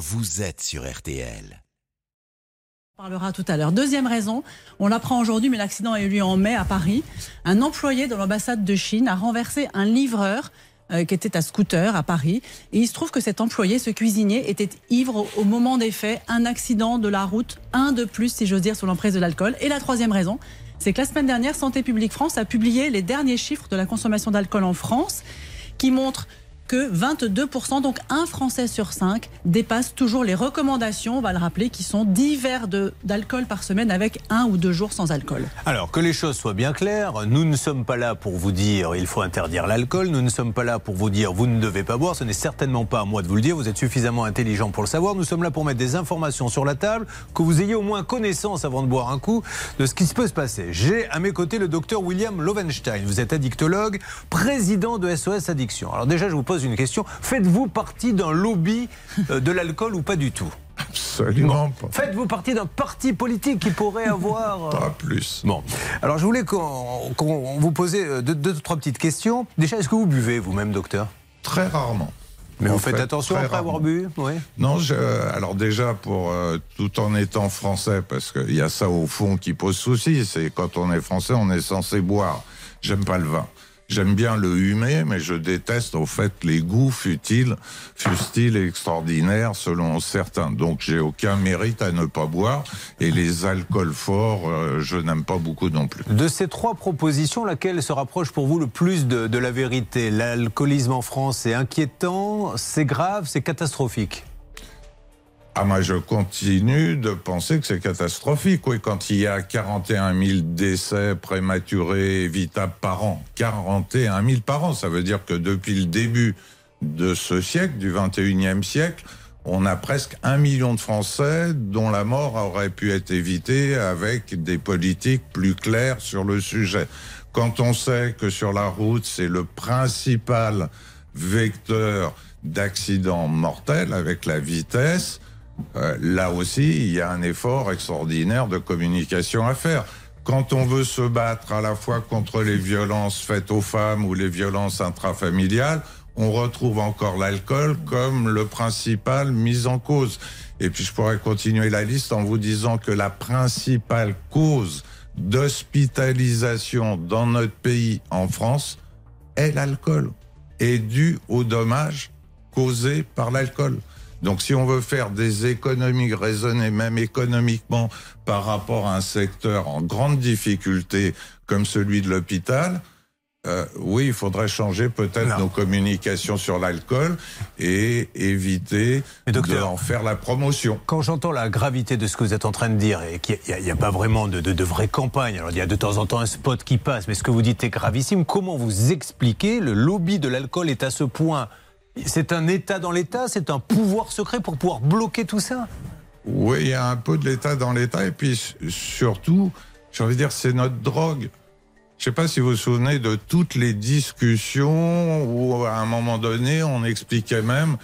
vous êtes sur RTL. On parlera tout à l'heure. Deuxième raison, on l'apprend aujourd'hui, mais l'accident a eu lieu en mai à Paris. Un employé de l'ambassade de Chine a renversé un livreur euh, qui était à scooter à Paris. Et il se trouve que cet employé, ce cuisinier, était ivre au, moment des faits. Un accident de la route, un de plus, si j'ose dire, sous l'emprise de l'alcool. Et la troisième raison, c'est que la semaine dernière, Santé publique France a publié les derniers chiffres de la consommation d'alcool en France qui montrent que 22%, donc un Français sur cinq, dépasse toujours les recommandations, on va le rappeler, qui sont 10 verres d'alcool par semaine avec un ou deux jours sans alcool. Alors, que les choses soient bien claires, nous ne sommes pas là pour vous dire il faut interdire l'alcool, nous ne sommes pas là pour vous dire vous ne devez pas boire, ce n'est certainement pas à moi de vous le dire, vous êtes suffisamment intelligent pour le savoir, nous sommes là pour mettre des informations sur la table, que vous ayez au moins connaissance avant de boire un coup de ce qui se peut se passer. J'ai à mes côtés le docteur William Lovenstein, vous êtes addictologue, président de SOS Addiction. Alors déjà, je vous pose une question, faites-vous partie d'un lobby euh, de l'alcool ou pas du tout? Absolument pas. Faites-vous partie d'un parti politique qui pourrait avoir... euh, Pas plus. Bon, alors je voulais qu'on vous posait euh, deux, deux, trois petites questions. Déjà, est-ce que vous buvez vous-même, docteur? Très rarement. Mais vous faites fait, attention après avoir bu Oui. Non, je, alors déjà pour euh, tout en étant français, parce qu'il y a ça au fond qui pose souci, c'est quand on est français, on est censé boire. J'aime pas le vin. J'aime bien le humer, mais je déteste au fait les goûts futiles, fustiles et extraordinaires selon certains. Donc j'ai aucun mérite à ne pas boire. Et les alcools forts, euh, je n'aime pas beaucoup non plus. De ces trois propositions, laquelle se rapproche pour vous le plus de, la vérité? L'alcoolisme en France, c'est inquiétant, c'est grave, c'est catastrophique? Ah, moi, je continue de penser que c'est catastrophique. Oui, quand il y a 41 000 décès prématurés évitables par an, 41 000 par an, ça veut dire que depuis le début de ce siècle, du 21e siècle, on a presque un million de Français dont la mort aurait pu être évitée avec des politiques plus claires sur le sujet. Quand on sait que sur la route, c'est le principal vecteur d'accidents mortels avec la vitesse, euh, là aussi, il y a un effort extraordinaire de communication à faire. Quand on veut se battre à la fois contre les violences faites aux femmes ou les violences intrafamiliales, on retrouve encore l'alcool comme le principal mis en cause. Et puis je pourrais continuer la liste en vous disant que la principale cause d'hospitalisation dans notre pays, en France, est l'alcool, est due aux dommages causés par l'alcool. Donc si on veut faire des économies raisonnées, même économiquement, par rapport à un secteur en grande difficulté comme celui de l'hôpital, euh, oui, il faudrait changer peut-être nos communications sur l'alcool et éviter d'en faire la promotion. Quand j'entends la gravité de ce que vous êtes en train de dire et qu'il n'y a, pas vraiment de, de, de vraie campagne, alors il y a de temps en temps un spot qui passe, mais ce que vous dites est gravissime, comment vous expliquez le lobby de l'alcool est à ce point C'est un État dans l'État C'est un pouvoir secret pour pouvoir bloquer tout ça Oui, il y a un peu de l'État dans l'État. Et puis surtout, j'ai envie de dire, c'est notre drogue. Je sais pas si vous vous souvenez de toutes les discussions où, à un moment donné, on expliquait même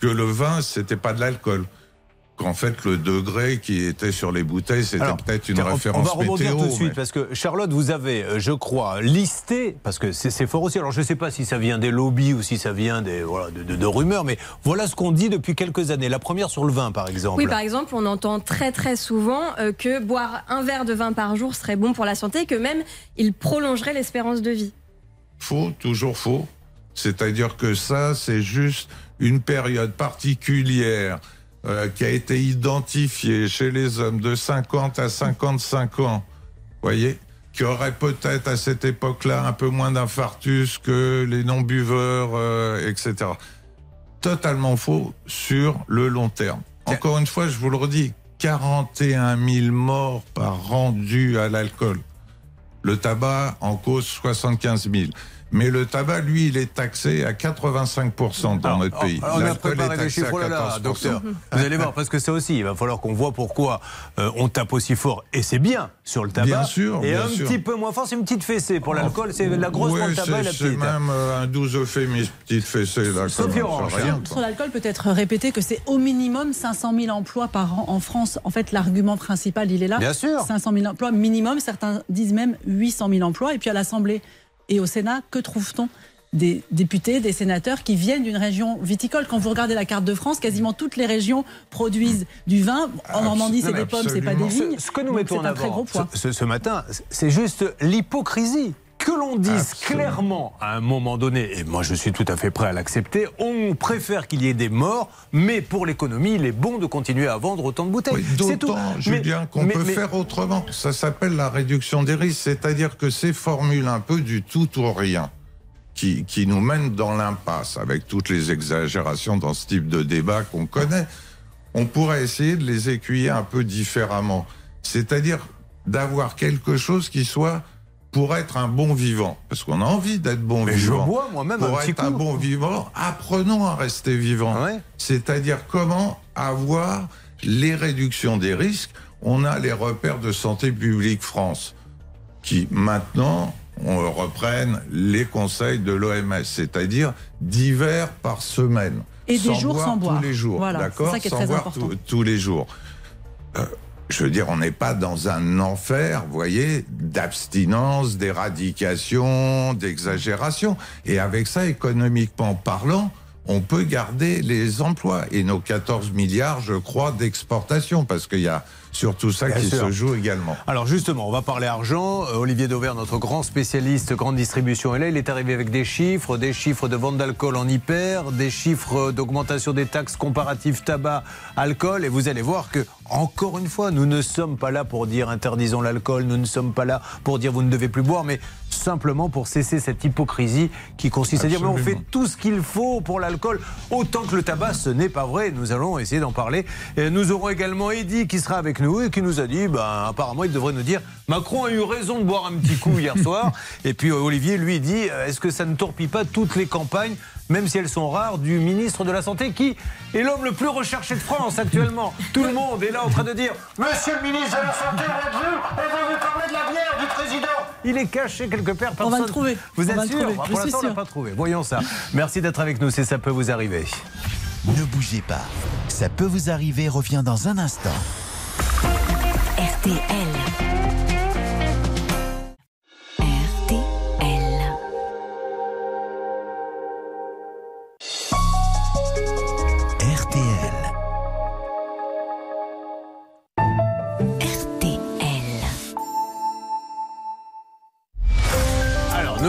que le vin, c'était pas de l'alcool. Qu'en fait, le degré qui était sur les bouteilles, c'était peut-être une on- référence On va rebondir météo. tout de suite mais- parce que Charlotte, vous avez, euh, je crois, listé parce que c'est c'est fort aussi. Alors je ne sais pas si ça vient des lobbies ou si ça vient des voilà, de, de- de rumeurs, mais voilà ce qu'on dit depuis quelques années. La première sur le vin, par exemple. Oui, par exemple, on entend très très souvent euh, que boire un verre de vin par jour serait bon pour la santé, que même il prolongerait l'espérance de vie. Faux, toujours faux. C'est-à-dire que ça, c'est juste une période particulière euh, qui a été identifiée chez les hommes de 50 à 55 ans, voyez, qui auraient peut-être à cette époque-là un peu moins d'infarctus que les non-buveurs, euh, etc. Totalement faux sur le long terme. Encore une fois, je vous le redis, 41 000 morts par an dus à l'alcool. Le tabac en cause 75 000. Mais le tabac, lui, il est taxé à 85% dans notre pays. alors, on a préparé est les taxé à chiffres. Oh là là, 14%. docteur. Vous allez voir, parce que ça aussi, il va falloir qu'on voit pourquoi euh, on tape aussi fort. Et c'est bien sur le tabac. Bien sûr, Et bien un sûr. petit peu moins fort, c'est une petite fessée. Pour l'alcool, c'est la grosse Oui, pour le tabac et la c'est même euh, un 12 euphémisme, petite fessée, là. Sophie comme- Orange, c'est rien. Sur l'alcool, peut-être répéter que c'est au minimum 500 000 emplois par an en France. En fait, l'argument principal, il est là. Bien sûr. 500 000 emplois minimum. Certains disent même 800 000 emplois. Et puis à l'Assemblée et au Sénat, que trouve-t-on des députés, des sénateurs qui viennent d'une région viticole? Quand vous regardez la carte de France, quasiment toutes les régions produisent du vin. En Normandie, c'est des pommes, c'est pas des vignes. Ce, ce que nous Donc, mettons en c'est un très avant gros poids. ce, ce matin, c'est juste l'hypocrisie. Que l'on dise Absolument. clairement à un moment donné, et moi je suis tout à fait prêt à l'accepter, on préfère qu'il y ait des morts, mais pour l'économie, il est bon de continuer à vendre autant de bouteilles. Oui, c'est tout. D'autant, Julien, qu'on peut mais- faire autrement. Ça s'appelle la réduction des risques, c'est-à-dire que ces formules un peu du tout ou rien qui, qui nous mènent dans l'impasse, avec toutes les exagérations dans ce type de débat qu'on connaît, on pourrait essayer de les écuyer un peu différemment. C'est-à-dire d'avoir quelque chose qui soit pour être un bon vivant. Parce qu'on a envie d'être bon Mais je vivant. bois moi-même Pour un petit être un coup. bon vivant, apprenons à rester vivant. Ouais. C'est-à-dire comment avoir les réductions des risques. On a les repères de santé publique France qui maintenant on reprennent les conseils de l'OMS, c'est-à-dire divers par semaine. Et des jours sans boire. tous les jours, Voilà, c'est d'accord ça qui est Sans très boire important. tous- tous les jours. Euh, je veux dire, on n'est pas dans un enfer, vous voyez, d'abstinence, d'éradication, d'exagération. Et avec ça, économiquement parlant, on peut garder les emplois et nos 14 milliards, je crois, d'exportation, parce qu'il y a surtout ça Bien qui sûr. se joue également. Alors justement, on va parler argent. Euh, Olivier Dauvert, notre grand spécialiste grande distribution, est là. Il est arrivé avec des chiffres, des chiffres de vente d'alcool en hyper, des chiffres d'augmentation des taxes comparatives tabac, alcool. Et vous allez voir que, encore une fois, nous ne sommes pas là pour dire interdisons l'alcool, nous ne sommes pas là pour dire vous ne devez plus boire, mais simplement pour cesser cette hypocrisie qui consiste à dire mais on fait tout ce qu'il faut pour l'alcool, autant que le tabac, ce n'est pas vrai. Nous allons essayer d'en parler. Et nous aurons également Eddy qui sera avec nous et qui nous a dit, ben, apparemment, il devrait nous dire, Macron a eu raison de boire un petit coup hier soir. Et puis euh, Olivier, lui, dit, euh, est-ce que ça ne torpille pas toutes les campagnes, même si elles sont rares, du ministre de la Santé, qui est l'homme le plus recherché de France actuellement Tout le monde est là en train de dire, Monsieur le ministre de la Santé, on va vous, on va vous parler de la bière du président. Il est caché quelque part. On va le personne- trouver. Vous On êtes sûr? trouver. Pour l'instant, on l'a pas trouvé. Voyons ça. Merci d'être avec nous, c'est ça peut vous arriver. Ne bougez pas. Ça peut vous arriver revient dans un instant. RTL.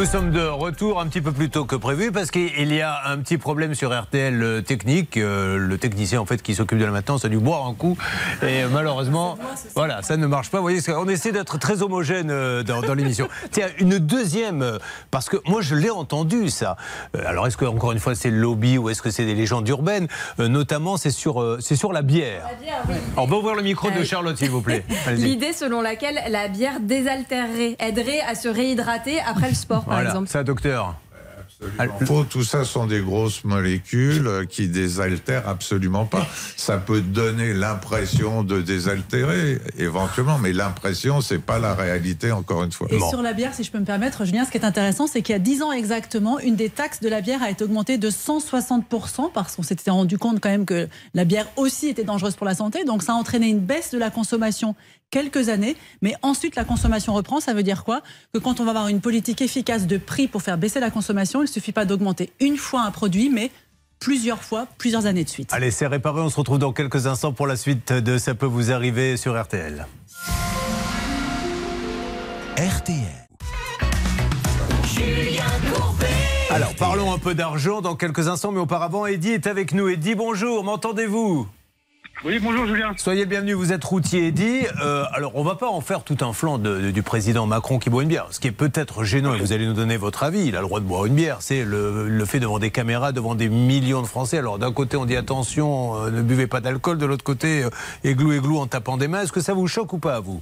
Sommes de retour un petit peu plus tôt que prévu parce qu'il y a un petit problème sur RTL euh, technique. Euh, le technicien, en fait, qui s'occupe de la maintenance a dû boire un coup. Et malheureusement, voilà, ça ne marche pas. Vous voyez, on essaie d'être très homogène euh, dans, dans l'émission. Tiens, une deuxième, parce que moi, je l'ai entendu, ça. Alors, est-ce que, encore une fois, c'est le lobby ou est-ce que c'est des légendes urbaines? Notamment, c'est sur, c'est sur la bière. Alors, on va ouvrir le micro de Charlotte, s'il vous plaît. L'idée selon laquelle la bière désaltérerait, aiderait à se réhydrater après le sport, par Voilà, exemple. ça, docteur. Faux, tout ça sont des grosses molécules qui désaltèrent absolument pas. Ça peut donner l'impression de désaltérer, éventuellement, mais l'impression, c'est pas la réalité, encore une fois. Et Bon. sur la bière, si je peux me permettre, Julien, ce qui est intéressant, c'est qu'il y a 10 ans exactement, une des taxes de la bière a été augmentée de 160% parce qu'on s'était rendu compte quand même que la bière aussi était dangereuse pour la santé. Donc ça a entraîné une baisse de la consommation quelques années. Mais ensuite, la consommation reprend. Ça veut dire quoi? Que quand on va avoir une politique efficace de prix pour faire baisser la consommation, il ne suffit pas d'augmenter une fois un produit, mais plusieurs fois, plusieurs années de suite. Allez, c'est réparé. On se retrouve dans quelques instants pour la suite de Ça peut vous arriver sur RTL. RTL. Alors, parlons un peu d'argent dans quelques instants, mais auparavant, Eddy est avec nous. Eddy, bonjour, m'entendez-vous? Oui, bonjour Julien. Soyez le bienvenu, vous êtes routier, Eddy. Euh, alors, on va pas en faire tout un flanc du président Macron qui boit une bière. Ce qui est peut-être gênant, et vous allez nous donner votre avis, il a le droit de boire une bière, c'est le, le fait devant des caméras, devant des millions de Français. Alors, d'un côté, on dit attention, euh, ne buvez pas d'alcool, de l'autre côté, euh, églou, églou en tapant des mains. Est-ce que ça vous choque ou pas à vous?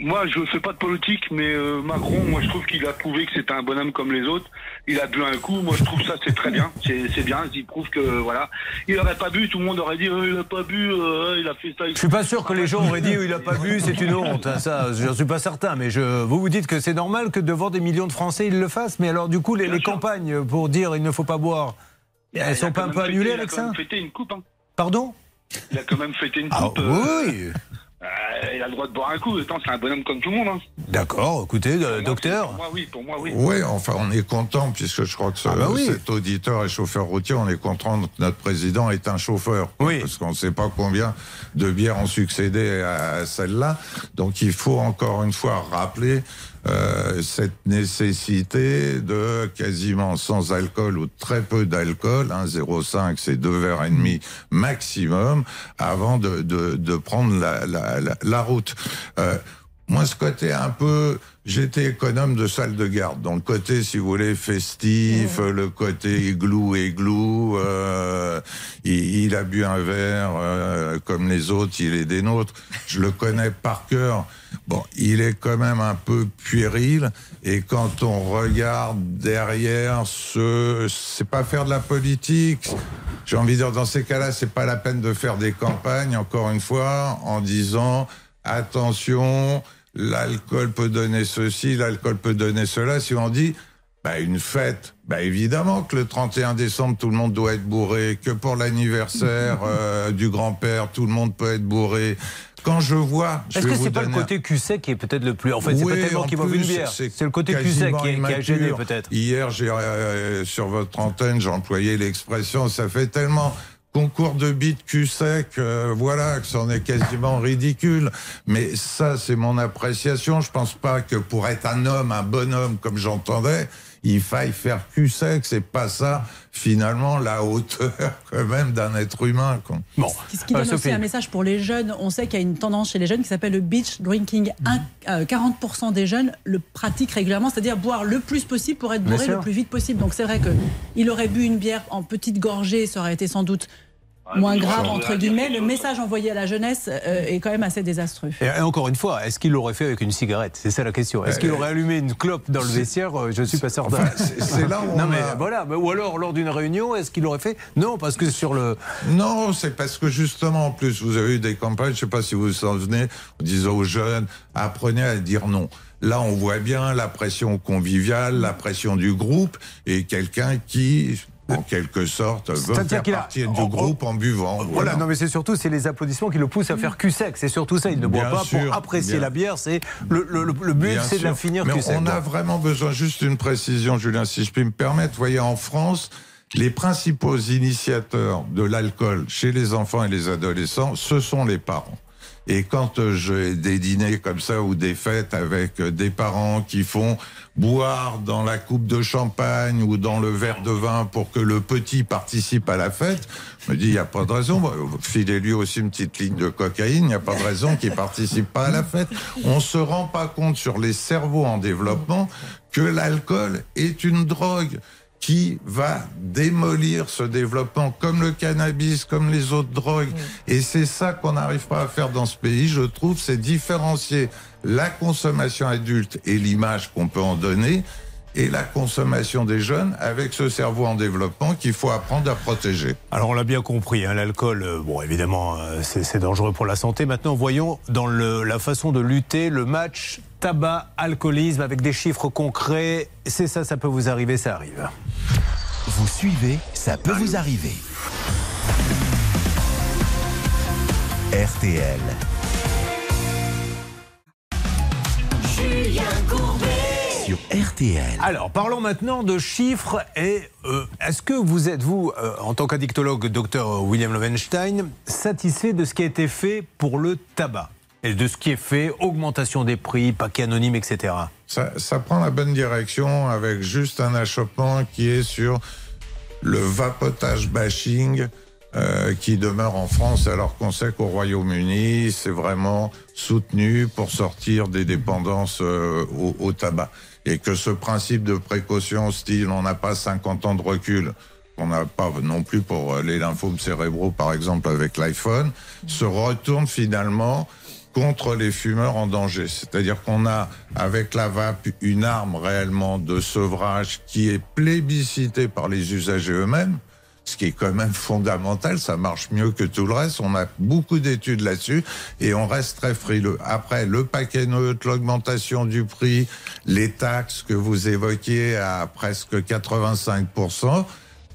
Moi, je fais pas de politique, mais euh, Macron, moi, je trouve qu'il a prouvé que c'était un bonhomme comme les autres. Il a bu un coup. Moi, je trouve ça, c'est très bien. C'est bien. Il prouve que, voilà. Il aurait pas bu, tout le monde aurait dit, euh, il a pas bu, euh, il a fait ça. Je suis pas sûr que les gens auraient dit il a pas bu, c'est une honte. hein, Ça, j'en suis pas certain. Mais je, vous vous dites que c'est normal que devant des millions de Français ils le fassent. Mais alors du coup les, campagnes pour dire il ne faut pas boire, Il elles il sont pas un peu même fêté- annulées il a avec quand ça même fêté une coupe. hein. Pardon? Il a quand même fêté une Ah coupe. euh, oui. Euh, il a le droit de boire un coup. Attends, c'est un bonhomme comme tout le monde. Hein. D'accord, écoutez, euh, Moi, docteur. Pour moi, oui. Pour moi, oui. Oui, enfin, on est content, puisque je crois que ce- Ah bah oui. cet auditeur est chauffeur routier, on est content que notre président est un chauffeur. Oui. Parce qu'on ne sait pas combien de bières ont succédé à celle-là. Donc il faut encore une fois rappeler euh, cette nécessité de quasiment sans alcool ou très peu d'alcool, hein, 0,5 c'est deux verres et demi maximum, avant de, de, de prendre la, la, la, la route. Euh, moi, ce côté un peu, j'étais économe de salle de garde. Donc, le côté, si vous voulez, festif, le côté igloo, igloo, euh, il, il a bu un verre euh, comme les autres, il est des nôtres. Je le connais par cœur. Bon, il est quand même un peu puéril. Et quand on regarde derrière, ce, c'est pas faire de la politique. J'ai envie de dire, dans ces cas-là, c'est pas la peine de faire des campagnes, encore une fois, en disant attention, l'alcool peut donner ceci, l'alcool peut donner cela. Si on dit bah, une fête, bah, évidemment que le 31 décembre, tout le monde doit être bourré, que pour l'anniversaire euh, du grand-père, tout le monde peut être bourré. Quand je vois, Est-ce que c'est pas le côté cul-sec qui est peut-être le plus. En fait, c'est pas tellement en qu'ils boivent une plus, bière. c'est le côté quasiment qui, est- qui a gêné peut-être. Hier, j'ai euh, sur votre antenne, j'ai employé l'expression, ça fait tellement concours de bites cul-sec, euh, voilà, que c'en est quasiment ridicule. Mais ça, c'est mon appréciation. Je pense pas que pour être un homme, un bonhomme, comme j'entendais, il faille faire cul-sec. C'est pas ça, finalement, la hauteur quand même d'un être humain. Quoi. Bon, Ce qui Euh, donne aussi Sophie. un message pour les jeunes. On sait qu'il y a une tendance chez les jeunes qui s'appelle le beach drinking. Mm. Un- euh, 40% des jeunes le pratiquent régulièrement, c'est-à-dire boire le plus possible pour être bourré le plus vite possible. Donc c'est vrai que il aurait bu une bière en petite gorgée, ça aurait été sans doute moins mais grave entre guillemets. Le message envoyé à la jeunesse euh, est quand même assez désastreux. Et, et encore une fois, est-ce qu'il l'aurait fait avec une cigarette? C'est ça la question. Est-ce qu'il aurait allumé une clope dans le vestiaire? Euh, Je suis pas certain. Enfin, c'est- là où non on mais a- voilà. Mais- Ou alors lors d'une réunion, est-ce qu'il l'aurait fait? Non, parce que sur le. Non, c'est parce que justement, en plus, vous avez eu des campagnes, je sais pas si vous vous en souvenez, en disant aux jeunes, apprenez à dire non. Là, on voit bien la pression conviviale, la pression du groupe, et quelqu'un qui, en quelque sorte, veut faire qu'il a- partie en- du groupe en buvant. Voilà, non mais c'est surtout c'est les applaudissements qui le poussent à faire cul sec. C'est surtout ça. Il ne boit Bien pas sûr, pour apprécier bien. la bière. C'est le, le, le- le but, c'est de la finir Mais cul sec. on a vraiment besoin, juste une précision, Julien, si je puis me permettre. Vous voyez, en France, les principaux initiateurs de l'alcool chez les enfants et les adolescents, ce sont les parents. Et quand j'ai des dîners comme ça ou des fêtes avec des parents qui font boire dans la coupe de champagne ou dans le verre de vin pour que le petit participe à la fête, je me dis, il n'y a pas de raison. Filez-lui aussi une petite ligne de cocaïne, il n'y a pas de raison qu'il participe pas à la fête. On se rend pas compte sur les cerveaux en développement que l'alcool est une drogue qui va démolir ce développement, comme le cannabis, comme les autres drogues. Et c'est ça qu'on n'arrive pas à faire dans ce pays, je trouve, c'est différencier la consommation adulte et l'image qu'on peut en donner, et la consommation des jeunes avec ce cerveau en développement qu'il faut apprendre à protéger. Alors on l'a bien compris, hein, l'alcool, euh, bon évidemment euh, c'est c'est dangereux pour la santé. Maintenant voyons dans le- la façon de lutter le match tabac-alcoolisme avec des chiffres concrets. C'est ça, ça peut vous arriver, ça arrive. Vous suivez, ça peut vous arriver. RTL. Sur RTL. Alors, parlons maintenant de chiffres. Et euh, est-ce que vous êtes, vous, euh, en tant qu'addictologue, docteur William Lovenstein, satisfait de ce qui a été fait pour le tabac Et de ce qui est fait, augmentation des prix, paquets anonymes, etc. Ça, ça prend la bonne direction avec juste un achoppement qui est sur le vapotage bashing euh, qui demeure en France alors qu'on sait qu'au Royaume-Uni, c'est vraiment soutenu pour sortir des dépendances euh, au, au tabac. Et que ce principe de précaution, style on n'a pas 50 ans de recul, on n'a pas non plus pour les lymphomes cérébraux par exemple avec l'iPhone, se retourne finalement contre les fumeurs en danger. C'est-à-dire qu'on a, avec la vape, une arme réellement de sevrage qui est plébiscitée par les usagers eux-mêmes, ce qui est quand même fondamental, ça marche mieux que tout le reste. On a beaucoup d'études là-dessus et on reste très frileux. Après, le paquet neutre, l'augmentation du prix, les taxes que vous évoquiez à presque 85%,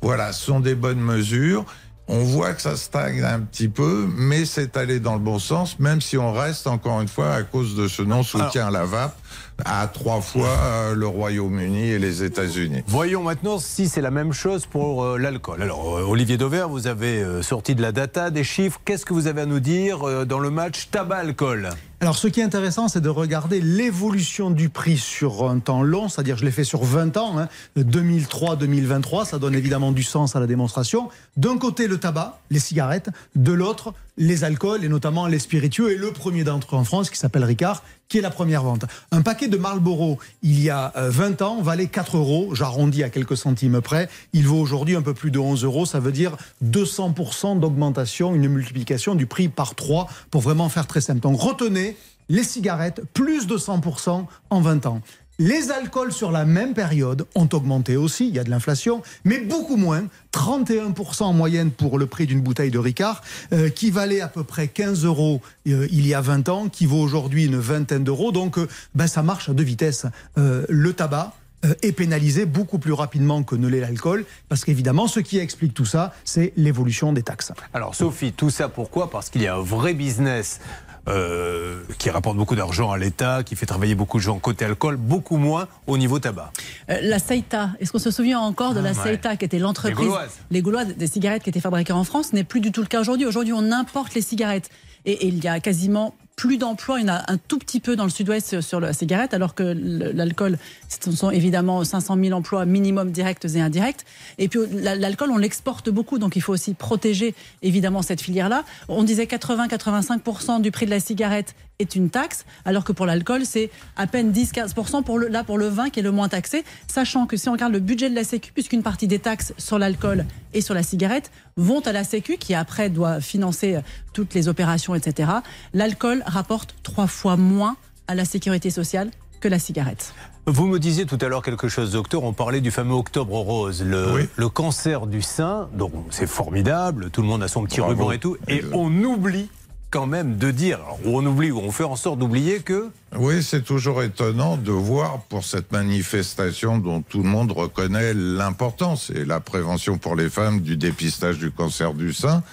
voilà, sont des bonnes mesures on voit que ça stagne un petit peu, mais c'est allé dans le bon sens, même si on reste encore une fois à cause de ce non-soutien à la vape à trois fois euh, le Royaume-Uni et les États-Unis. Voyons maintenant si c'est la même chose pour euh, l'alcool. Alors, euh, Olivier Dauvert, vous avez sorti de la data, des chiffres. Qu'est-ce que vous avez à nous dire dans le match tabac-alcool? Alors, ce qui est intéressant, c'est de regarder l'évolution du prix sur un temps long, c'est-à-dire je l'ai fait sur 20 ans, 2003-2023, hein. ça donne évidemment du sens à la démonstration. D'un côté, le tabac, les cigarettes, de l'autre, les alcools et notamment les spiritueux, et le premier d'entre eux en France qui s'appelle Ricard, qui est la première vente. Un paquet de Marlboro, il y a 20 euh, ans, valait 4 euros, j'arrondis à quelques centimes près. Il vaut aujourd'hui un peu plus de 11 euros, ça veut dire 200% d'augmentation, une multiplication du prix par 3 pour vraiment faire très simple. Donc retenez les cigarettes, plus de 100% en 20 ans. Les alcools sur la même période ont augmenté aussi, il y a de l'inflation, mais beaucoup moins, 31% en moyenne pour le prix d'une bouteille de Ricard, euh, qui valait à peu près 15 euros euh, il y a 20 ans, qui vaut aujourd'hui une vingtaine d'euros. Donc euh, ben, ça marche à deux vitesses. le tabac, est pénalisé beaucoup plus rapidement que ne l'est l'alcool, parce qu'évidemment, ce qui explique tout ça, c'est l'évolution des taxes. Alors Sophie, tout ça pourquoi? Parce qu'il y a un vrai business euh, qui rapporte beaucoup d'argent à l'État, qui fait travailler beaucoup de gens côté alcool, beaucoup moins au niveau tabac. Euh, la Seita, est-ce qu'on se souvient encore de la ah, Seita, qui était l'entreprise, les Gauloises, des cigarettes qui étaient fabriquées en France, n'est plus du tout le cas aujourd'hui. Aujourd'hui, on importe les cigarettes. et il y a quasiment plus d'emplois. Il y en a un tout petit peu dans le sud-ouest sur la cigarette, alors que l'alcool, ce sont évidemment 500 000 emplois minimum directs et indirects. Et puis l'alcool, on l'exporte beaucoup, donc il faut aussi protéger évidemment cette filière-là. On disait 80-85% du prix de la cigarette est une taxe, alors que pour l'alcool, c'est à peine 10-15% pour le, là pour le vin qui est le moins taxé, sachant que si on regarde le budget de la Sécu, puisqu'une partie des taxes sur l'alcool et sur la cigarette vont à la Sécu, qui après doit financer euh, toutes les opérations, etc., l'alcool rapporte trois fois moins à la sécurité sociale que la cigarette. Vous me disiez tout à l'heure quelque chose, docteur. On parlait du fameux Octobre Rose, le, le cancer du sein. Donc c'est formidable, tout le monde a son petit ruban et tout. Et on oublie quand même de dire, ou on oublie, ou on fait en sorte d'oublier que... Oui, c'est toujours étonnant de voir pour cette manifestation dont tout le monde reconnaît l'importance et la prévention pour les femmes du dépistage du cancer du sein,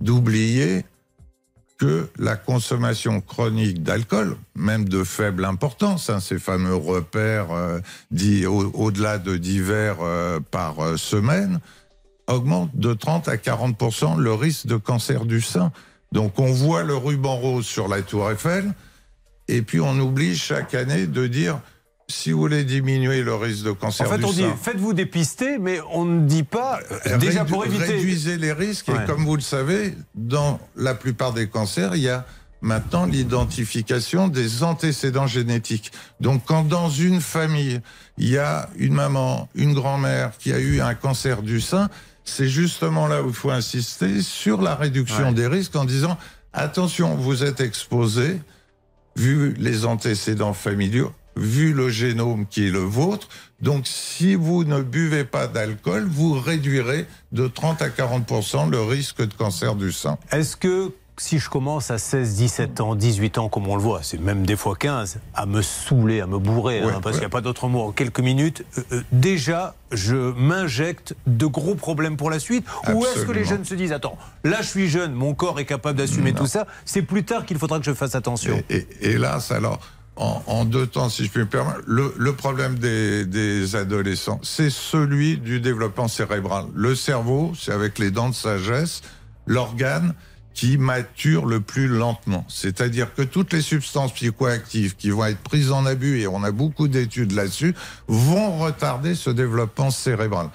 d'oublier que la consommation chronique d'alcool, même de faible importance, hein, ces fameux repères euh, dits au-delà de divers euh, par euh, semaine, augmente de 30 à 40% le risque de cancer du sein. Donc on voit le ruban rose sur la tour Eiffel, et puis on oublie chaque année de dire si vous voulez diminuer le risque de cancer en fait, on dit faites-vous dépister, mais on ne dit pas euh, déjà pour éviter. Réduisez les risques et comme vous le savez, dans la plupart des cancers, il y a maintenant l'identification des antécédents génétiques. Donc quand dans une famille, il y a une maman, une grand-mère qui a eu un cancer du sein, c'est justement là où il faut insister sur la réduction des risques en disant attention, vous êtes exposé, vu les antécédents familiaux, vu le génome qui est le vôtre. Donc, si vous ne buvez pas d'alcool, vous réduirez de 30 à 40% le risque de cancer du sein. Est-ce que si je commence à 16, 17 ans, 18 ans, comme on le voit, c'est même des fois 15, à me saouler, à me bourrer, hein, parce qu'il n'y a pas d'autre mot, en quelques minutes, euh, euh, déjà, je m'injecte de gros problèmes pour la suite Ou est-ce que les jeunes se disent, attends, là je suis jeune, mon corps est capable d'assumer tout ça, c'est plus tard qu'il faudra que je fasse attention et, Hélas, alors, en, deux temps, si je puis me permettre, le, problème des, des adolescents, c'est celui du développement cérébral. Le cerveau, c'est avec les dents de sagesse, l'organe, qui mature le plus lentement. C'est-à-dire que toutes les substances psychoactives qui vont être prises en abus, et on a beaucoup d'études là-dessus, vont retarder ce développement cérébral.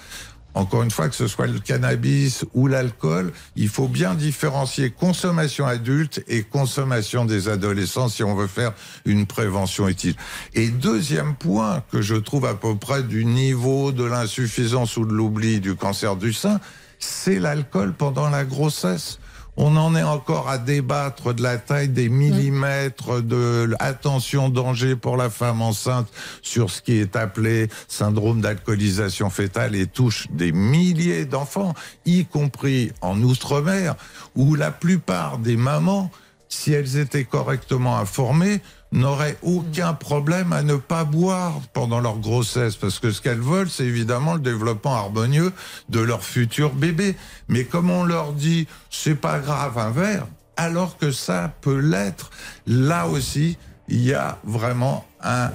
Encore une fois, que ce soit le cannabis ou l'alcool, il faut bien différencier consommation adulte et consommation des adolescents si on veut faire une prévention utile. Et deuxième point que je trouve à peu près du niveau de l'insuffisance ou de l'oubli du cancer du sein, c'est l'alcool pendant la grossesse. On en est encore à débattre de la taille des millimètres de attention danger pour la femme enceinte sur ce qui est appelé syndrome d'alcoolisation fétale et touche des milliers d'enfants, y compris en Outre-mer, où la plupart des mamans, si elles étaient correctement informées, n'auraient aucun problème à ne pas boire pendant leur grossesse, parce que ce qu'elles veulent, c'est évidemment le développement harmonieux de leur futur bébé. Mais comme on leur dit, c'est pas grave un verre, alors que ça peut l'être, là aussi, il y a vraiment un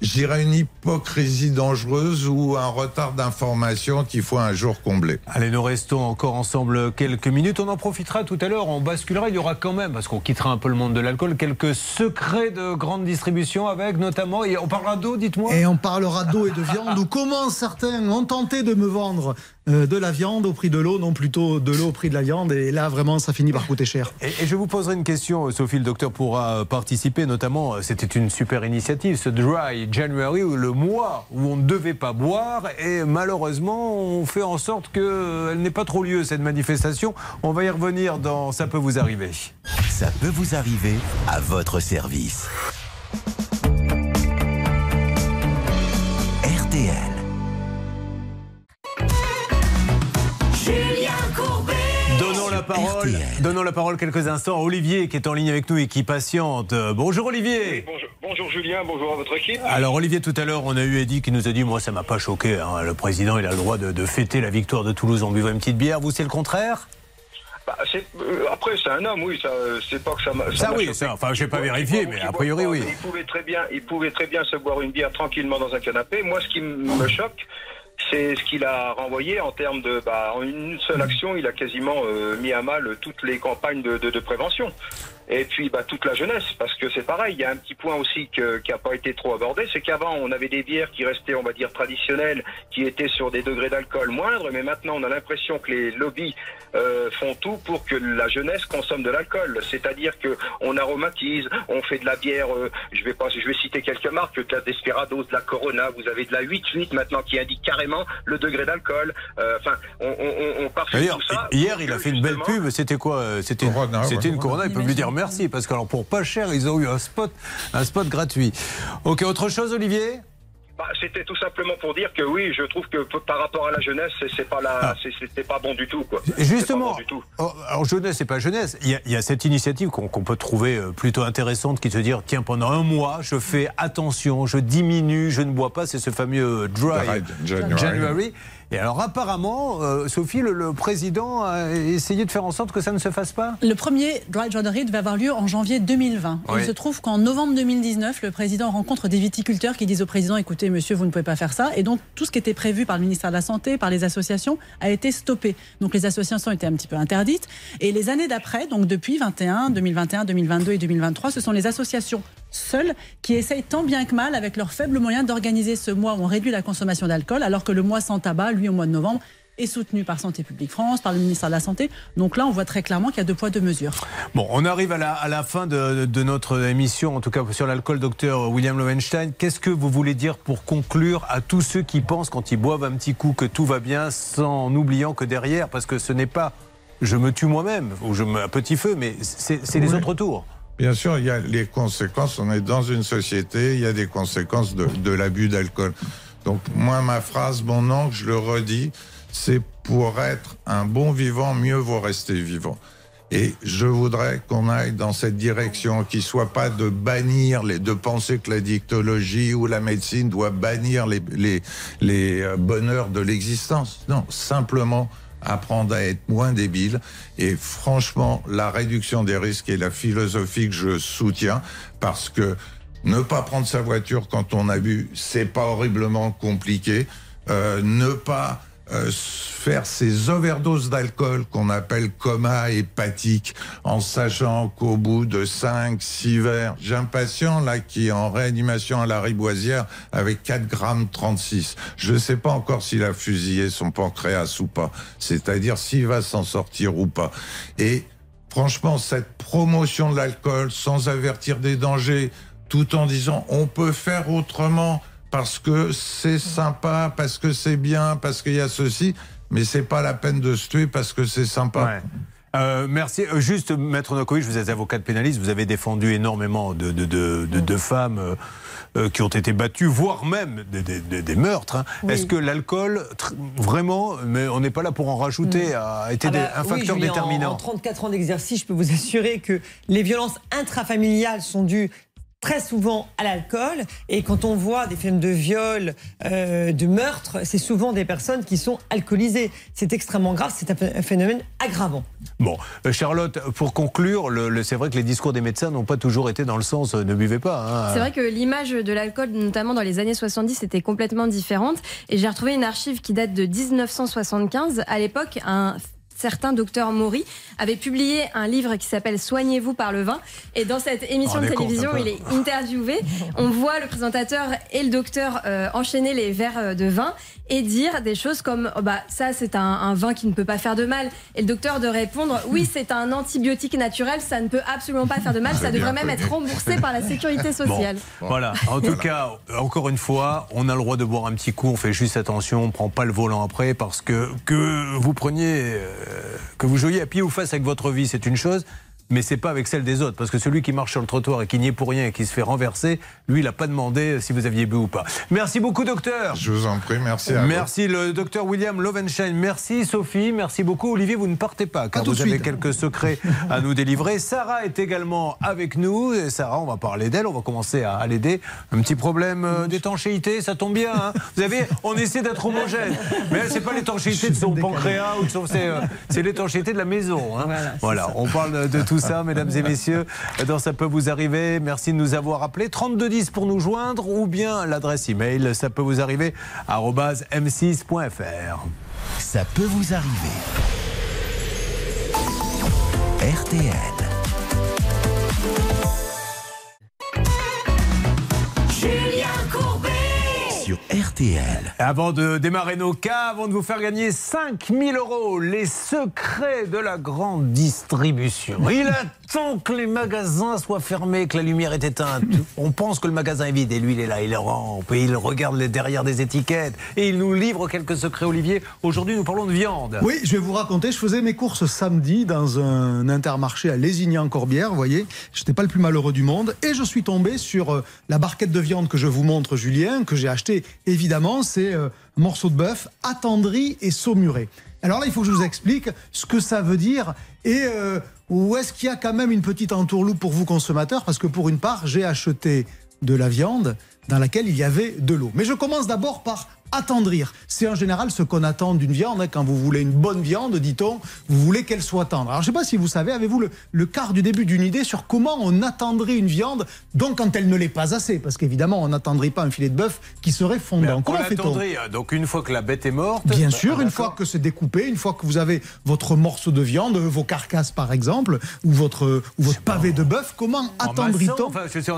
j'irais une hypocrisie dangereuse ou un retard d'information qu'il faut un jour combler. Allez, nous restons encore ensemble quelques minutes. On en profitera tout à l'heure, on basculera. Il y aura quand même, parce qu'on quittera un peu le monde de l'alcool, quelques secrets de grande distribution avec notamment, et on parlera d'eau, dites-moi. Et on parlera d'eau et de viande, ou comment certains ont tenté de me vendre de la viande au prix de l'eau, non plutôt de l'eau au prix de la viande. Et là, vraiment, ça finit par coûter cher. Et, et je vous poserai une question, Sophie, le docteur pourra participer, notamment, euh, c'était une super initiative, ce Dry January, où le mois où on ne devait pas boire, et malheureusement, on fait en sorte qu'elle n'ait pas trop lieu, cette manifestation. On va y revenir dans Ça peut vous arriver. Ça peut vous arriver à votre service. Parole, RTL. donnons la parole quelques instants à Olivier qui est en ligne avec nous et qui patiente. Bonjour Olivier. Bonjour, bonjour Julien, bonjour à votre équipe. Alors Olivier, tout à l'heure, on a eu Eddy qui nous a dit, moi ça m'a pas choqué, hein. le président il a le droit de, de fêter la victoire de Toulouse en buvant une petite bière. Vous c'est le contraire? Bah, euh, après, c'est un homme, oui, ça, euh, c'est pas que ça m'a. Ça, m'a oui, ça, enfin, j'ai pas Il boit- vérifié, mais a priori, pas, oui. Il pouvait très bien, il pouvait très bien se boire une bière tranquillement dans un canapé. Moi, ce qui me choque, c'est ce qu'il a renvoyé en termes de, bah, en une seule action, il a quasiment euh, mis à mal toutes les campagnes de, de- de prévention. Et puis bah, toute la jeunesse, parce que c'est pareil, il y a un petit point aussi que- qui n'a pas été trop abordé, c'est qu'avant on avait des bières qui restaient, on va dire, traditionnelles, qui étaient sur des degrés d'alcool moindres, mais maintenant on a l'impression que les lobbies euh, font tout pour que la jeunesse consomme de l'alcool. C'est-à-dire que on aromatise, on fait de la bière, euh, je vais pas, je vais citer quelques marques, de la Desperados, de la Corona, vous avez de la 8-8 maintenant qui indique carrément le degré d'alcool. Euh, Enfin, on, on, on parfume D'ailleurs, tout ça. hier il a fait une belle pub, c'était quoi euh, C'était Corona, c'était ouais. une Corona, ils peuvent lui dire merci, parce que alors pour pas cher, ils ont eu un spot, un spot gratuit. Ok, autre chose Olivier? Bah, C'était tout simplement pour dire que oui, je trouve que par rapport à la jeunesse, c'est- pas la, c'est- c'était pas bon du tout, quoi. Justement, bon du tout. oh, alors jeunesse, c'est pas jeunesse. Il y, a, il y a cette initiative qu'on peut trouver euh, plutôt intéressante qui se dire tiens, pendant un mois, je fais attention, je diminue, je ne bois pas. C'est ce fameux dry Dry January. January. Et alors apparemment, euh, Sophie, le, le président a essayé de faire en sorte que ça ne se fasse pas? Le premier Dry January devait avoir lieu en janvier 2020. Oui. Il se trouve qu'en novembre 2019, le président rencontre des viticulteurs qui disent au président écoutez, monsieur, vous ne pouvez pas faire ça. Et donc, tout ce qui était prévu par le ministère de la Santé, par les associations, a été stoppé. Donc, les associations étaient un petit peu interdites. Et les années d'après, donc depuis 21, 2021, 2022 et 2023, ce sont les associations seules qui essayent tant bien que mal, avec leurs faibles moyens, d'organiser ce mois où on réduit la consommation d'alcool, alors que le mois sans tabac, lui, au mois de novembre, est soutenu par Santé publique France, par le ministère de la Santé. Donc là, on voit très clairement qu'il y a deux poids, deux mesures. Bon, on arrive à la, à la fin de, de notre émission, en tout cas sur l'alcool, docteur William Lowenstein. Qu'est-ce que vous voulez dire pour conclure à tous ceux qui pensent, quand ils boivent un petit coup, que tout va bien, sans oubliant que derrière, parce que ce n'est pas je me tue moi-même, ou je me un petit feu, mais c'est c'est les Oui. autres tours. Bien sûr, il y a les conséquences. On est dans une société, il y a des conséquences de, de l'abus d'alcool. Donc, moi, ma phrase, mon angle, je le redis, c'est pour être un bon vivant, mieux vaut rester vivant. Et je voudrais qu'on aille dans cette direction, qui soit pas de bannir, les, de penser que la dictologie ou la médecine doit bannir les, les, les euh, bonheurs de l'existence. Non, simplement apprendre à être moins débile. Et franchement, la réduction des risques est la philosophie que je soutiens parce que ne pas prendre sa voiture quand on a bu, c'est pas horriblement compliqué. Euh, ne pas euh, faire ces overdoses d'alcool qu'on appelle coma hépatique en sachant qu'au bout de 5, 6 verres, j'ai un patient là qui est en réanimation à la Riboisière avec 4 grammes 36. Je ne sais pas encore s'il a fusillé son pancréas ou pas, c'est-à-dire s'il va s'en sortir ou pas. Et franchement, cette promotion de l'alcool sans avertir des dangers, tout en disant on peut faire autrement parce que c'est sympa, parce que c'est bien, parce qu'il y a ceci, mais c'est pas la peine de se tuer parce que c'est sympa. Ouais. Euh, merci. Euh, Juste, Maître Nokovic, vous êtes avocat de pénaliste, vous avez défendu énormément de, de, de, de- de femmes euh, qui ont été battues, voire même des, des- des- des meurtres. hein. Oui. Est-ce que l'alcool, vraiment, mais on n'est pas là pour en rajouter, a été Ah des- bah un oui, facteur Julien, déterminant En 34 ans d'exercice, je peux vous assurer que les violences intrafamiliales sont dues très souvent à l'alcool. Et quand on voit des films de viol, euh, de meurtre, c'est souvent des personnes qui sont alcoolisées. C'est extrêmement grave, c'est un phénomène aggravant. Bon, euh, Charlotte, pour conclure, le, c'est vrai que les discours des médecins n'ont pas toujours été dans le sens euh, ne buvez pas. Hein. C'est vrai que l'image de l'alcool, notamment dans les années 70, était complètement différente. Et j'ai retrouvé une archive qui date de 1975. À l'époque, un certain docteur Maury avait publié un livre qui s'appelle Soignez-vous par le vin. Et dans cette émission de télévision, il est interviewé. On voit le présentateur et le docteur euh, enchaîner les verres euh, de vin et dire des choses comme oh bah ça c'est un, vin qui ne peut pas faire de mal. Et le docteur de répondre oui c'est un antibiotique naturel ça ne peut absolument pas faire de mal ça devrait même être remboursé par la sécurité sociale. Voilà. En tout cas encore une fois on a le droit de boire un petit coup on fait juste attention on prend pas le volant après parce que que vous preniez euh, que vous jouiez à pied ou face avec votre vie c'est une chose mais c'est pas avec celle des autres. Parce que celui qui marche sur le trottoir et qui n'y est pour rien et qui se fait renverser, lui, il n'a pas demandé si vous aviez bu ou pas. Merci beaucoup, docteur. Je vous en prie, merci à Merci, le docteur William Lovenstein. Merci, Sophie. Merci beaucoup. Olivier, vous ne partez pas, car vous avez quelques secrets à nous délivrer. Sarah est également avec nous. Et Sarah, on va parler d'elle. On va commencer à, l'aider. Un petit problème euh, d'étanchéité, ça tombe bien. Hein. vous savez, on essaie d'être homogène. Mais c'est pas l'étanchéité de son pancréas ou de son. Euh, c'est l'étanchéité de la maison. Hein. Voilà, voilà on parle de tout ça, mesdames et messieurs, dans Ça peut vous arriver. Merci de nous avoir appelés. 3210 pour nous joindre ou bien l'adresse email ça peut vous arriver m6.fr. Ça peut vous arriver. RTL. RTL. Avant de démarrer nos cas, avant de vous faire gagner 5000 euros, les secrets de la grande distribution. Il attend que les magasins soient fermés, que la lumière est éteinte. On pense que le magasin est vide et lui il est là, il rampe et il regarde derrière des étiquettes et il nous livre quelques secrets, Olivier. Aujourd'hui, nous parlons de viande. Oui, je vais vous raconter. Je faisais mes courses samedi dans un intermarché à Lézignan-Corbière, vous voyez. J'étais pas le plus malheureux du monde et je suis tombé sur euh, la barquette de viande que je vous montre, Julien, que j'ai acheté évidemment, c'est euh, morceau de bœuf attendri et saumuré. Alors là, il faut que je vous explique ce que ça veut dire et euh, où est-ce qu'il y a quand même une petite entourloupe pour vous consommateurs, parce que pour une part, j'ai acheté de la viande dans laquelle il y avait de l'eau. Mais je commence d'abord par attendrir. C'est en général ce qu'on attend d'une viande. Hein. Quand vous voulez une bonne viande, dit-on, vous voulez qu'elle soit tendre. Alors je ne sais pas si vous savez, avez-vous le, quart du début d'une idée sur comment on attendrait une viande, donc quand elle ne l'est pas assez? Parce qu'évidemment, on n'attendrait pas un filet de bœuf qui serait fondant. comment fait-on? euh, Donc une fois que la bête est morte Bien sûr, une fois que c'est découpé, une fois que vous avez votre morceau de viande, vos carcasses par exemple, ou votre, ou votre pavé de bœuf, comment attendrit-on?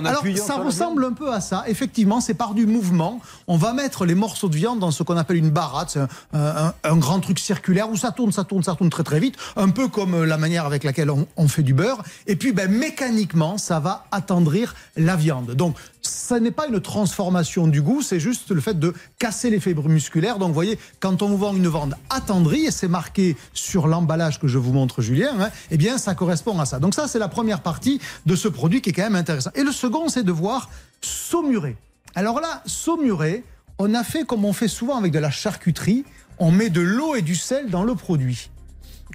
Alors ça ressemble un peu à ça. Effectivement, c'est par du mouvement. On va mettre les morceaux de dans ce qu'on appelle une baratte, un, un, grand truc circulaire où ça tourne, ça tourne, ça tourne très très vite, un peu comme la manière avec laquelle on, fait du beurre. Et puis ben, mécaniquement, ça va attendrir la viande. Donc ça n'est pas une transformation du goût, c'est juste le fait de casser les fibres musculaires. Donc vous voyez, quand on vous vend une viande attendrie, et c'est marqué sur l'emballage que je vous montre, Julien, hein, eh bien ça correspond à ça. Donc ça, c'est la première partie de ce produit qui est quand même intéressant. Et le second, c'est de voir saumurer. Alors là, saumurer, on a fait comme on fait souvent avec de la charcuterie, on met de l'eau et du sel dans le produit.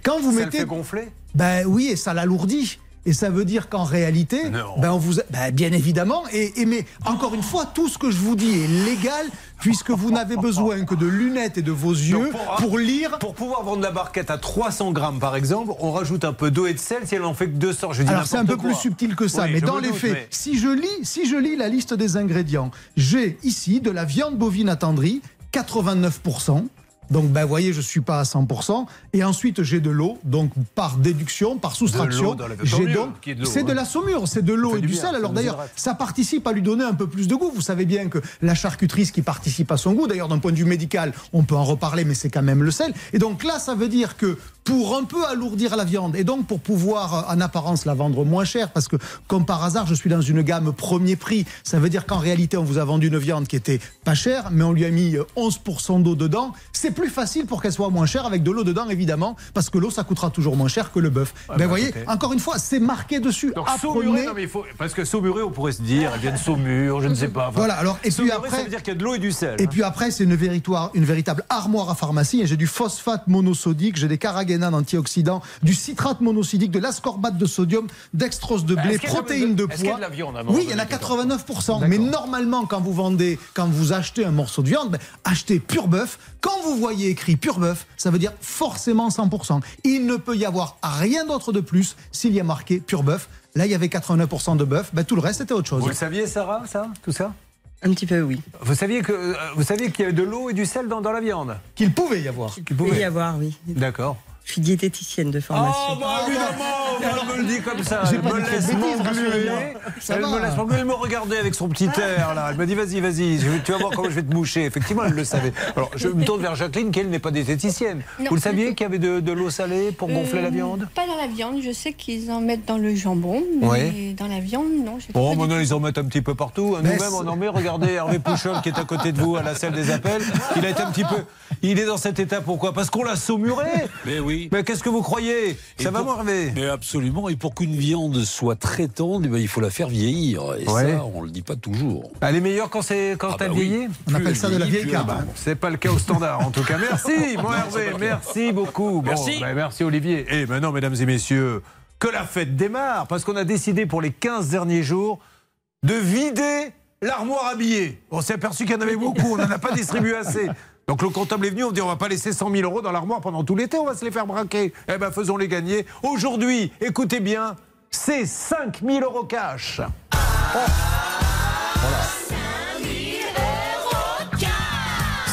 Quand vous ça mettez. Le fait gonfler? Ben oui, et ça l'alourdit. Et ça veut dire qu'en réalité, ben on vous, ben bien évidemment, et, mais encore une fois, tout ce que je vous dis est légal puisque vous n'avez besoin que de lunettes et de vos yeux pour, lire. Pour pouvoir vendre la barquette à 300 grammes, par exemple, on rajoute un peu d'eau et de sel si elle en fait que 200. Je dis Alors c'est un peu plus subtil que ça, mais dans les faits, si je lis, si je lis la liste des ingrédients, j'ai ici de la viande bovine attendrie, 89 donc, ben, voyez, je suis pas à 100%. Et ensuite, j'ai de l'eau. Donc, par déduction, par soustraction, j'ai donc. C'est de hein. la saumure, c'est de l'eau et du, sel. Alors, d'ailleurs, ça participe à lui donner un peu plus de goût. Vous savez bien que la charcuterie, ce qui participe à son goût, d'ailleurs, d'un point de vue médical, on peut en reparler, mais c'est quand même le sel. Et donc là, ça veut dire que pour un peu alourdir la viande et donc pour pouvoir en apparence la vendre moins cher parce que comme par hasard je suis dans une gamme premier prix ça veut dire qu'en réalité on vous a vendu une viande qui était pas chère mais on lui a mis 11% d'eau dedans c'est plus plus facile pour qu'elle soit moins chère avec de l'eau dedans, évidemment, parce que l'eau, ça coûtera toujours moins cher que le bœuf. Ouais, ben, bah, vous voyez, écoutez. encore une fois, c'est marqué dessus. Donc, Apprenez. Saumuré, non, mais il faut, parce que Saumuré, on pourrait se dire, elle vient de Saumur, je ne sais pas. Enfin, Voilà, alors, et puis après- ça veut dire qu'il y a de l'eau et du sel. Et puis après, c'est une, véritable armoire à pharmacie. J'ai du phosphate monosodique, j'ai des carragénanes antioxydants, du citrate monosodique, de l'ascorbate de sodium, dextrose de blé, a de- protéines de pois. de la viande Oui, il y en a donné, 89%. Mais normalement, quand vous vendez, quand vous achetez un morceau de viande, ben, achetez pur bœuf. Quand vous voyez écrit pur bœuf, ça veut dire forcément 100%. Il ne peut y avoir rien d'autre de plus s'il y a marqué pur bœuf. Là, il y avait 89% de bœuf. Ben, tout le reste, c'était autre chose. Vous le saviez, Sarah, ça Tout ça? Un petit peu, oui. Vous saviez que euh, vous saviez qu'il y avait de l'eau et du sel dans, dans la viande? Qu'il pouvait y avoir. Qu'il pouvait. y avoir, oui. D'accord. Je suis diététicienne de formation. Oh, bah évidemment, elle me le dit comme ça. Elle me laisse m'engluer. Elle me laisse m'engluer. Elle me regardait avec son petit air là. Elle me dit vas-y, vas-y, tu vas voir comment je vais te moucher. Effectivement, elle le savait. Alors, je me tourne vers Jacqueline, qui elle n'est pas diététicienne. Non, Vous le saviez qu'il y avait de, de l'eau salée pour gonfler la Euh, viande? Pas dans la viande, je sais qu'ils en mettent dans le jambon, mais Ouais. dans la viande, non. je sais Bon, maintenant, ils en mettent un petit peu partout. Mais Nous-mêmes, on en met. Regardez Hervé Pouchol, qui est à côté de vous, à la salle des appels. Il a été un petit peu. Il est dans cet état, pourquoi? Parce qu'on l'a saumuré. Mais oui. Mais qu'est-ce que vous croyez? Et Ça va, pour- mon Hervé Mais absolument. Et pour qu'une viande soit très tendre, eh ben, il faut la faire vieillir. Et Ouais. ça, on le dit pas toujours. Elle est meilleure quand, c'est, quand Ah elle bah oui. vieillit On appelle ça elle de la vieille elle est bonne. C'est pas le cas au standard, en tout cas. Merci, mon Hervé. Merci beaucoup. Bon, Merci. bah, merci, Olivier. Et maintenant, mesdames et messieurs, que la fête démarre, parce qu'on a décidé pour les 15 derniers jours de vider l'armoire à billets. On s'est aperçu qu'il y en avait beaucoup, on n'en a pas distribué assez. Donc le comptable est venu, on dit on va pas laisser 100 000 euros dans l'armoire pendant tout l'été, on va se les faire braquer. Eh ben faisons-les gagner. Aujourd'hui, écoutez bien, c'est 5 000 euros cash.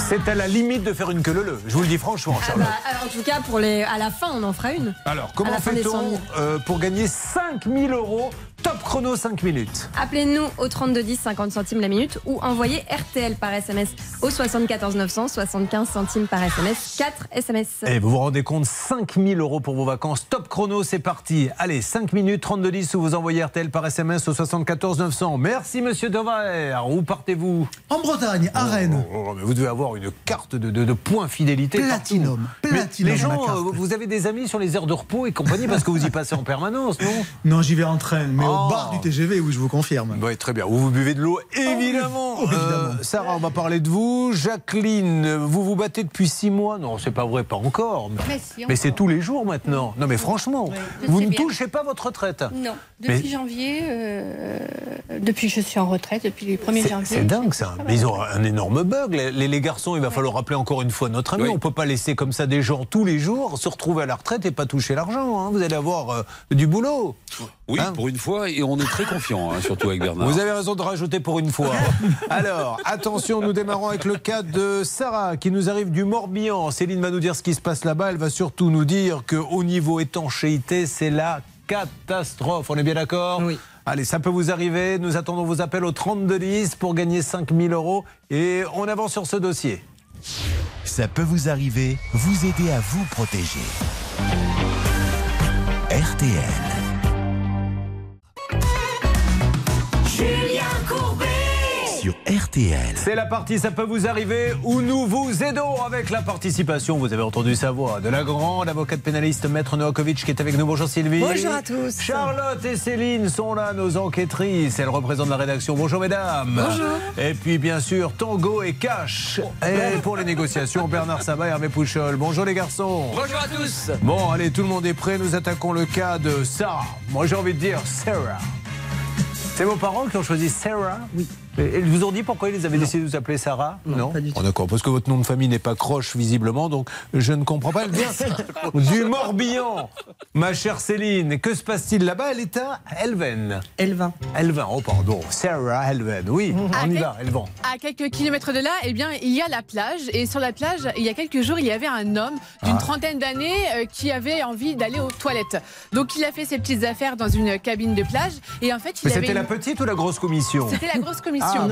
C'est à la limite de faire une queue leu. Je vous le dis franchement, Ah bah, alors, en tout cas, pour les, à la fin, on en fera une. Alors, comment la fin des 100 fait-on 000. euh, pour gagner 5000 euros Top chrono 5 minutes. Appelez-nous au 3210 50 centimes la minute ou envoyez RTL par SMS au 74 900 75 centimes par SMS 4 SMS. Et vous vous rendez compte, 5000 euros pour vos vacances. Top chrono, c'est parti. Allez, 5 minutes, 32 10 ou vous envoyez RTL par SMS au 74 900. Merci, monsieur Dever. Où partez-vous? En Bretagne, à Rennes. Oh, oh, mais Vous devez avoir une carte de, de, de points fidélité. Platinum. Platinum, les gens, euh, vous avez des amis sur les aires de repos et compagnie parce que vous y passez en permanence, non? Non, j'y vais en train, mais Oh. Au bar du TGV, oui, je vous confirme. Oui, très bien. Vous, vous buvez de l'eau, évidemment. Oh, évidemment. Euh, Sarah, on va parler de vous. Jacqueline, vous vous battez depuis six mois. Non, c'est pas vrai, pas encore. Mais, Mais si, mais c'est tous les jours maintenant. Non, mais franchement, vous ne bien. touchez pas votre retraite. Non, depuis Mais- janvier, euh, depuis que je suis en retraite, depuis le 1er C'est- janvier. C'est dingue ça. Mais ils ont un énorme bug. Les, les- les garçons, il va falloir rappeler encore une fois notre ami. Oui. On peut pas laisser comme ça des gens tous les jours se retrouver à la retraite et pas toucher l'argent. hein. Vous allez avoir euh, du boulot. Oui, Hein pour une fois, et on est très confiant, hein, surtout avec Bernard. Vous avez raison de rajouter pour une fois. Alors, attention, nous démarrons avec le cas de Sarah qui nous arrive du Morbihan. Céline va nous dire ce qui se passe là-bas. Elle va surtout nous dire qu'au niveau étanchéité, c'est la catastrophe. On est bien d'accord Oui. Allez, ça peut vous arriver. Nous attendons vos appels au 3210 pour gagner 5000 euros. Et on avance sur ce dossier. Ça peut vous arriver, vous aider à vous protéger. RTL. Sur RTL. C'est la partie Ça peut vous arriver où nous vous aidons avec la participation, vous avez entendu sa voix, de la grande avocate pénaliste Maître Novakovic qui est avec nous. Bonjour Sylvie. Bonjour à tous. Charlotte et Céline sont là, nos enquêtrices. Elles représentent la rédaction. Bonjour mesdames. Bonjour. Et puis bien sûr, Tango et Cash. Et pour les négociations, Bernard Sabat et Hervé Pouchol. Bonjour les garçons. Bonjour à tous Bon, allez, tout le monde est prêt. Nous attaquons le cas de Sarah. Moi, j'ai envie de dire Sarah. C'est vos parents qui ont choisi Sarah? Oui. Ils vous ont dit pourquoi ils avaient décidé de vous appeler Sarah Non, pas du tout. Oh, D'accord, parce que votre nom de famille n'est pas croche, visiblement, donc je ne comprends pas. Elle vient du Morbihan, ma chère Céline. Que se passe-t-il là-bas? Elle est à Elven. Elvin. Elven, oh pardon, Sarah Elven. Oui, on y va, Elven. À quelques kilomètres de là, eh bien, il y a la plage. Et sur la plage, il y a quelques jours, il y avait un homme d'une Ah. trentaine d'années euh, qui avait envie d'aller aux toilettes. Donc, il a fait ses petites affaires dans une cabine de plage. Et en fait, il Mais avait c'était la petite ou la grosse commission? C'était la grosse commission. Ah.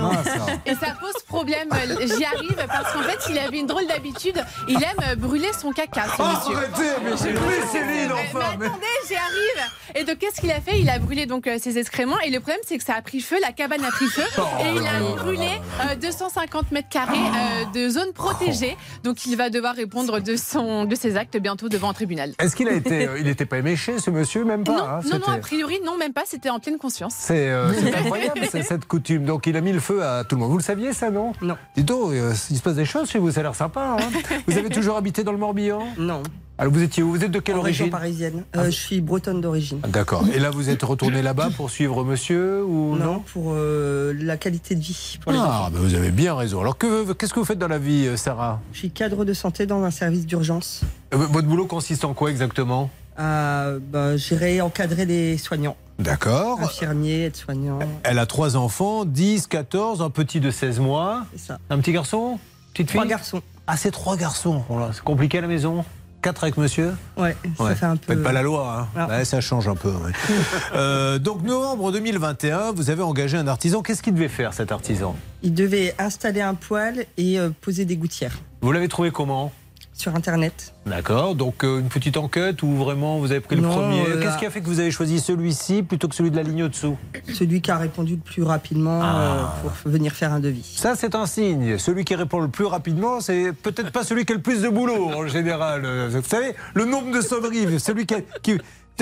Et ça pose problème. J'y arrive parce qu'en fait, il avait une drôle d'habitude. Il aime euh, brûler son caca, ce Oh, monsieur. arrêtez, mais c'est lui, Céline, enfin, Mais mais- attendez, j'y arrive. Et donc, qu'est-ce qu'il a fait? Il a brûlé donc euh, ses excréments. Et le problème, c'est que ça a pris feu. La cabane a pris feu. Oh et il a brûlé euh, 250 mètres carrés euh, de zone protégée. Donc, il va devoir répondre de, son, de ses actes bientôt devant un tribunal. Est-ce qu'il a été. euh, il n'était pas éméché, ce monsieur, même pas Non, hein, non, a priori, non, même pas. C'était en pleine conscience. C'est euh, incroyable c'est cette coutume. Donc il a mis le feu à tout le monde. Vous le saviez ça, non Non. Dis donc, euh, il se passe des choses chez vous, ça a l'air sympa. hein vous avez toujours habité dans le Morbihan Non. Alors vous étiez où Vous êtes de quelle en région origine parisienne. Euh, Je suis bretonne d'origine. Ah, D'accord. Et là, vous êtes retourné là-bas pour suivre monsieur ou non, Non, pour euh, la qualité de vie pour Ah, ben vous avez bien raison. Alors que- qu'est-ce que vous faites dans la vie, Sarah Je suis cadre de santé dans un service d'urgence. Votre boulot consiste en quoi exactement À bah, gérer, encadrer les soignants. D'accord. Infirmiers, aides-soignants. Elle a trois enfants, 10, 14, un petit de 16 mois. C'est ça. Un petit garçon Petite fille Trois garçons. Ah, c'est trois garçons. Voilà, C'est compliqué à la maison Quatre avec monsieur Ouais, ça Ouais. fait un peu. Faites pas la loi, hein. Ah. Ouais, ça change un peu. ouais. Euh, donc novembre 2021, vous avez engagé un artisan. Qu'est-ce qu'il devait faire cet artisan? Il devait installer un poêle et euh, poser des gouttières Vous l'avez trouvé comment? Sur Internet. D'accord. Donc euh, une petite enquête ou vraiment vous avez pris le premier euh, Qu'est-ce qui a fait que vous avez choisi celui-ci plutôt que celui de la ligne au-dessous Celui qui a répondu le plus rapidement euh, Ah. pour venir faire un devis. Ça, c'est un signe. Celui qui répond le plus rapidement, c'est peut-être pas celui qui a le plus de boulot en général. Euh, Vous savez, le nombre de sonneries, celui qui. qui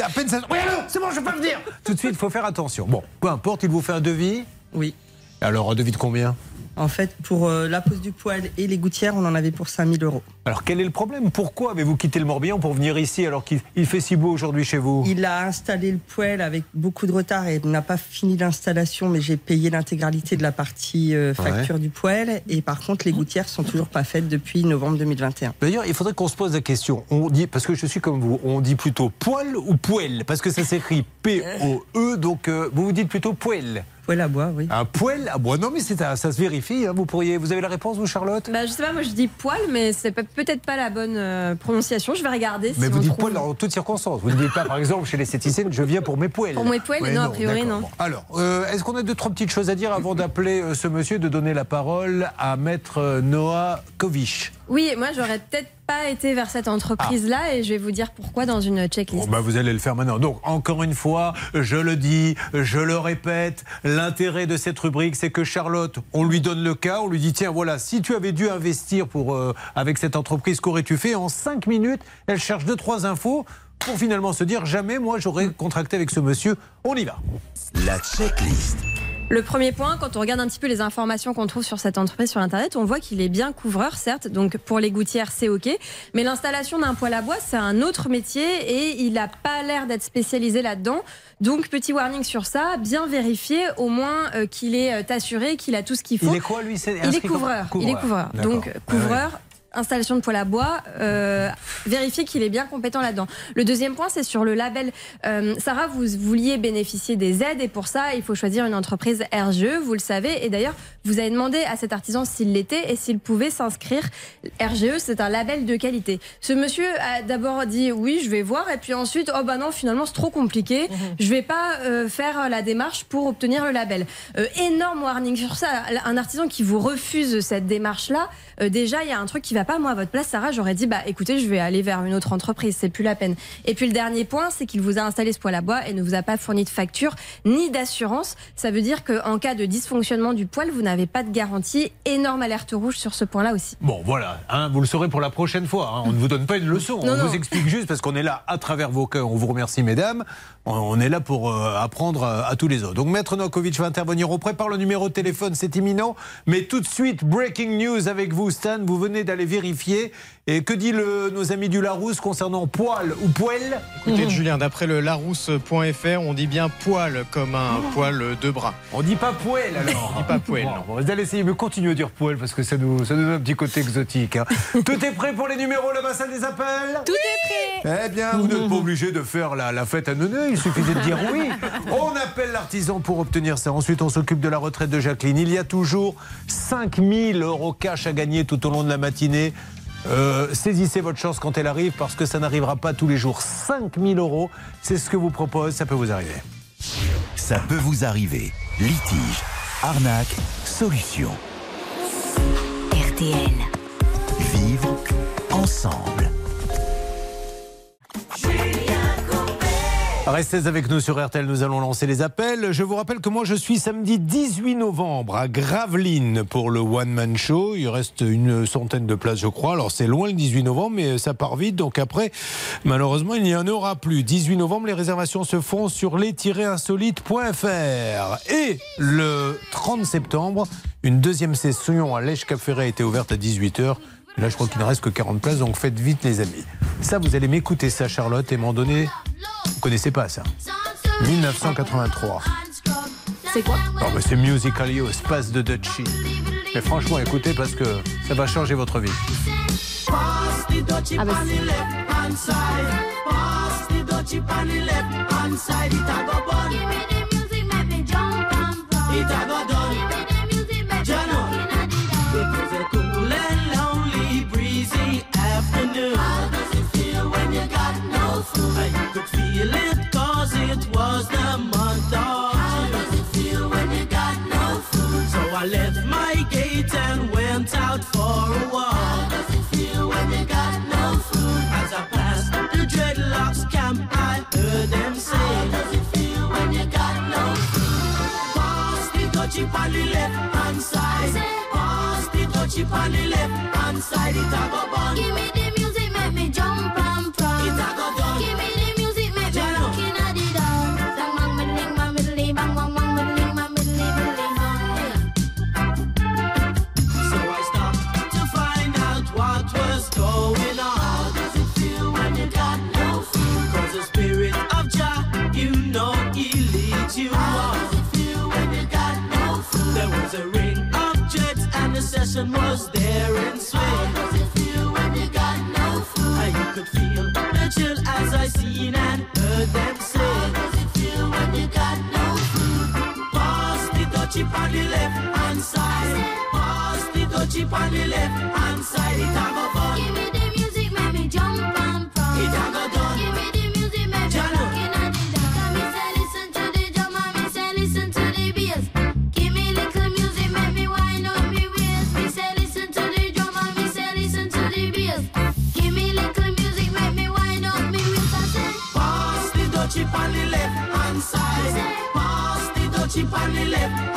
à peine ça. Oui, allô, c'est bon, je peux venir Tout de suite, il faut faire attention. Bon, peu importe, il vous fait un devis. Oui. Alors, un devis de combien? En fait, pour euh, la pose du poêle et les gouttières, on en avait pour 5000 euros. Alors, quel est le problème? Pourquoi avez-vous quitté le Morbihan pour venir ici alors qu'il il fait si beau aujourd'hui chez vous? Il a installé le poêle avec beaucoup de retard et n'a pas fini l'installation, mais j'ai payé l'intégralité de la partie euh, facture du poêle. Et par contre, les gouttières sont toujours pas faites depuis novembre 2021. D'ailleurs, il faudrait qu'on se pose la question. On dit, parce que je suis comme vous, on dit plutôt poil ou poêle? Parce que ça s'écrit P-O-E, donc euh, vous vous dites plutôt poêle. Poêle à bois, oui. Un poêle à bois. Non, mais c'est un- ça se vérifie. hein. Vous pourriez, vous avez la réponse, vous, Charlotte? Bah, je sais pas, moi je dis poil, mais c'est pe- peut-être pas la bonne euh, prononciation. Je vais regarder si Mais vous on dites trouve. poêle dans toutes circonstances. Vous ne dites pas, par exemple, chez l'esthéticienne, je viens pour mes poêles. Pour mes poêles, non, a priori, non. Bon. Alors, euh, est-ce qu'on a deux, trois petites choses à dire avant d'appeler euh, ce monsieur, de donner la parole à maître Noah Kovich Oui, moi j'aurais peut-être pas été vers cette entreprise-là et je vais vous dire pourquoi dans une checklist. Bon, bah, vous allez le faire maintenant. Donc, encore une fois, je le dis, je le répète, l'intérêt de cette rubrique, c'est que Charlotte, on lui donne le cas, on lui dit tiens, voilà, si tu avais dû investir pour, euh, avec cette entreprise, qu'aurais-tu fait En cinq minutes, elle cherche deux, trois infos pour finalement se dire jamais, moi, j'aurais contracté avec ce monsieur. On y va. La checklist. Le premier point, quand on regarde un petit peu les informations qu'on trouve sur cette entreprise sur Internet, on voit qu'il est bien couvreur, certes. Donc pour les gouttières, c'est OK. Mais l'installation d'un poêle à bois, c'est un autre métier et il n'a pas l'air d'être spécialisé là-dedans. Donc petit warning sur ça, bien vérifier au moins euh, qu'il est euh, assuré, qu'il a tout ce qu'il faut. Il est quoi, lui Il est comme- couvreur. Il est couvreur. Donc couvreur. Installation de poêle à bois, euh, vérifier qu'il est bien compétent là-dedans. Le deuxième point, c'est sur le label. Euh, Sarah, vous vouliez bénéficier des aides et pour ça, il faut choisir une entreprise RGE, vous le savez. Et d'ailleurs, vous avez demandé à cet artisan s'il l'était et s'il pouvait s'inscrire. RGE, c'est un label de qualité. Ce monsieur a d'abord dit oui, je vais voir, et puis ensuite, oh bah non, finalement, c'est trop compliqué. Je vais pas euh, faire la démarche pour obtenir le label. Euh, énorme warning sur ça. Un artisan qui vous refuse cette démarche-là, euh, déjà, il y a un truc qui va pas. Moi, à votre place, Sarah, j'aurais dit, bah écoutez, je vais aller vers une autre entreprise, c'est plus la peine. Et puis le dernier point, c'est qu'il vous a installé ce poêle à bois et ne vous a pas fourni de facture ni d'assurance. Ça veut dire qu'en cas de dysfonctionnement du poêle, vous n'avez pas de garantie. Énorme alerte rouge sur ce point-là aussi. Bon, voilà, hein, vous le saurez pour la prochaine fois. hein. On ne vous donne pas une leçon, Non, on non. vous explique juste parce qu'on est là à travers vos cœurs. On vous remercie, mesdames. On- est là pour euh, apprendre à, à tous les autres. Donc, Maître Nokovic va intervenir. On prépare le numéro de téléphone, c'est imminent. Mais tout de suite, breaking news avec vous, Stan. Vous venez d'aller vérifier. Et que dit le, nos amis du Larousse concernant poil ou poêle Écoutez, Julien, d'après le larousse.fr, on dit bien poil comme un poil de bras. On dit pas poêle alors On dit pas poêle. Bon, non. bon, vous allez essayer, mais continuez à dire poêle parce que ça nous, ça nous donne un petit côté exotique. hein. Tout est prêt pour les numéros, la salle des appels? Tout est prêt Eh bien, vous n'êtes pas obligé de faire la, la fête à Neuneu, il suffisait de dire oui. On appelle l'artisan pour obtenir ça. Ensuite, on s'occupe de la retraite de Jacqueline. Il y a toujours 5000 euros cash à gagner tout au long de la matinée. Euh, saisissez votre chance quand elle arrive parce que ça n'arrivera pas tous les jours. 5000 euros, c'est ce que vous propose, ça peut vous arriver. Ça peut vous arriver. Litige, Arnaque, solution. RTL. Vivre ensemble. Restez avec nous sur RTL, nous allons lancer les appels. Je vous rappelle que moi je suis samedi 18 novembre à Gravelines pour le One Man Show. Il reste une centaine de places je crois. Alors c'est loin le 18 novembre mais ça part vite. Donc après malheureusement il n'y en aura plus. 18 novembre les réservations se font sur les-insolites.fr. Et le 30 septembre une deuxième session à Lèche Cap a été ouverte à 18h. Là, je crois qu'il ne reste que 40 places, donc faites vite, les amis. Ça, vous allez m'écouter, ça, Charlotte, et m'en donner. Vous connaissez pas ça 1983. C'est quoi Oh, bah, c'est Musical You, Space de Dutchy. Mais franchement, écoutez parce que ça va changer votre vie. Ah bah I could feel it cause it was the month of How does it feel when you got no food? So I left my gate and went out for a walk. How does it feel when you got no food? As I passed the dreadlocks camp, I heard them say, How does it feel when you got no food? Pass the dutchie on the left hand side. Pass the on the left hand side. It a go bun. Give me the was a ring of jets and the session was there in swing. How does it feel when you got no food? And you could feel the chill as I seen and heard them say. How does it feel when you got no food? Pass the dutchie on the left hand side. Pass the dutchie on the left hand side. It a go fun. Give me the music, make me jump and prance. It a dutchie on the left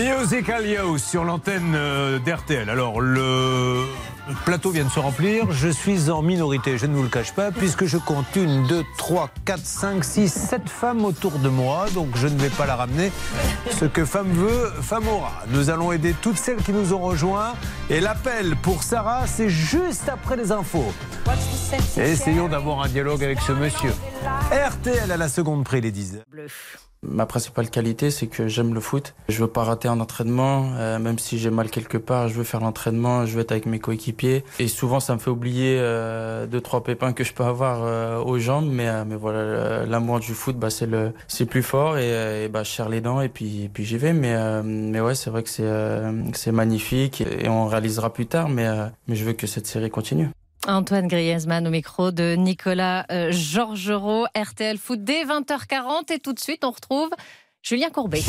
Musical You sur l'antenne euh, d'RTL. Alors, le plateau vient de se remplir. Je suis en minorité, je ne vous le cache pas, puisque je compte une, deux, trois, quatre, cinq, six, sept femmes autour de moi. Donc, je ne vais pas la ramener. Ce que femme veut, femme aura. Nous allons aider toutes celles qui nous ont rejoints. Et l'appel pour Sarah, c'est juste après les infos. Essayons d'avoir un dialogue avec ce monsieur. RTL à la seconde près, les 10 Ma principale qualité, c'est que j'aime le foot. Je veux pas rater un entraînement, euh, même si j'ai mal quelque part, je veux faire l'entraînement, je veux être avec mes coéquipiers. Et souvent, ça me fait oublier euh, deux trois pépins que je peux avoir euh, aux jambes, mais euh, mais voilà, euh, l'amour du foot, bah c'est le c'est plus fort et, euh, et bah je serre les dents et puis et puis j'y vais. Mais mais ouais, c'est vrai que c'est c'est magnifique et on réalisera plus tard, mais mais je veux que cette série continue. Antoine Griezmann au micro de Nicolas euh, Georgerot, RTL Foot dès 20h40. Et tout de suite, on retrouve Julien Courbet.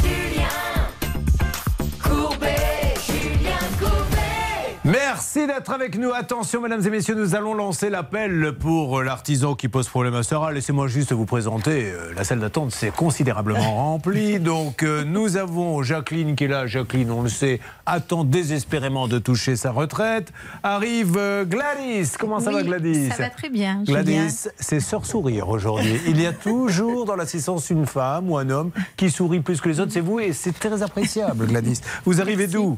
Merci d'être avec nous. Attention, mesdames et messieurs, nous allons lancer l'appel pour l'artisan qui pose problème à Sarah. Laissez-moi juste vous présenter. Euh, La salle d'attente, c'est considérablement rempli. Donc, euh, nous avons Jacqueline qui est là. Jacqueline, on le sait, attend désespérément de toucher sa retraite. Arrive euh, Gladys. Comment ça Oui, va, Gladys Ça va très bien. Julien. Gladys, c'est sœur sourire aujourd'hui. Il y a toujours dans l'assistance une femme ou un homme qui sourit plus que les autres. C'est vous et c'est très appréciable, Gladys. Vous arrivez d'où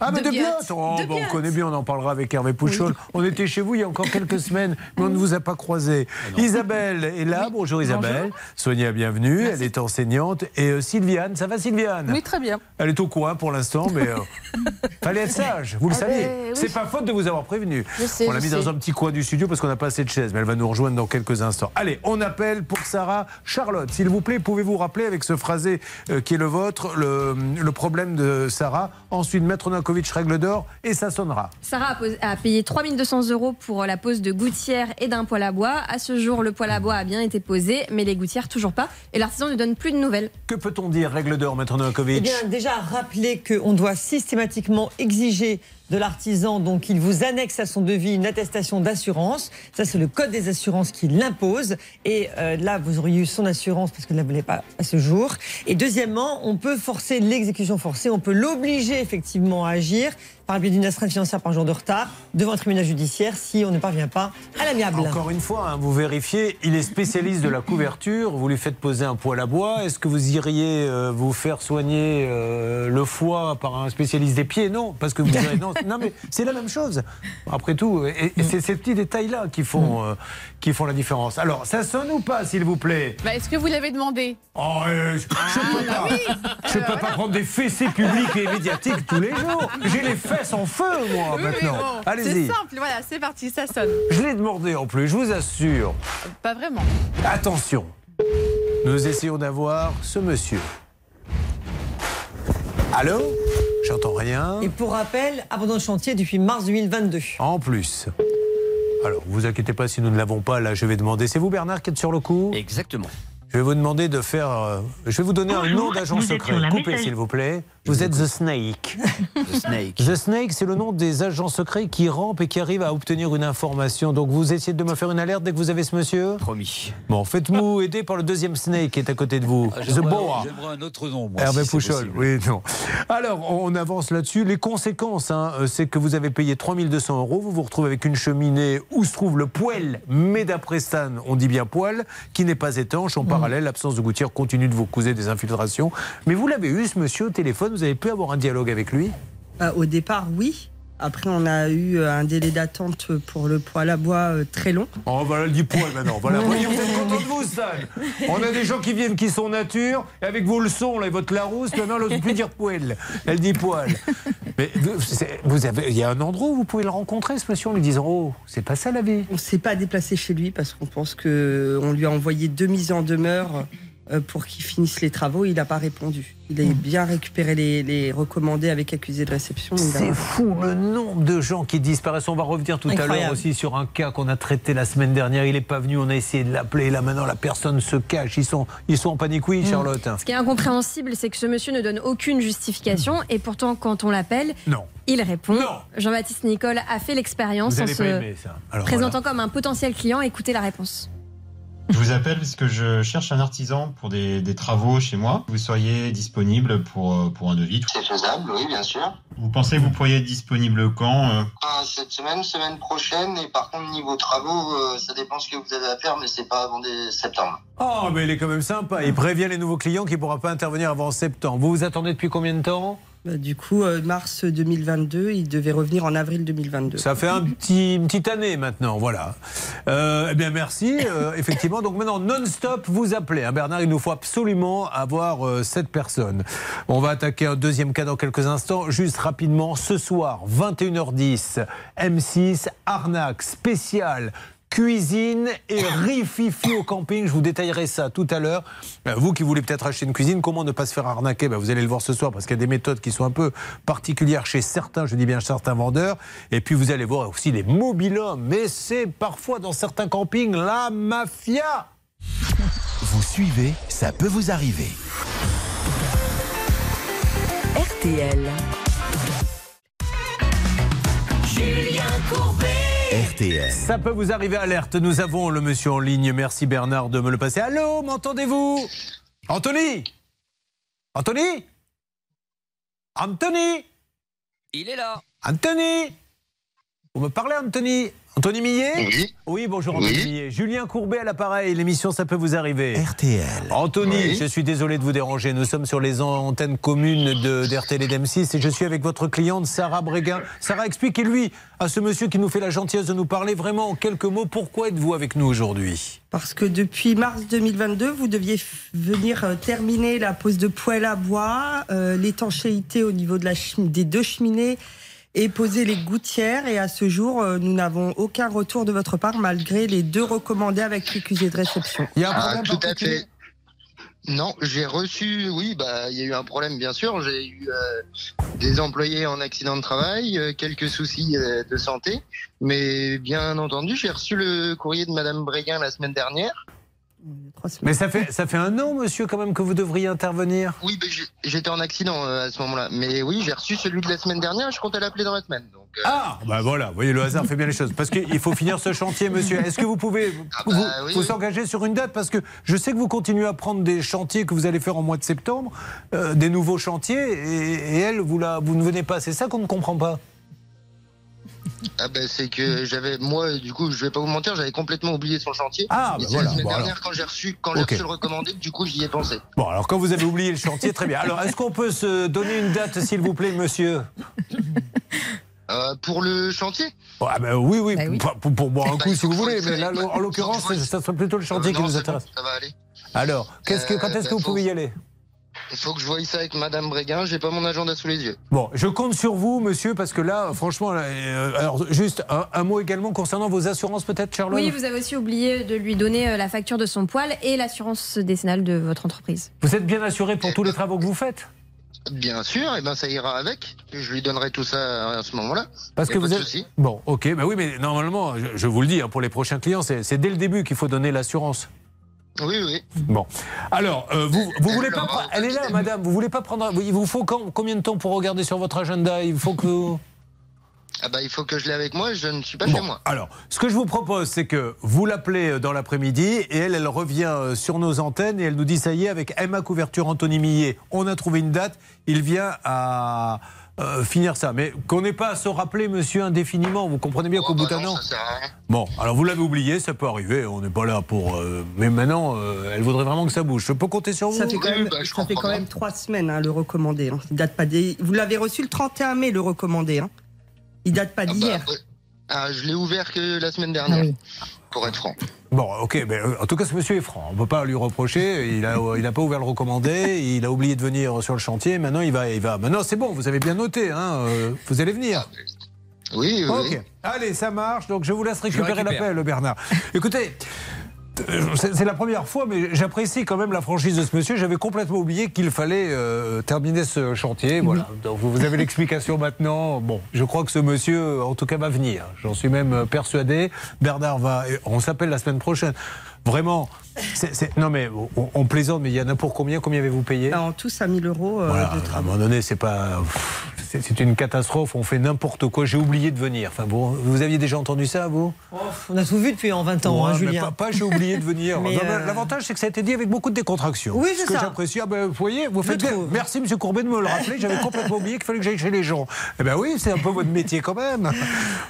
Ah, mais De de, Biot. Oh, De bah, On connaît bien, on en parlera avec Hervé Pouchol. On était chez vous il y a encore quelques semaines, mais on ne vous a pas croisé. Isabelle est là. Bonjour Isabelle. Sonia, bienvenue. Elle est enseignante. Et euh, Sylviane, ça va Sylviane? Oui, très bien. Elle est au coin pour l'instant, mais euh, fallait être sage, vous le Ah savez. ben, oui. C'est pas faute de vous avoir prévenu. Sais, on l'a je mis sais. dans un petit coin du studio parce qu'on n'a pas assez de chaises, mais elle va nous rejoindre dans quelques instants. Allez, on appelle pour Sarah Charlotte. S'il vous plaît, pouvez-vous rappeler avec ce phrasé euh, qui est le vôtre, le, le problème de Sarah? Ensuite, Maître Règle d'or et ça sonnera. Sarah a, payé 3200 euros pour la pose de gouttière et d'un poêle à bois. À ce jour, le poêle à bois a bien été posé, mais les gouttières toujours pas. Et l'artisan ne donne plus de nouvelles. Que peut-on dire, règle d'or, Maître Nankovic Eh bien, déjà, rappeler qu'on doit systématiquement exiger de l'artisan, donc il vous annexe à son devis une attestation d'assurance. Ça, c'est le code des assurances qui l'impose. Et euh, là, vous auriez eu son assurance parce que ne la voulez pas à ce jour. Et deuxièmement, on peut forcer l'exécution forcée, on peut l'obliger effectivement à agir par le biais d'une astreinte financière par jour de retard devant un tribunal judiciaire si on ne parvient pas à l'amiable. Encore une fois, hein, vous vérifiez, il est spécialiste de la couverture, vous lui faites poser un poêle à bois. Est-ce que vous iriez euh, vous faire soigner euh, le foie par un spécialiste des pieds? Non, parce que vous direz non, non mais c'est la même chose. Après tout, et, et c'est ces petits détails-là qui font, euh, qui font la différence. Alors, ça sonne ou pas, s'il vous plaît? Bah, Est-ce que vous l'avez demandé? Oh, euh, je je peux bah pas, oui. je peux pas prendre des fessées publiques et médiatiques tous les jours. J'ai les fesses en feu, moi, Oui, maintenant. bon, Allez-y. C'est simple, voilà, c'est parti, ça sonne. Je l'ai demandé en plus, je vous assure. Pas vraiment. Attention, nous essayons d'avoir ce monsieur. Allô? J'entends rien. Et pour rappel, abandon de chantier depuis mars 2022. En plus. Alors, vous inquiétez pas si nous ne l'avons pas, là, je vais demander. C'est vous, Bernard, qui êtes sur le coup? Exactement. Je vais vous demander de faire. euh, je vais vous donner un Bonjour, nom d'agent vous êtes secret. sur la Coupez, s'il vous plaît. Vous êtes The Snake. The Snake. The Snake, c'est le nom des agents secrets qui rampent et qui arrivent à obtenir une information. Donc, vous essayez de me faire une alerte dès que vous avez ce monsieur Promis. Bon, faites-vous aider par le deuxième Snake qui est à côté de vous. Ah, The Boa. j'aimerais un autre nom, moi. Hervé si c'est Pouchol, possible. oui, non. Alors, on avance là-dessus. Les conséquences, hein, euh, c'est que vous avez payé 3200 euros. Vous vous retrouvez avec une cheminée où se trouve le poêle, mais d'après Stan, on dit bien poêle, qui n'est pas étanche. L'absence de gouttière continue de vous causer des infiltrations. Mais vous l'avez eu, ce monsieur, au téléphone. Vous avez pu avoir un dialogue avec lui? Bah, au départ, oui. Après, on a eu euh, un délai d'attente pour le poêle à bois euh, très long. Oh, voilà, elle dit poêle maintenant. Voilà, voyez, vous êtes content de vous, Stan. On a des gens qui viennent qui sont nature, et avec vos leçons là, et votre Larousse, maintenant, elle n'ose plus dire poêle. Elle dit poêle. Mais vous, avez, il y a un endroit où vous pouvez le rencontrer, ce monsieur, en lui disant Oh, c'est pas ça la vie. On ne s'est pas déplacé chez lui parce qu'on pense qu'on lui a envoyé deux mises en demeure pour qu'il finisse les travaux. Il n'a pas répondu. Il a bien récupéré les, les recommandés avec accusé de réception. C'est fou le nombre de gens qui disparaissent. On va revenir tout à l'heure aussi sur un cas qu'on a traité la semaine dernière. Il n'est pas venu, on a essayé de l'appeler. Là maintenant, la personne se cache. Ils sont, ils sont en panique, oui, Charlotte. Ce qui est incompréhensible, c'est que ce monsieur ne donne aucune justification. Et pourtant, quand on l'appelle, Non. il répond. Jean-Baptiste Nicole a fait l'expérience en se présentant comme un potentiel client. Écoutez la réponse. Je vous appelle parce que je cherche un artisan pour des, des travaux chez moi. Vous seriez disponible pour, euh, pour un devis. C'est faisable, oui, bien sûr. Vous pensez que vous pourriez être disponible quand euh Pas cette semaine, semaine prochaine. Et par contre, niveau travaux, euh, ça dépend ce que vous avez à faire, mais c'est pas avant des- septembre. Oh, mais il est quand même sympa. Il prévient les nouveaux clients qu'il ne pourra pas intervenir avant septembre. Vous vous attendez depuis combien de temps? Bah, du coup, euh, mars 2022, il devait revenir en avril 2022. Ça fait un petit, une petite année maintenant, voilà. Euh, eh bien, merci. euh, effectivement, donc maintenant, non-stop, vous appelez. hein, Bernard, il nous faut absolument avoir cette personne. On va attaquer un deuxième cas dans quelques instants. Juste rapidement, ce soir, 21h10, M6, arnaque spéciale. Cuisine et riz fifi au camping. Je vous détaillerai ça tout à l'heure. Euh, Vous qui voulez peut-être acheter une cuisine, comment ne pas se faire arnaquer? Ben, Vous allez le voir ce soir parce qu'il y a des méthodes qui sont un peu particulières chez certains, je dis bien certains vendeurs. Et puis vous allez voir aussi les mobilhommes. Mais c'est parfois dans certains campings la mafia. Vous suivez, ça peut vous arriver. RTL. Julien Courbet. RTL. Ça peut vous arriver, alerte. Nous avons le monsieur en ligne. Merci Bernard de me le passer. Allô, m'entendez-vous? Anthony? Anthony? Anthony? Il est là. Anthony? Vous me parlez, Anthony? Anthony Millet Oui. Oui, bonjour Oui. Anthony Millet. Julien Courbet à l'appareil, l'émission Ça peut vous arriver. RTL. Anthony, Oui. je suis désolé de vous déranger. Nous sommes sur les antennes communes de d'RTL et d'M6 et je suis avec votre cliente Sarah Bréguin. Sarah, expliquez-lui à ce monsieur qui nous fait la gentillesse de nous parler vraiment en quelques mots pourquoi êtes-vous avec nous aujourd'hui? Parce que depuis mars 2022, vous deviez venir euh, terminer la pose de poêle à bois, euh, l'étanchéité au niveau de la des deux cheminées et poser les gouttières. Et à ce jour, euh, nous n'avons aucun retour de votre part malgré les deux recommandés avec l'accusé de réception. Il y a un Ah, problème tout à fait. Non, j'ai reçu, oui, bah, il y a eu un problème, bien sûr. J'ai eu euh, des employés en accident de travail, euh, quelques soucis euh, de santé. Mais bien entendu, j'ai reçu le courrier de Madame Bréguin la semaine dernière. Mais ça fait, ça fait un an, monsieur, quand même, que vous devriez intervenir. Oui, j'ai- j'étais en accident euh, à ce moment-là. Mais oui, j'ai reçu celui de la semaine dernière. Je comptais l'appeler dans la semaine. Donc, euh, Ah, bah voilà, vous voyez, le hasard fait bien les choses. Parce qu'il faut finir ce chantier, monsieur. Est-ce que vous pouvez vous, bah oui, vous oui. engager sur une date? Parce que je sais que vous continuez à prendre des chantiers que vous allez faire en mois de septembre, euh, des nouveaux chantiers, et, et elle, vous, la, vous ne venez pas. C'est ça qu'on ne comprend pas. Ah ben c'est que j'avais moi du coup je vais pas vous mentir j'avais complètement oublié son chantier. Ah, bah c'est voilà, la semaine bon, dernière alors. quand j'ai reçu quand j'ai reçu le recommandé du coup j'y ai pensé. Bon, alors quand vous avez oublié le chantier, très bien. Alors, est-ce qu'on peut se donner une date, s'il vous plaît, monsieur? Euh, pour le chantier? Ah ben oui, oui, Bah oui. Pour, pour- pour boire un Bah, coup si vous voulez, mais là, en l'occurrence, ça serait plutôt le chantier Euh, qui non, nous intéresse. bon, ça va aller. Alors, qu'est-ce que, quand est-ce que bah, vous faut- pouvez y aller? Il faut que je voie ça avec Madame Bréguin, j'ai pas mon agenda sous les yeux. Bon, je compte sur vous, monsieur, parce que là, franchement, là, euh, alors juste un, un mot également concernant vos assurances, peut-être, Charlotte Oui, vous avez aussi oublié de lui donner euh, la facture de son poil et l'assurance décennale de votre entreprise. Vous êtes bien assuré pour tous les travaux que vous faites Bien sûr, et ben ça ira avec. Je lui donnerai tout ça à ce moment-là. Parce que vous êtes. souci. Bon, ok, bah oui, mais normalement, je, je vous le dis, hein, pour les prochains clients, c'est dès le début qu'il faut donner l'assurance. Oui, oui. Bon, alors, euh, vous, vous voulez pas. Elle est là, madame, vous voulez pas prendre. Il vous faut quand- combien de temps pour regarder sur votre agenda? Il faut que. Ah bah il faut que je l'ai avec moi, je ne suis pas Bon, chez moi. Alors, ce que je vous propose, c'est que vous l'appelez euh, dans l'après-midi et elle, elle revient euh, sur nos antennes et elle nous dit ça y est, avec Emma Couverture, Anthony Millet, on a trouvé une date. Il vient à euh, finir ça. Mais qu'on n'ait pas à se rappeler, monsieur, indéfiniment. Vous comprenez bien qu'au bout d'un an. Bon, alors vous l'avez oublié, ça peut arriver. On n'est pas là pour. euh, mais maintenant, euh, elle voudrait vraiment que ça bouge. Je peux compter sur vous Ça fait quand même, ça fait quand même trois semaines, hein, le recommandé. hein. Il date pas des... Vous l'avez reçu le 31 mai, le recommandé. Hein. Il date pas d'hier. Ah, je l'ai ouvert que la semaine dernière, pour être franc. Bon, ok, mais euh, en tout cas, ce monsieur est franc. On ne peut pas lui reprocher. Il n'a il a pas ouvert le recommandé. Il a oublié de venir sur le chantier. Maintenant, il va. Il va. Maintenant, c'est bon, vous avez bien noté. Hein, euh, vous allez venir. Oui, oui. Ok. Allez, ça marche. Donc, je vous laisse récupérer récupère. l'appel, Bernard. Écoutez. Euh, C'est la première fois, mais j'apprécie quand même la franchise de ce monsieur. J'avais complètement oublié qu'il fallait euh, terminer ce chantier. Voilà. Donc vous avez l'explication maintenant. Bon, je crois que ce monsieur, en tout cas, va venir. J'en suis même euh, persuadé. Bernard va. On s'appelle la semaine prochaine. Vraiment. Non mais on, on plaisante, mais il y en a pour combien? Combien avez-vous payé? En tout, 5000 euros euh, voilà, de à un moment donné, c'est pas, c'est une catastrophe. On fait n'importe quoi. J'ai oublié de venir. Enfin bon, vous aviez déjà entendu ça, vous? On a tout vu depuis en 20 ans, Ouais, hein, mais Julien. Pas, pas j'ai oublié de venir. Euh, L'avantage, c'est que ça a été dit avec beaucoup de décontraction. Oui, Ce c'est que ça. j'apprécie. Ah ben, vous voyez, vous faites bien. Merci, Monsieur Courbet, de me le rappeler. J'avais complètement oublié qu'il fallait que j'aille chez les gens. Eh ben oui, c'est un peu votre métier quand même.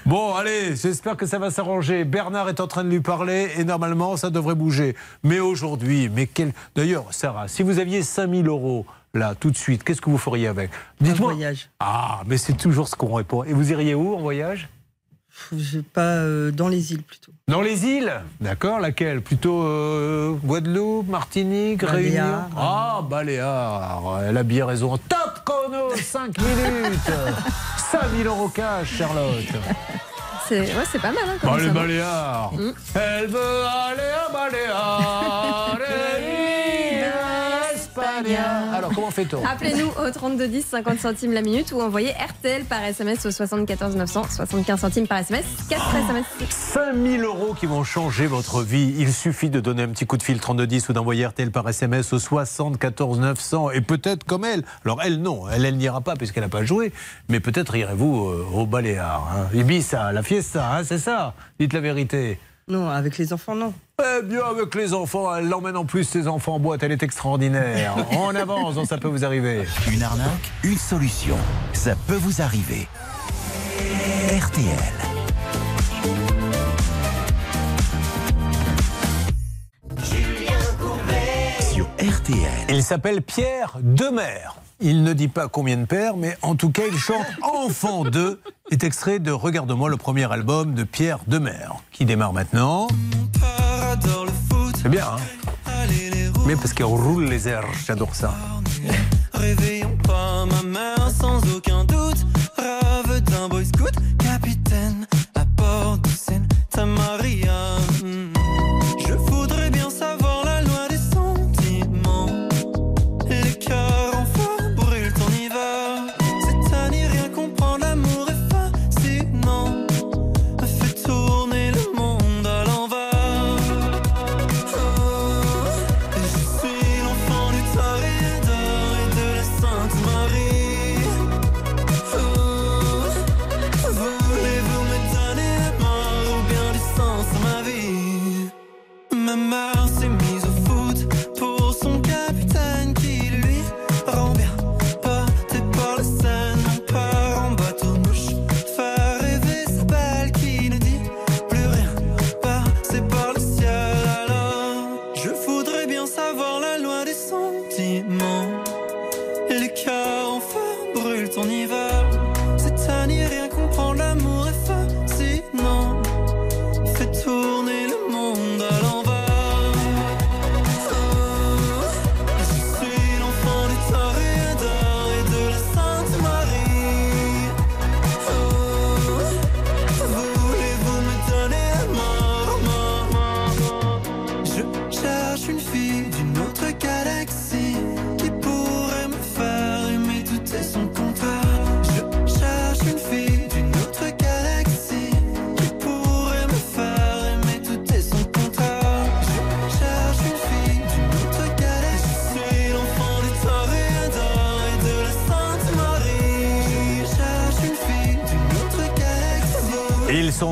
Bon, allez, j'espère que ça va s'arranger. Bernard est en train de lui parler et normalement, ça devrait bouger. Mais aujourd'hui, mais quel. D'ailleurs, Sarah, si vous aviez 5000 euros. Là, tout de suite, qu'est-ce que vous feriez avec? Dites-moi. voyage. Ah, mais c'est toujours ce qu'on répond. Et vous iriez où en voyage? Je pas euh, dans les îles plutôt. Dans les îles? D'accord, laquelle? Plutôt euh, Guadeloupe, Martinique. Réunion? Ah, Baléares, elle a bien raison. Top chrono, 5 minutes 5000 euros cash, Charlotte C'est ouais, c'est pas mal. Hein, comme ça. Baléares Mm. Elle veut aller à Baléares Espagne Alors, comment fait-on? Appelez-nous au 3210 50 centimes la minute ou envoyez RTL par SMS au 74 900 75 centimes par SMS 4 SMS. 5000 euros qui vont changer votre vie. Il suffit de donner un petit coup de fil 3210 ou d'envoyer RTL par SMS au 74 900 et peut-être comme elle. Alors elle non, elle, elle n'ira pas puisqu'elle n'a pas joué, mais peut-être irez-vous euh, au Baléares. Hein. Ibiza, la fiesta, hein, c'est ça? Dites la vérité. Non, avec les enfants, non. Eh bien, avec les enfants, elle l'emmène en plus ses enfants en boîte. Elle est extraordinaire. On avance, ça peut vous arriver. Une arnaque, une solution. Ça peut vous arriver. RTL. Sur RTL. Il s'appelle Pierre Demer. Il ne dit pas combien de pères, mais en tout cas, il chante Enfant 2, est extrait de Regarde-moi, le premier album de Pierre Demer, qui démarre maintenant. C'est bien, hein Mais parce qu'elle roule les airs, j'adore ça. Réveillons pas ma mère sans aucun doute. Rêve d'un boy scout,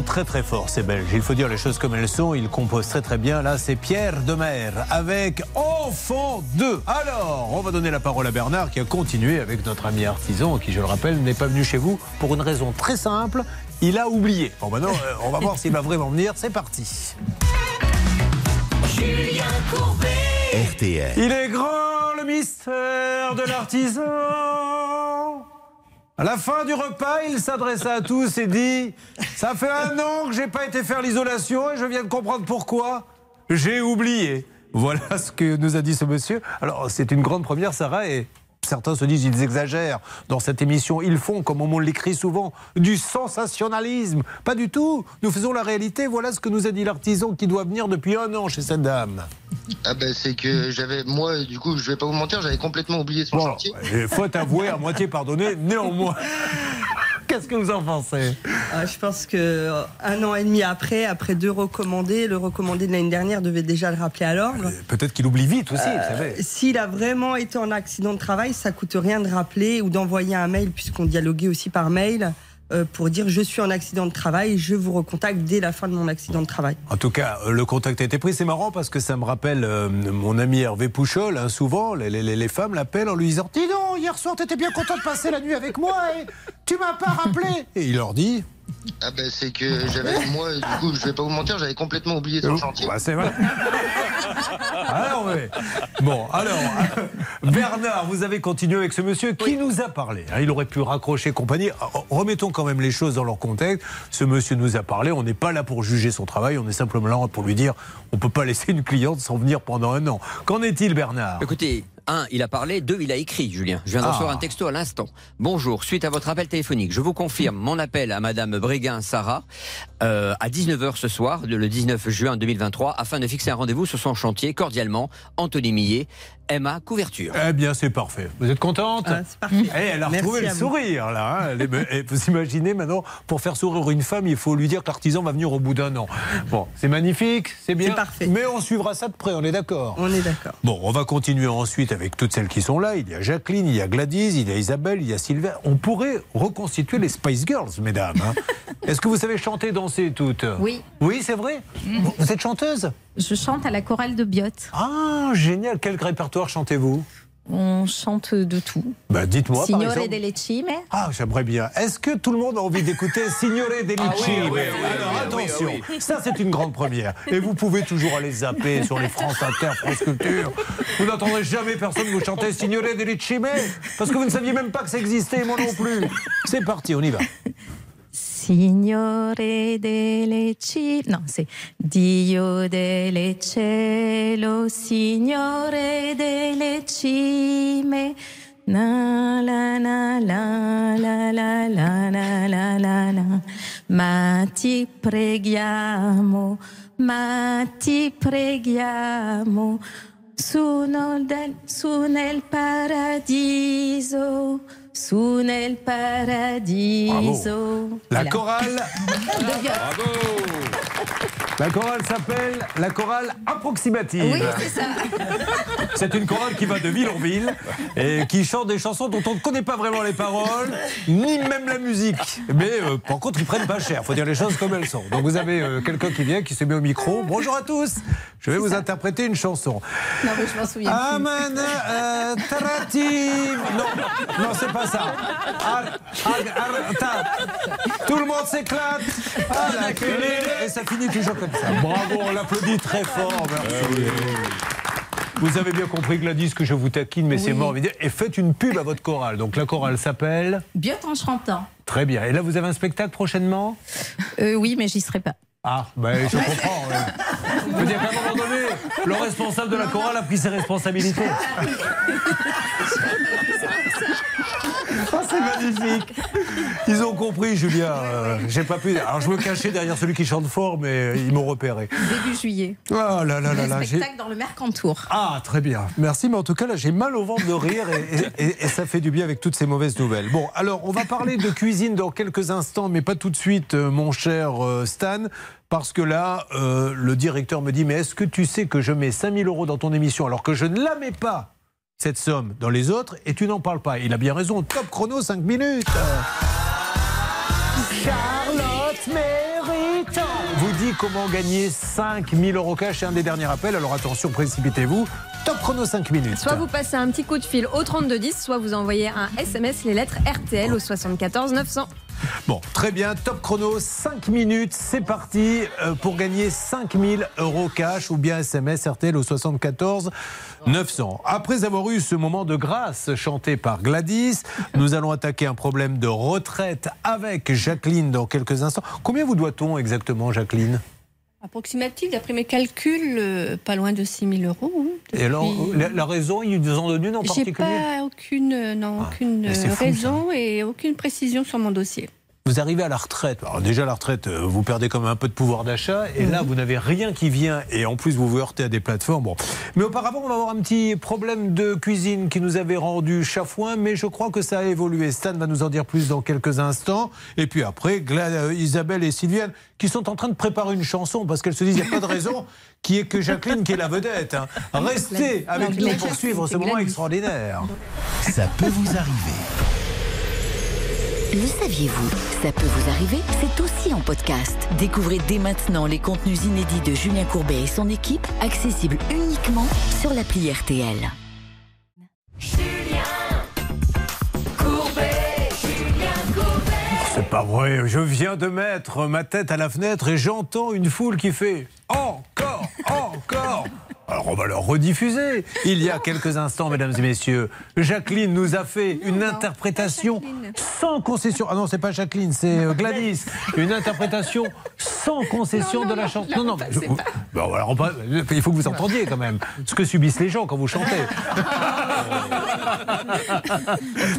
sont très très forts, ces Belges. Il faut dire les choses comme elles sont. Ils composent très très bien. Là, c'est Pierre Demer avec Enfant 2. Alors, on va donner la parole à Bernard qui a continué avec notre ami artisan qui, je le rappelle, n'est pas venu chez vous pour une raison très simple. Il a oublié. Bon, maintenant, euh, on va voir s'il va vraiment venir. C'est parti. Julien Courbet. RTL. Il est grand le mystère de l'artisan. À la fin du repas, il s'adressa à tous et dit Ça fait un an que j'ai pas été faire l'isolation et je viens de comprendre pourquoi. J'ai oublié. Voilà ce que nous a dit ce monsieur. Alors, c'est une grande première, Sarah, et certains se disent ils exagèrent dans cette émission. Ils font, comme on l'écrit souvent, du sensationnalisme. Pas du tout. Nous faisons la réalité. Voilà ce que nous a dit l'artisan qui doit venir depuis un an chez cette dame. Ah ben c'est que j'avais, moi, du coup, je vais pas vous mentir, j'avais complètement oublié son chantier. Et faute avouée, à moitié pardonnée, néanmoins. Qu'est-ce que vous en pensez Ah, je pense que euh, un an et demi après, après deux recommandés, le recommandé de l'année dernière devait déjà le rappeler à l'ordre. Peut-être qu'il oublie vite aussi, Euh, vous savez. S'il a vraiment été en accident de travail, ça coûte rien de rappeler ou d'envoyer un mail, puisqu'on dialoguait aussi par mail, euh, pour dire je suis en accident de travail, je vous recontacte dès la fin de mon accident de travail. En tout cas, euh, le contact a été pris. C'est marrant parce que ça me rappelle euh, mon ami Hervé Pouchol. hein, souvent, les, les- les femmes l'appellent en lui disant Dis donc, hier soir, t'étais bien content de passer la nuit avec moi et tu m'as pas rappelé. Et il leur dit Ah ben c'est que j'avais, moi, du coup, je vais pas vous mentir, j'avais complètement oublié son chantier. Bah, c'est vrai. Alors, oui. Bon, alors, Bernard, vous avez continué avec ce monsieur qui nous a parlé. hein. Il aurait pu raccrocher compagnie. Remettons quand même les choses dans leur contexte. Ce monsieur nous a parlé. On n'est pas là pour juger son travail. On est simplement là pour lui dire on ne peut pas laisser une cliente sans venir pendant un an. Qu'en est-il, Bernard? Écoutez, un, il a parlé, deux, il a écrit, Julien. Je viens de Ah. recevoir un texto à l'instant. Bonjour, suite à votre appel téléphonique, je vous confirme mon appel à Madame Bréguin Sarah euh, à 19h ce soir, le 19 juin 2023, afin de fixer un rendez-vous sur son chantier. Cordialement, Anthony Millet, Emma Couverture. Eh bien, c'est parfait. Vous êtes contente Ah, c'est parfait. Eh, elle a Merci retrouvé le vous. sourire, là. hein. Et vous imaginez maintenant, pour faire sourire une femme, il faut lui dire que l'artisan va venir au bout d'un an. Bon, c'est magnifique, c'est bien. C'est parfait. Mais on suivra ça de près, on est d'accord On est d'accord. Bon, on va continuer ensuite avec toutes celles qui sont là. Il y a Jacqueline, il y a Gladys, il y a Isabelle, il y a Sylvain. On pourrait reconstituer les Spice Girls, mesdames. hein. Est-ce que vous savez chanter, danser toutes? Oui. Oui, c'est vrai? Vous- Vous êtes chanteuse? Je chante à la chorale de Biot. Ah, génial. Quel répertoire chantez-vous? On chante de tout. Bah, dites-moi, par Signore exemple. delle cime. Ah, j'aimerais bien. Est-ce que tout le monde a envie d'écouter Signore delle Ah oui, Cime? oui, oui, Alors oui, attention, oui, oui. ça c'est une grande première. Et vous pouvez toujours aller zapper sur les France Inter, France Culture. Vous n'entendrez jamais personne vous chanter Signore delle Cime parce que vous ne saviez même pas que ça existait, moi non plus. C'est parti, on y va. Signore delle cime. Non, c'est Dio delle cielo, Signore delle cime. Na la la la la la la la la la la. Ma ti preghiamo, ma ti preghiamo. Su nel, su nel paradiso, su nel paradiso. La Voilà. chorale. De Viol. La chorale s'appelle la chorale approximative. Oui, c'est ça. C'est une chorale qui va de ville en ville et qui chante des chansons dont on ne connaît pas vraiment les paroles, ni même la musique. Mais euh, par contre, ils prennent pas cher. faut dire les choses comme elles sont. Donc vous avez euh, quelqu'un qui vient, qui se met au micro. Bonjour à tous. Je vais vous interpréter une chanson. Non, mais je m'en souviens. Amen, euh. Non, non, c'est pas ça. Ar- ar- ar- ta. Tout le monde s'éclate. Télé. Et ça finit toujours comme ça. Bravo, on l'applaudit très fort. Merci. Vous avez bien compris, Gladys, que je vous taquine, mais c'est mort. Et faites une pub à votre chorale. Donc la chorale s'appelle. Bien. Très bien. Et là, vous avez un spectacle prochainement? Euh, oui, mais j'y serai pas. Ah, ben je comprends. Je veux dire qu'à un moment donné, le responsable de la chorale a pris ses responsabilités. Ah, c'est magnifique. Ils ont compris, Julien. Euh, J'ai pas pu. Alors, je me cachais derrière celui qui chante fort, mais euh, ils m'ont repéré. Début juillet. Oh là là là là. j'ai- spectacle dans le Mercantour. Ah, très bien. Merci, mais en tout cas, là, j'ai mal au ventre de rire et, et- et ça fait du bien avec toutes ces mauvaises nouvelles. Bon, alors, on va parler de cuisine dans quelques instants, mais pas tout de suite, euh, mon cher Stan. Parce que là, euh, le directeur me dit Mais est-ce que tu sais que je mets 5000 euros dans ton émission alors que je ne la mets pas, cette somme, dans les autres et tu n'en parles pas Il a bien raison. Top chrono, 5 minutes. Charlotte Méritant vous dit comment gagner 5000 euros cash. C'est un des derniers appels. Alors attention, précipitez-vous. Top chrono 5 minutes. Soit vous passez un petit coup de fil au 3210, soit vous envoyez un SMS, les lettres RTL au 74 900. Bon, très bien. Top chrono 5 minutes. C'est parti euh, pour gagner 5000 euros cash ou bien SMS RTL au 74 900. Après avoir eu ce moment de grâce chanté par Gladys, nous allons attaquer un problème de retraite avec Jacqueline dans quelques instants. Combien vous doit-on exactement, Jacqueline? Approximatif, d'après mes calculs, euh, pas loin de 6 000 euros. hein, Et alors, depuis- la, la raison, ils nous en donnent une en J'ai particulier? pas aucune, euh, aucune euh, fou, raison et aucune précision sur mon dossier. Vous arrivez à la retraite. Alors déjà, la retraite, euh, vous perdez quand même un peu de pouvoir d'achat. Et là, vous n'avez rien qui vient. Et en plus, vous vous heurtez à des plateformes. Bon. Mais auparavant, on va avoir un petit problème de cuisine qui nous avait rendu chafouin. Mais je crois que ça a évolué. Stan va nous en dire plus dans quelques instants. Et puis après, Gla- euh, Isabelle et Sylviane qui sont en train de préparer une chanson parce qu'elles se disent il n'y a pas de raison qui est que Jacqueline qui est la vedette. hein. Restez avec nous pour suivre ce moment extraordinaire. Ça peut vous arriver. Le saviez-vous Ça peut vous arriver, c'est aussi en podcast. Découvrez dès maintenant les contenus inédits de Julien Courbet et son équipe, accessibles uniquement sur l'appli RTL. C'est pas vrai, je viens de mettre ma tête à la fenêtre et j'entends une foule qui fait encore, encore. Alors on va le rediffuser. Il y a quelques instants, mesdames et messieurs, Jacqueline nous a fait une interprétation sans concession. Ah non, c'est pas Jacqueline, c'est euh, Gladys. Une interprétation sans concession de la chanson. Non, non, mais je- Bon, alors, on va- il faut que vous entendiez quand même ce que subissent les gens quand vous chantez.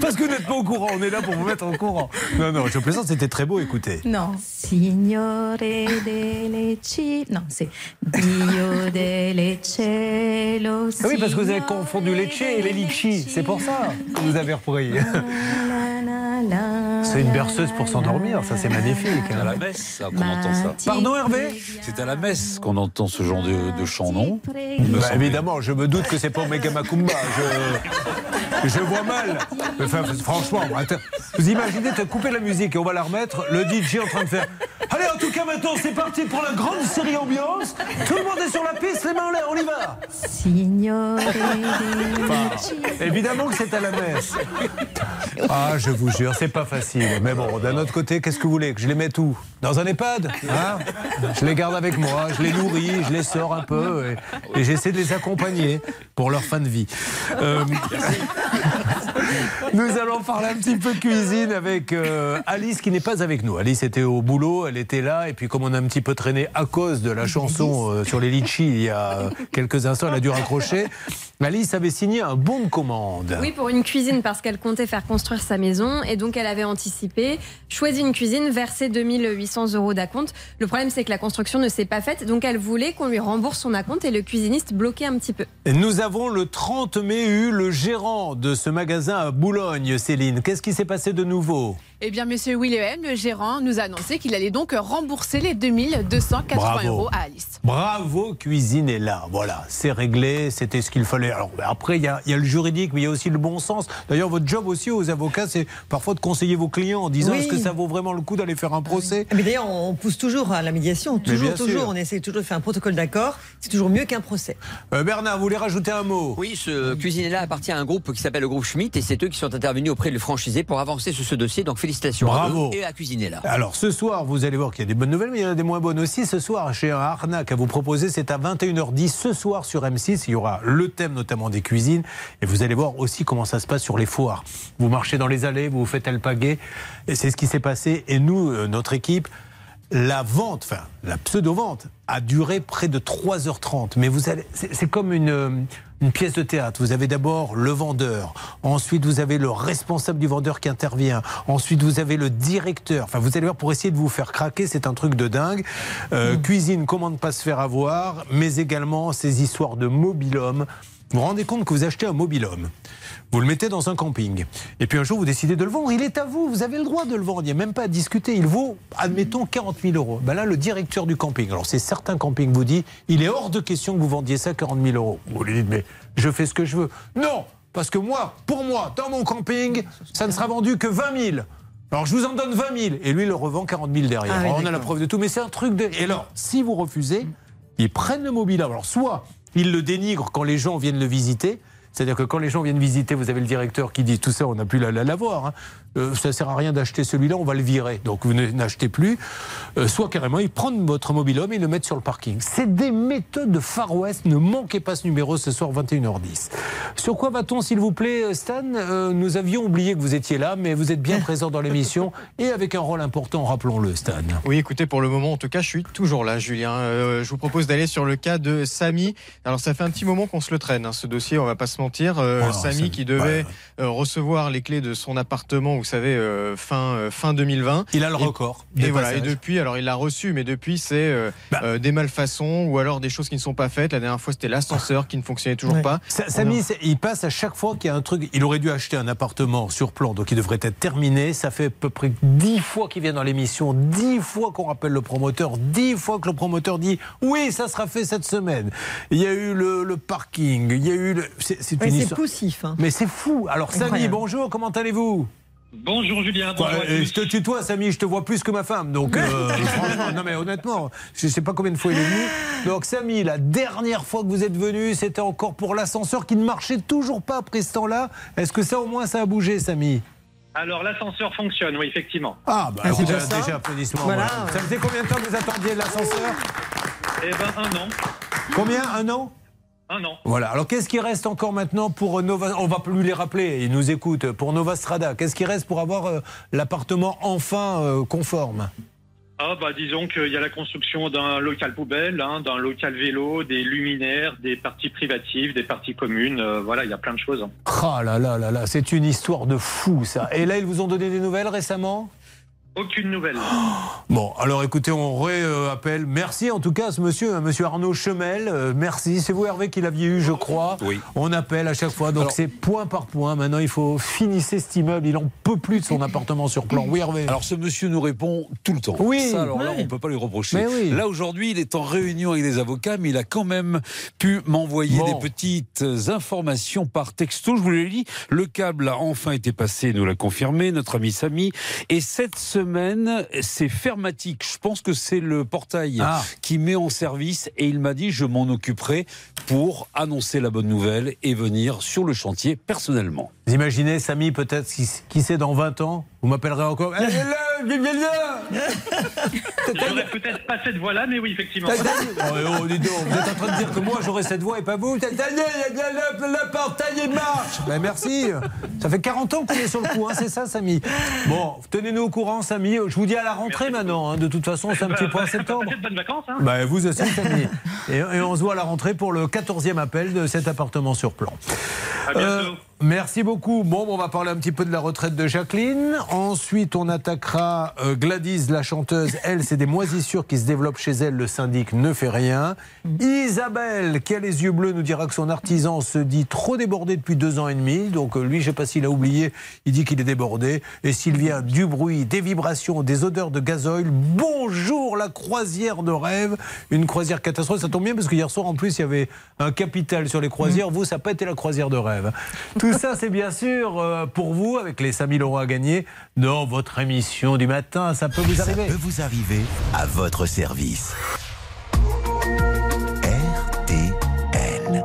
Parce que vous n'êtes pas au courant, on est là pour vous mettre au courant. Non, non, je plaisante, c'était très beau, écoutez. Non. Signore delle. Non, c'est Dio delle cielo. Ah oui, parce que vous avez confondu les et les litchis. C'est pour ça que vous avez repris. C'est une berceuse pour s'endormir, ça c'est magnifique. C'est à la messe qu'on entend ça. Pardon Hervé C'est à la messe qu'on entend ce genre de, de chant, non Bah, évidemment, je me doute que c'est pas Omega Macumba. Je, je vois mal. Enfin, franchement, attends, vous imaginez, tu as coupé la musique et on va la remettre. Le DJ est en train de faire. Allez, en tout cas, maintenant, c'est parti pour la grande série ambiance. Tout le monde est sur la piste, les mains en l'air, on y va. Enfin, évidemment que c'est à la messe. Ah, je vous jure, c'est pas facile. Mais bon, d'un autre côté, qu'est-ce que vous voulez Que je les mette où? Dans un EHPAD? Hein? Je les garde avec moi, je les nourris, je les sors un peu et, et j'essaie de les accompagner pour leur fin de vie. Euh, nous allons parler un petit peu cuisine avec euh, Alice qui n'est pas avec nous. Alice était au boulot, elle était là et puis comme on a un petit peu traîné à cause de la chanson euh, sur les litchis il y a quelques instants, elle a dû raccrocher. Alice avait signé un bon de commande. Oui, pour une cuisine parce qu'elle comptait faire construire sa maison et donc elle avait anticipé, choisi une cuisine, versé 2800 euros d'acompte. Le problème c'est que la construction ne s'est pas faite, donc elle voulait qu'on lui rembourse son acompte et le cuisiniste bloquait un petit peu. Et Nous avons le 30 mai eu le gérant de ce magasin à Boulogne, Céline. Qu'est-ce qui s'est passé de nouveau? Eh bien, monsieur Willem, le gérant, nous a annoncé qu'il allait donc rembourser les 2280 Bravo. euros à Alice. Bravo, cuisine est là. Voilà, c'est réglé, c'était ce qu'il fallait. Alors ben, après, il y, a- il y a le juridique, mais il y a aussi le bon sens. D'ailleurs, votre job aussi aux avocats, c'est parfois de conseiller vos clients en disant Oui. est-ce que ça vaut vraiment le coup d'aller faire un procès Mais d'ailleurs, on pousse toujours à la médiation. Toujours, toujours. On essaie toujours de faire un protocole d'accord. C'est toujours mieux qu'un procès. Euh, Bernard, vous voulez rajouter un mot? Oui, ce cuisinier-là appartient à un groupe qui s'appelle le groupe Schmitt et c'est eux qui sont intervenus auprès du franchisé pour avancer sur ce dossier. Donc félicitations Bravo. à eux et à Cuisinier-là. Alors ce soir, vous allez voir qu'il y a des bonnes nouvelles, mais il y en a des moins bonnes aussi. Ce soir, chez un arnaque à vous proposer, c'est à 21h10 ce soir sur M6. Il y aura le thème notamment des cuisines. Et vous allez voir aussi comment ça se passe sur les foires. Vous marchez dans les allées, vous vous faites alpaguer. Et c'est ce qui s'est passé. Et nous, euh, notre équipe, la vente, enfin la pseudo-vente, a duré près de 3h30. Mais vous allez, c'est comme une, euh, une pièce de théâtre. Vous avez d'abord le vendeur, ensuite vous avez le responsable du vendeur qui intervient, ensuite vous avez le directeur. Enfin, vous allez voir pour essayer de vous faire craquer, c'est un truc de dingue. Euh, Cuisine, comment ne pas se faire avoir, mais également ces histoires de mobilhome. Vous vous rendez compte que vous achetez un mobilhome, vous le mettez dans un camping, et puis un jour vous décidez de le vendre. Il est à vous, vous avez le droit de le vendre, il n'y a même pas à discuter. Il vaut, admettons, 40 000 euros. Ben là, le directeur du camping, alors c'est certains campings vous dit, il est hors de question que vous vendiez ça 40 000 euros. Vous lui dites, mais je fais ce que je veux. Non, parce que moi, pour moi, dans mon camping, ça ne sera vendu que 20 000. Alors je vous en donne 20 000 et lui il le revend 40 000 derrière. Ah oui, Alors, on a la preuve de tout, mais c'est un truc de. Et alors, si vous refusez, ils prennent le mobile. Alors soit ils le dénigrent quand les gens viennent le visiter. C'est-à-dire que quand les gens viennent visiter, vous avez le directeur qui dit tout ça, on n'a plus la, la, la voir. hein. Euh, ça sert à rien d'acheter celui-là, on va le virer. Donc vous ne- n'achetez plus. Euh, soit carrément, ils prennent votre mobilhome et le mettent sur le parking. C'est des méthodes de Far West. Ne manquez pas ce numéro ce soir 21h10. Sur quoi va-t-on, s'il vous plaît, Stan? Euh, Nous avions oublié que vous étiez là, mais vous êtes bien présent dans l'émission et avec un rôle important, rappelons-le, Stan. Oui, écoutez, pour le moment, en tout cas, je suis toujours là, Julien. Euh, je vous propose d'aller sur le cas de Samy. Alors, ça fait un petit moment qu'on se le traîne, hein, ce dossier, on va pas se mentir. Euh, Oh, Samy qui devait euh, recevoir les clés de son appartement, vous savez, euh, fin, euh, fin 2020. Il a le Et- record. Et, voilà, et depuis, alors il l'a reçu, mais depuis, c'est euh, Bah. euh, des malfaçons ou alors des choses qui ne sont pas faites. La dernière fois, c'était l'ascenseur qui ne fonctionnait toujours pas. Sa- Samy, il passe à chaque fois qu'il y a un truc. Il aurait dû acheter un appartement sur plan, donc il devrait être terminé. Ça fait à peu près dix fois qu'il vient dans l'émission, dix fois qu'on rappelle le promoteur, dix fois que le promoteur dit oui, ça sera fait cette semaine. Il y a eu le, le parking, il y a eu le. C'est Ouais, une c'est histoire- poussif. hein. Mais c'est fou. Alors Samy, Incroyable. bonjour, comment allez-vous? Bonjour Julien. Quoi, bonjour je te tutoie, Samy, je te vois plus que ma femme. Donc, euh, franchement, non mais honnêtement, je sais pas combien de fois il est venu. Donc, Samy, la dernière fois que vous êtes venu, c'était encore pour l'ascenseur qui ne marchait toujours pas après ce temps-là. Est-ce que ça, au moins, ça a bougé, Samy? Alors l'ascenseur fonctionne, oui, effectivement. Ah, bah, Ah, déjà ça déjà applaudissements. Voilà. voilà. Ça faisait combien de temps que vous attendiez l'ascenseur? Eh ben un an. Combien? Un an? Un an. Voilà. Alors, qu'est-ce qui reste encore maintenant pour Nova On va plus les rappeler. Ils nous écoutent. Pour Nova Strada, qu'est-ce qui reste pour avoir euh, l'appartement enfin euh, conforme? Ah bah disons qu'il y a la construction d'un local poubelle, hein, d'un local vélo, des luminaires, des parties privatives, des parties communes. euh, voilà, il y a plein de choses. Ah là là là là, c'est une histoire de fou ça. Et là, ils vous ont donné des nouvelles récemment? Aucune nouvelle. Bon, alors écoutez, on réappelle. Merci en tout cas à ce monsieur, hein, monsieur Arnaud Chemel. Euh, merci. C'est vous, Hervé, qui l'aviez eu, je crois. Oui. On appelle à chaque fois. Donc c'est point par point. Maintenant, il faut finir cet immeuble. Il en peut plus de son appartement sur plan. Oui, Hervé. Alors ce monsieur nous répond tout le temps. Oui. Ça, alors là, on ne peut pas lui reprocher. Mais oui. Là, aujourd'hui, il est en réunion avec des avocats, mais il a quand même pu m'envoyer Bon. des petites informations par texto. Je vous l'ai dit, le câble a enfin été passé, nous l'a confirmé, notre ami Samy. Et cette semaine, c'est Fermatic. Je pense que c'est le portail Ah. qui met en service et il m'a dit je m'en occuperai pour annoncer la bonne nouvelle et venir sur le chantier personnellement. Vous imaginez, Samy, peut-être, qui, qui sait, dans 20 ans, vous m'appellerez encore. Eh. J'aurais peut-être pas cette voix-là, mais oui, effectivement. Oh, oh, dis donc, vous êtes en train de dire que moi j'aurais cette voix et pas vous. Le portail il marche. Ben merci. Ça fait 40 ans qu'on est sur le coup, hein, c'est ça, Samy? Bon, tenez-nous au courant, Samy. Je vous dis à la rentrée maintenant. hein. De toute façon, c'est un petit point septembre. Passez de bonnes vacances. Hein. Bah, vous aussi, Samy. Et, et on se voit à la rentrée pour le 14e appel de cet appartement sur plan. À bientôt. Euh, merci beaucoup. Bon, on va parler un petit peu de la retraite de Jacqueline. Ensuite, on attaquera euh, Gladys, la chanteuse. Elle, c'est des moisissures qui se développent chez elle. Le syndic ne fait rien. Isabelle, qui a les yeux bleus, nous dira que son artisan se dit trop débordé depuis deux ans et demi. Donc, euh, lui, je ne sais pas s'il a oublié, il dit qu'il est débordé. Et Sylvia, du bruit, des vibrations, des odeurs de gazoil. Bonjour, la croisière de rêve. Une croisière catastrophe. Ça tombe bien parce que hier soir, en plus, il y avait un capital sur les croisières. Vous, ça n'a pas été la croisière de rêve. Tout ça, c'est bien sûr euh, pour vous, avec les 5000 euros à gagner dans votre émission du matin. Ça peut vous Ça arriver. peut vous arriver à votre service. RTL.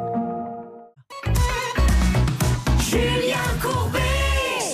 Julien Courbet.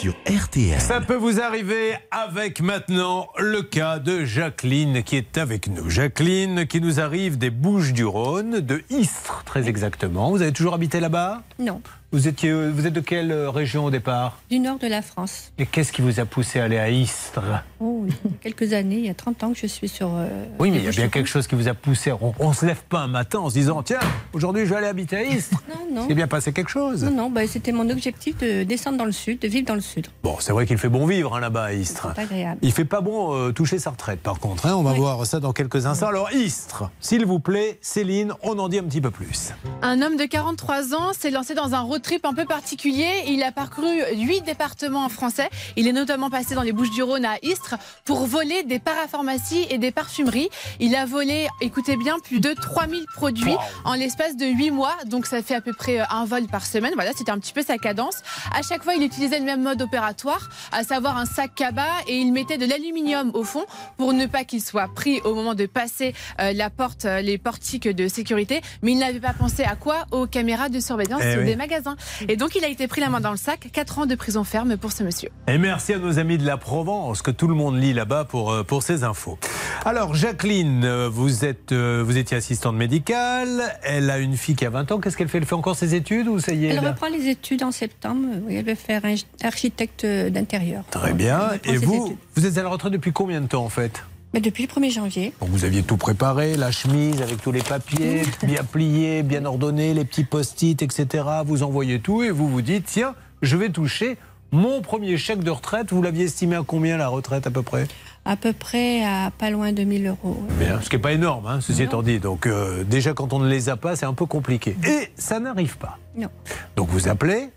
Sur RTL. Ça peut vous arriver avec maintenant le cas de Jacqueline qui est avec nous. Jacqueline qui nous arrive des Bouches du Rhône, de Istres très exactement. Vous avez toujours habité là-bas? Non, vous, étiez, vous êtes de quelle euh, région au départ du nord de la France. Et qu'est-ce qui vous a poussé à aller à Istres Oh, il y a quelques années, il y a 30 ans que je suis sur. euh, Oui, mais il y a bien quelque chose qui vous a poussé. On, ne se lève pas un matin en se disant tiens, aujourd'hui je vais aller habiter à Istres. Non, non. Il est bien passé quelque chose. Non, non, bah, c'était mon objectif de descendre dans le sud, de vivre dans le sud. Bon, c'est vrai qu'il fait bon vivre hein, là-bas à Istres. C'est agréable. Il fait pas bon euh, toucher sa retraite, par contre. hein. on va voir ça dans quelques instants. Alors, Istres, s'il vous plaît, Céline, on en dit un petit peu plus. Un homme de 43 ans s'est lancé dans un road trip un peu particulier. Il a parcouru huit départements français. Il est notamment passé dans les Bouches-du-Rhône à Istres pour voler des parapharmacies et des parfumeries. Il a volé, écoutez bien, plus de 3000 produits en l'espace de 8 mois. Donc ça fait à peu près euh, un vol par semaine. Voilà, c'était un petit peu sa cadence. À chaque fois, il utilisait le même mode opératoire, à savoir un sac cabas et il mettait de l'aluminium au fond pour ne pas qu'il soit pris au moment de passer euh, la porte, euh, les portiques de sécurité. Mais il n'avait pas pensé à quoi? Aux caméras de surveillance Eh oui. des magasins. Et donc il a été pris la main dans le sac. 4 ans de prison ferme pour ce monsieur. Et merci à nos amis de la Provence, que tout le monde lit là-bas pour, euh, pour ces infos. Alors, Jacqueline, euh, vous, êtes, euh, vous étiez assistante médicale. Elle a une fille qui a 20 ans. Qu'est-ce qu'elle fait? Elle fait encore ses études ou ça y est Elle reprend les études en septembre. Oui, elle veut faire architecte d'intérieur. Très bien. Et vous, études. vous êtes à la retraite depuis combien de temps en fait? Mais depuis le 1er janvier. Bon, vous aviez tout préparé, la chemise avec tous les papiers, bien plié, bien ordonné, les petits post-it, etc. Vous envoyez tout et vous vous dites, tiens, je vais toucher mon premier chèque de retraite. Vous l'aviez estimé à combien la retraite à peu près? À peu près à pas loin de 1000 euros. Bien, ce qui n'est pas énorme, hein, ceci étant dit. Donc euh, déjà, quand on ne les a pas, c'est un peu compliqué. Et ça n'arrive pas. Non. Donc vous appelez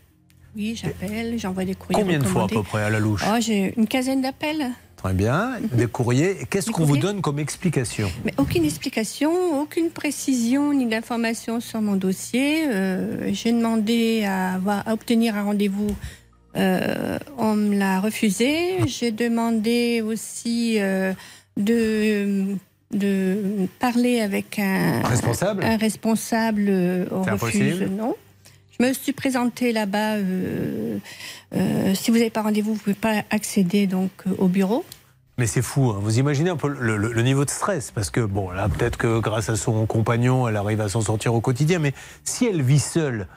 Oui, j'appelle, j'envoie des courriers. combien de fois à peu près à la louche? Oh, j'ai une quinzaine d'appels. Très bien. Des courriers. Qu'est-ce qu'on vous donne comme explication Mais aucune explication, aucune précision ni d'information sur mon dossier. Euh, J'ai demandé à, avoir, à obtenir un rendez-vous. Euh, on me l'a refusé. J'ai demandé aussi euh, de, de parler avec un Responsable Un responsable. On C'est refuse. impossible Non. Je me suis présentée là-bas. euh, euh, si vous n'avez pas rendez-vous, vous ne pouvez pas accéder donc euh, au bureau. Mais c'est fou, hein. vous imaginez un peu le, le- niveau de stress, parce que bon, là, peut-être que grâce à son compagnon, elle arrive à s'en sortir au quotidien, mais si elle vit seule,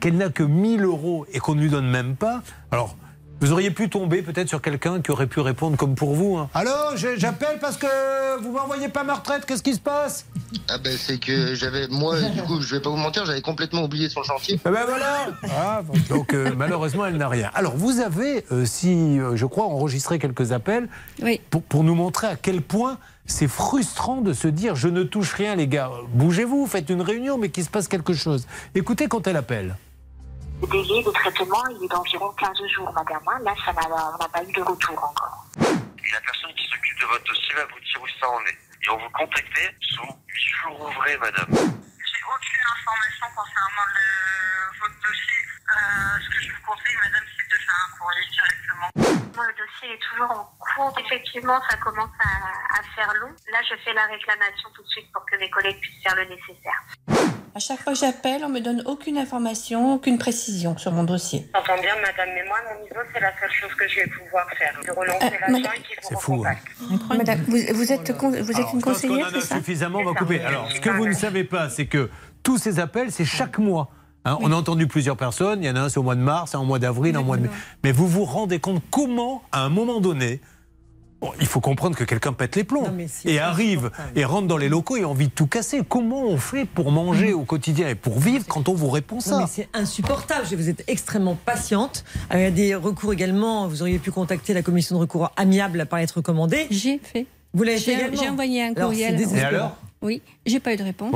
qu'elle n'a que 1000 euros et qu'on ne lui donne même pas, alors Vous auriez pu tomber peut-être sur quelqu'un qui aurait pu répondre comme pour vous. hein. Allô, j'appelle parce que vous m'envoyez pas ma retraite, qu'est-ce qui se passe? Ah ben c'est que j'avais, moi du coup, je vais pas vous mentir, j'avais complètement oublié son chantier. Ah ben voilà Ah, bon. Donc euh, malheureusement, elle n'a rien. Alors vous avez, euh, si euh, je crois, enregistré quelques appels pour, pour nous montrer à quel point c'est frustrant de se dire je ne touche rien les gars. Bougez-vous, faites une réunion, mais qu'il se passe quelque chose. Écoutez quand elle appelle. Le délai de traitement, il est d'environ 15 jours, madame. hein. Là, ça on n'a pas eu de retour encore. Et la personne qui s'occupe de votre dossier va vous dire où ça en est. Et on vous contacter sous 8 jours ouvrés, madame. Aucune information concernant le, votre dossier. Euh, ce que je vous conseille, madame, c'est de faire un courrier directement. Moi, le dossier est toujours en cours. Effectivement, ça commence à, à faire long. Là, je fais la réclamation tout de suite pour que mes collègues puissent faire le nécessaire. À chaque fois que j'appelle, on me donne aucune information, aucune précision sur mon dossier. J'entends bien, madame, mais moi, mon niveau, c'est la seule chose que je vais pouvoir faire. De relancer Euh, l'agent madame- et qu'il vous C'est fou. hein. Madame, vous, vous êtes, vous êtes Alors, une conseillère, en c'est a ça? suffisamment, on va couper. Alors, ce que vous ne savez pas, c'est que tous ces appels, c'est chaque mois. Hein, On a entendu plusieurs personnes. Il y en a un, c'est au mois de mars, un au mois d'avril, un au mois de mai. Mais vous vous rendez compte comment, à un moment donné, bon, il faut comprendre que quelqu'un pète les plombs et arrive et rentre dans les locaux et a envie de tout casser. Comment on fait pour manger au quotidien et pour vivre quand on vous répond ça mais c'est insupportable. Vous êtes extrêmement patiente. Euh, Il y a des recours également. Vous auriez pu contacter la commission de recours amiable par lettre recommandée. J'ai fait. Vous l'avez fait J'ai envoyé un courriel. Et alors Oui, j'ai pas eu de réponse.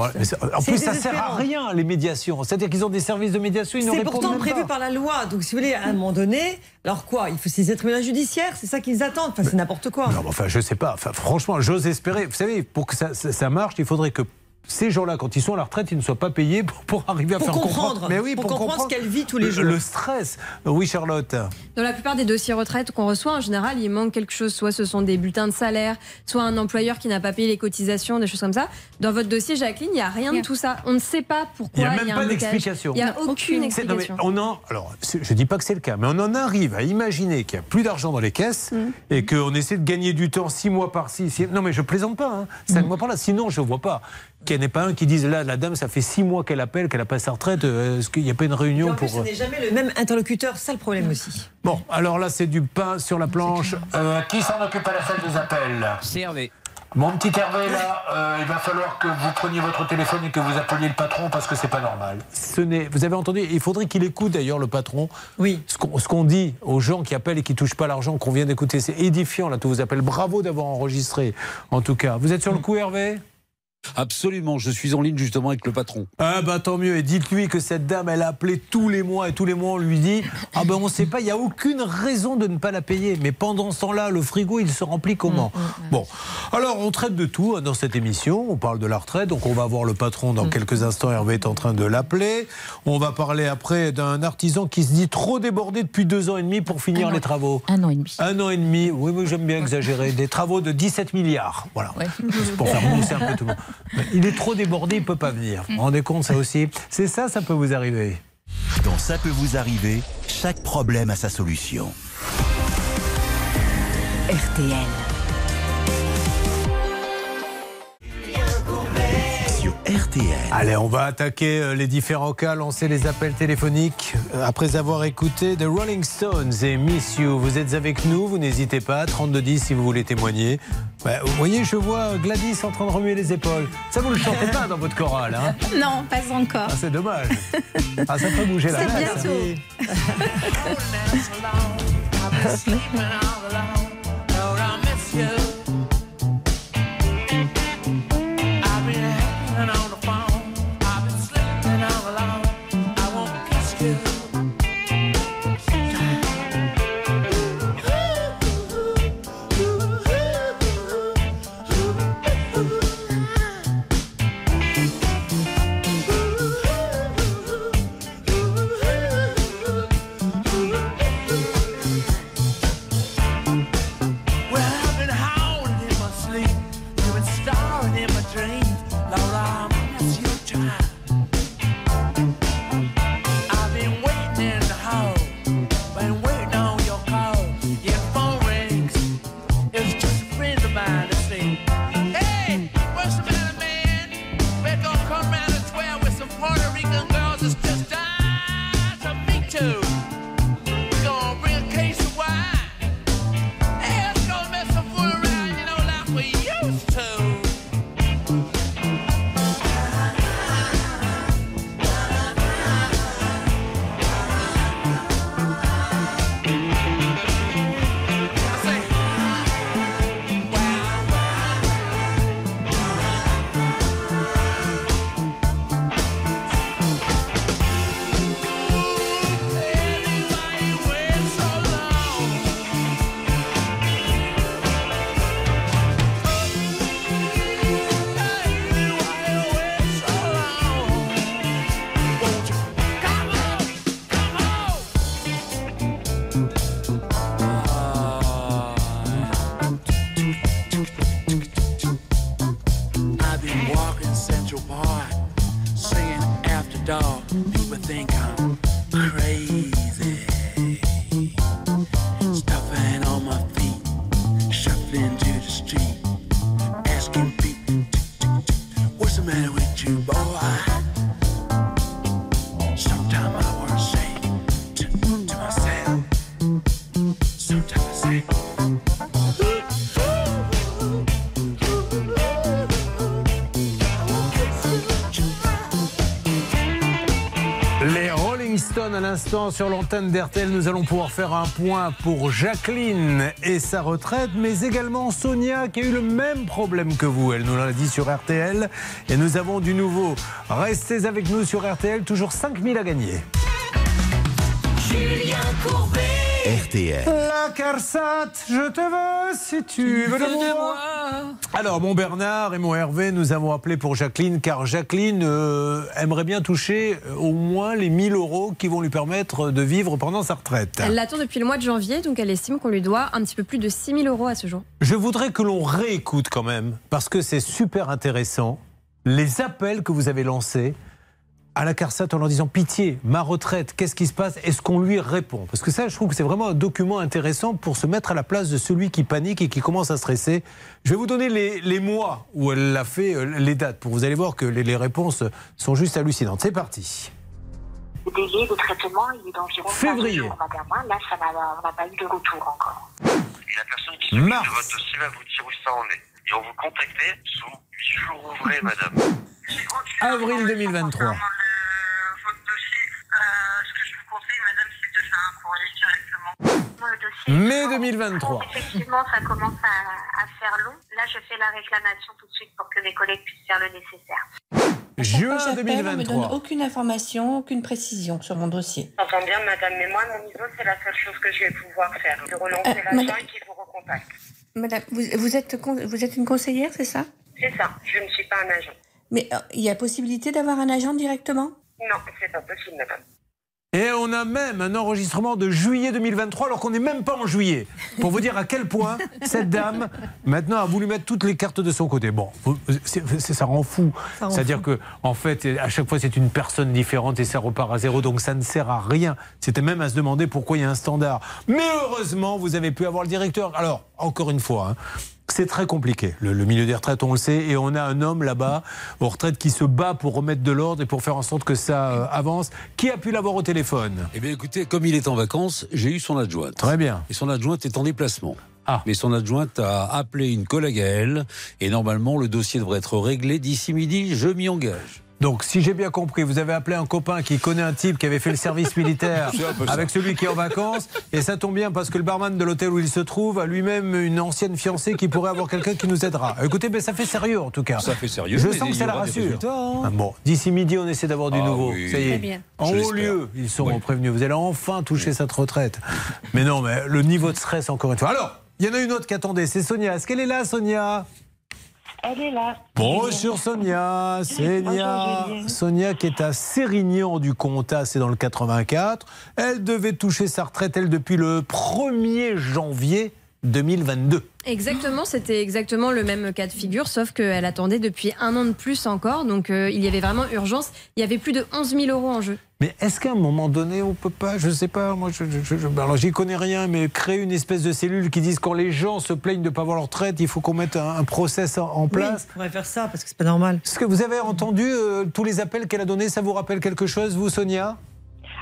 En plus, ça sert à rien, les médiations. C'est-à-dire qu'ils ont des services de médiation, ils C'est pourtant même prévu pas. par la loi. Donc, si vous voulez, à un moment donné, alors quoi Il faut saisir le tribunal judiciaire C'est ça qu'ils attendent Enfin, c'est n'importe quoi. Non, mais enfin, je sais pas. Enfin, franchement, j'ose espérer. Vous savez, pour que ça marche, il faudrait que ces gens-là, quand ils sont à la retraite, ils ne soient pas payés pour, pour arriver à Pour faire comprendre. Mais oui, Pour pour, comprendre ce qu'elle vit tous les le- jours. Le stress. Oui, Charlotte. Dans la plupart des dossiers retraite qu'on reçoit, en général, il manque quelque chose. Soit ce sont des bulletins de salaire, soit un employeur qui n'a pas payé les cotisations, des choses comme ça. Dans votre dossier, Jacqueline, il n'y a rien de tout ça. On ne sait pas pourquoi Il n'y a même pas d'explication. Il n'y a aucune C'est- non, mais explication. on en, alors, je dis pas que c'est le cas, mais on en arrive à imaginer qu'il n'y a plus d'argent dans les caisses Mm. et qu'on essaie de gagner du temps six mois par-ci. six- Non, mais je plaisante pas, hein, cinq mois par-là. Sinon, je vois pas qu'il n'y en ait pas un qui dise là, la dame, ça fait six mois qu'elle appelle, qu'elle n'a pas sa retraite. euh, Est-ce qu'il n'y a pas une réunion en plus, pour. ce n'est jamais le même interlocuteur. C'est ça le problème aussi. Bon, alors là, c'est du pain sur la planche. Euh, qui s'en occupe à la salle des appels C'est Hervé. Mon petit Hervé, là, euh, il va falloir que vous preniez votre téléphone et que vous appeliez le patron parce que c'est pas normal. Ce n'est, vous avez entendu, il faudrait qu'il écoute d'ailleurs le patron. Oui. Ce qu'on, ce qu'on dit aux gens qui appellent et qui touchent pas l'argent qu'on vient d'écouter, c'est édifiant là. Tout vous appelle. Bravo d'avoir enregistré. En tout cas, vous êtes sur le coup, Hervé? Absolument, je suis en ligne justement avec le patron. Ah bah tant mieux. Et dites-lui que cette dame, elle a appelé tous les mois et tous les mois on lui dit ah ben on sait pas, il y a aucune raison de ne pas la payer. Mais pendant ce temps-là, le frigo il se remplit comment? Bon, alors on traite de tout hein, dans cette émission. On parle de la retraite, donc on va voir le patron dans quelques instants. Hervé est en train de l'appeler. On va parler après d'un artisan qui se dit trop débordé depuis deux ans et demi pour finir les travaux. Un an et demi. Un an et demi. Oui, mais j'aime bien exagérer. Des travaux de 17 milliards. Voilà. C'est pour faire mousser un peu tout le monde. Il est trop débordé, il peut pas venir. Vous vous rendez compte, ça aussi C'est ça, ça peut vous arriver. Dans Ça peut vous arriver, chaque problème a sa solution. RTL. RTL. Allez, on va attaquer euh, les différents cas, lancer les appels téléphoniques. Euh, Après avoir écouté The Rolling Stones et Miss You, vous êtes avec nous, vous n'hésitez pas, 3210 si vous voulez témoigner. Bah, vous voyez, je vois Gladys en train de remuer les épaules. Ça, vous ne le chantez pas dans votre chorale, hein Non, pas encore. Ah, c'est dommage. Ah, ça peut bouger la C'est ça. Sur l'antenne d'RTL. Nous allons pouvoir faire un point pour Jacqueline et sa retraite, mais également Sonia qui a eu le même problème que vous. Elle nous l'a dit sur RTL. Et nous avons du nouveau. Restez avec nous sur RTL, toujours 5000 à gagner. Julien Courbet. RTL. La Carsat, je te veux si tu veux de moi? Alors, mon Bernard et mon Hervé, nous avons appelé pour Jacqueline, car Jacqueline euh, aimerait bien toucher euh, au moins les 1000 euros qui vont lui permettre de vivre pendant sa retraite. Elle l'attend depuis le mois de janvier, donc elle estime qu'on lui doit un petit peu plus de 6 000 euros à ce jour. Je voudrais que l'on réécoute quand même, parce que c'est super intéressant, les appels que vous avez lancés à la CARSAT en leur disant pitié, ma retraite, qu'est-ce qui se passe? Est-ce qu'on lui répond? Parce que ça, je trouve que c'est vraiment un document intéressant pour se mettre à la place de celui qui panique et qui commence à stresser. Je vais vous donner les, les mois où elle l'a fait, euh, les dates, pour vous allez voir que les, les réponses sont juste hallucinantes. C'est parti. Le délai de traitement, il est d'environ Février. 15 jours, madame. hein. Là, ça n'a- on n'a pas eu de retour encore. Et la personne qui s'occupe Mars. de votre dossier va vous dire où ça en est. Et on vous contacter sous 8 jours ouvrés, madame. Avril 2023. Mai 2023. Effectivement, ça commence à, à faire long. Là, je fais la réclamation tout de suite pour que mes collègues puissent faire le nécessaire. Juin Chaque fois, j'appelle, On me donne 2023. aucune information, aucune précision sur mon dossier. J'entends bien, madame, mais moi, mon niveau, c'est la seule chose que je vais pouvoir faire. De relancer Euh, l'agent madame- et qu'il vous recontacte. Madame, vous, vous êtes, vous êtes une conseillère, c'est ça? C'est ça, je ne suis pas un agent. Mais euh, il y a possibilité d'avoir un agent directement? Non, c'est pas possible, madame. Et on a même un enregistrement de juillet 2023 alors qu'on n'est même pas en juillet. Pour vous dire à quel point cette dame maintenant a voulu mettre toutes les cartes de son côté. Bon, c'est- ça rend fou. C'est-à-dire que en fait, à chaque fois c'est une personne différente et ça repart à zéro. Donc ça ne sert à rien. C'était même à se demander pourquoi il y a un standard. Mais heureusement, vous avez pu avoir le directeur. Alors, encore une fois. hein, c'est très compliqué. Le, le milieu des retraites, on le sait, et on a un homme là-bas aux retraites qui se bat pour remettre de l'ordre et pour faire en sorte que ça euh, avance. Qui a pu l'avoir au téléphone? Eh bien, écoutez, comme il est en vacances, j'ai eu son adjointe. Très bien. Et son adjointe est en déplacement. Ah. Mais son adjointe a appelé une collègue à elle, et normalement, le dossier devrait être réglé d'ici midi. Je m'y engage. Donc, si j'ai bien compris, vous avez appelé un copain qui connaît un type qui avait fait le service militaire avec celui qui est en vacances. Et ça tombe bien parce que le barman de l'hôtel où il se trouve a lui-même une ancienne fiancée qui pourrait avoir quelqu'un qui nous aidera. Écoutez, ben, ça fait sérieux en tout cas. Ça fait sérieux, Je sens que ça la rassure. hein. Ah bon, d'ici midi, on essaie d'avoir du Ah nouveau. oui. Ça y est. bien. En Je haut lieu, ils seront prévenus. Vous allez enfin toucher cette retraite. Mais non, mais le niveau de stress, encore une fois. Alors, il y en a une autre qui attendait, c'est Sonia. Est-ce qu'elle est là, Sonia? Elle est là. Bonjour Sonia, Sonia. Sonia qui est à Sérignan du Comtat, c'est dans le 84. Elle devait toucher sa retraite, elle, depuis le 1er janvier 2022. Exactement, c'était exactement le même cas de figure, sauf qu'elle attendait depuis un an de plus encore, donc euh, il y avait vraiment urgence. Il y avait plus de 11 000 euros en jeu. Mais est-ce qu'à un moment donné, on peut pas, je sais pas, moi, je, je, je- alors j'y connais rien, mais créer une espèce de cellule qui dise quand les gens se plaignent de ne pas avoir leur retraite, il faut qu'on mette un, un process en, en place? on pourrait faire ça parce que c'est pas normal. Est-ce que vous avez entendu euh, tous les appels qu'elle a donnés Ça vous rappelle quelque chose, vous, Sonia?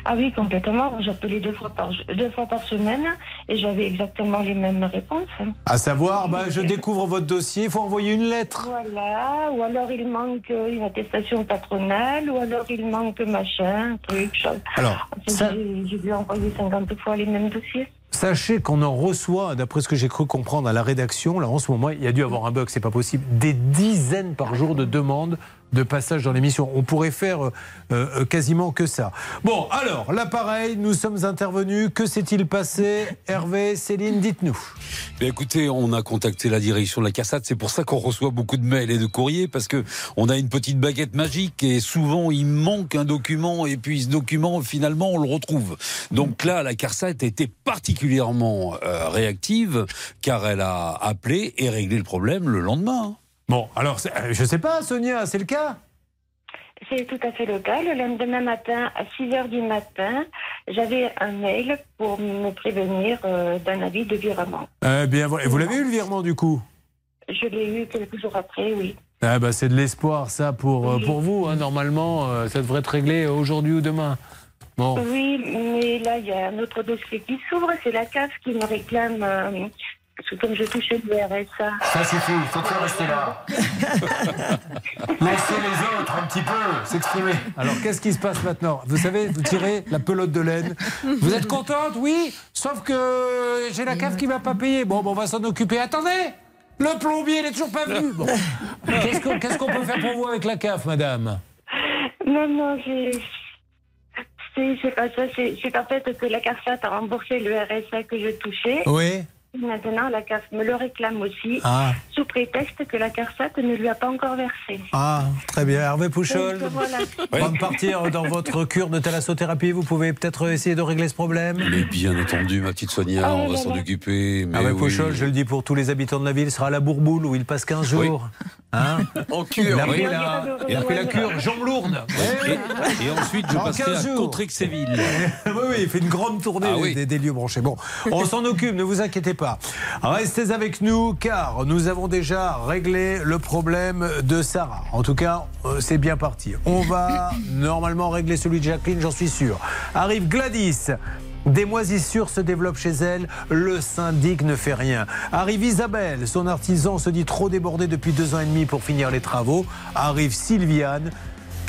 Ah oui, complètement. J'appelais deux fois par, deux fois par semaine et j'avais exactement les mêmes réponses. À savoir, bah, je découvre votre dossier, il faut envoyer une lettre. Voilà, ou alors il manque une attestation patronale, ou alors il manque machin, truc, chose. Alors, ça- J'ai j'ai dû envoyer 50 fois les mêmes dossiers. Sachez qu'on en reçoit, d'après ce que j'ai cru comprendre à la rédaction, là en ce moment, il y a dû avoir un bug, c'est pas possible, des dizaines par jour de demandes de passage dans l'émission. On pourrait faire euh, euh, quasiment que ça. Bon, alors, l'appareil, nous sommes intervenus. Que s'est-il passé? Hervé, Céline, dites-nous. Écoutez, on a contacté la direction de la CARSAT. C'est pour ça qu'on reçoit beaucoup de mails et de courriers parce que on a une petite baguette magique et souvent il manque un document et puis ce document finalement on le retrouve. Donc là, la CARSAT été particulièrement euh, réactive car elle a appelé et réglé le problème le lendemain. Bon, alors, euh, je sais pas, Sonia, c'est le cas? C'est tout à fait le cas. Le lendemain matin, à 6 heures du matin, j'avais un mail pour me prévenir euh, d'un avis de virement. Eh bien, vous l'avez eu le virement du coup? Je l'ai eu quelques jours après, oui. Ah bah, C'est de l'espoir ça pour, euh, pour vous. hein. Normalement, euh, ça devrait être réglé aujourd'hui ou demain. Bon. Oui, mais là, il y a un autre dossier qui s'ouvre. C'est la CAF qui me réclame, euh, comme je touchais le RSA. Ça suffit, faites-le rester là. Laissez les autres un petit peu s'exprimer. Alors qu'est-ce qui se passe maintenant? Vous savez, vous tirez la pelote de laine. Vous êtes contente? Oui, sauf que j'ai la cave qui m'a pas payé. Bon, bon, on va s'en occuper. Attendez Le plombier, il est toujours pas venu. Bon. Qu'est-ce qu'on qu'est-ce qu'on peut faire pour vous avec la CAF, madame? Non, non, j'ai. C'est c'est pas ça. C'est c'est en fait que la CARSAT a remboursé le RSA que je touchais. Oui. Maintenant, la CAF me le réclame aussi, Ah. sous prétexte que la CARSAT ne lui a pas encore versé. Ah, très bien. Hervé Pouchol, voilà. avant de partir dans votre cure de thalassothérapie, vous pouvez peut-être essayer de régler ce problème Mais bien entendu, ma petite Sonia, Oh on va s'en occuper. Mais Hervé oui. Pouchol, je le dis pour tous les habitants de la ville, sera à la Bourboule où il passe 15 jours. Hein En cure, Il a pris la, il a pris la cure, jambes lourdes. Et, et ensuite, je Dans passerai 15 à jours. Contrexéville. oui, oui, il fait une grande tournée Ah oui. des, des lieux branchés. Bon, on s'en occupe, ne vous inquiétez pas. Restez avec nous car nous avons déjà réglé le problème de Sarah. En tout cas, euh, c'est bien parti. On va normalement régler celui de Jacqueline, j'en suis sûr. Arrive Gladys. Des moisissures se développent chez elle, le syndic ne fait rien. Arrive Isabelle, son artisan se dit trop débordé depuis deux ans et demi pour finir les travaux. Arrive Sylviane,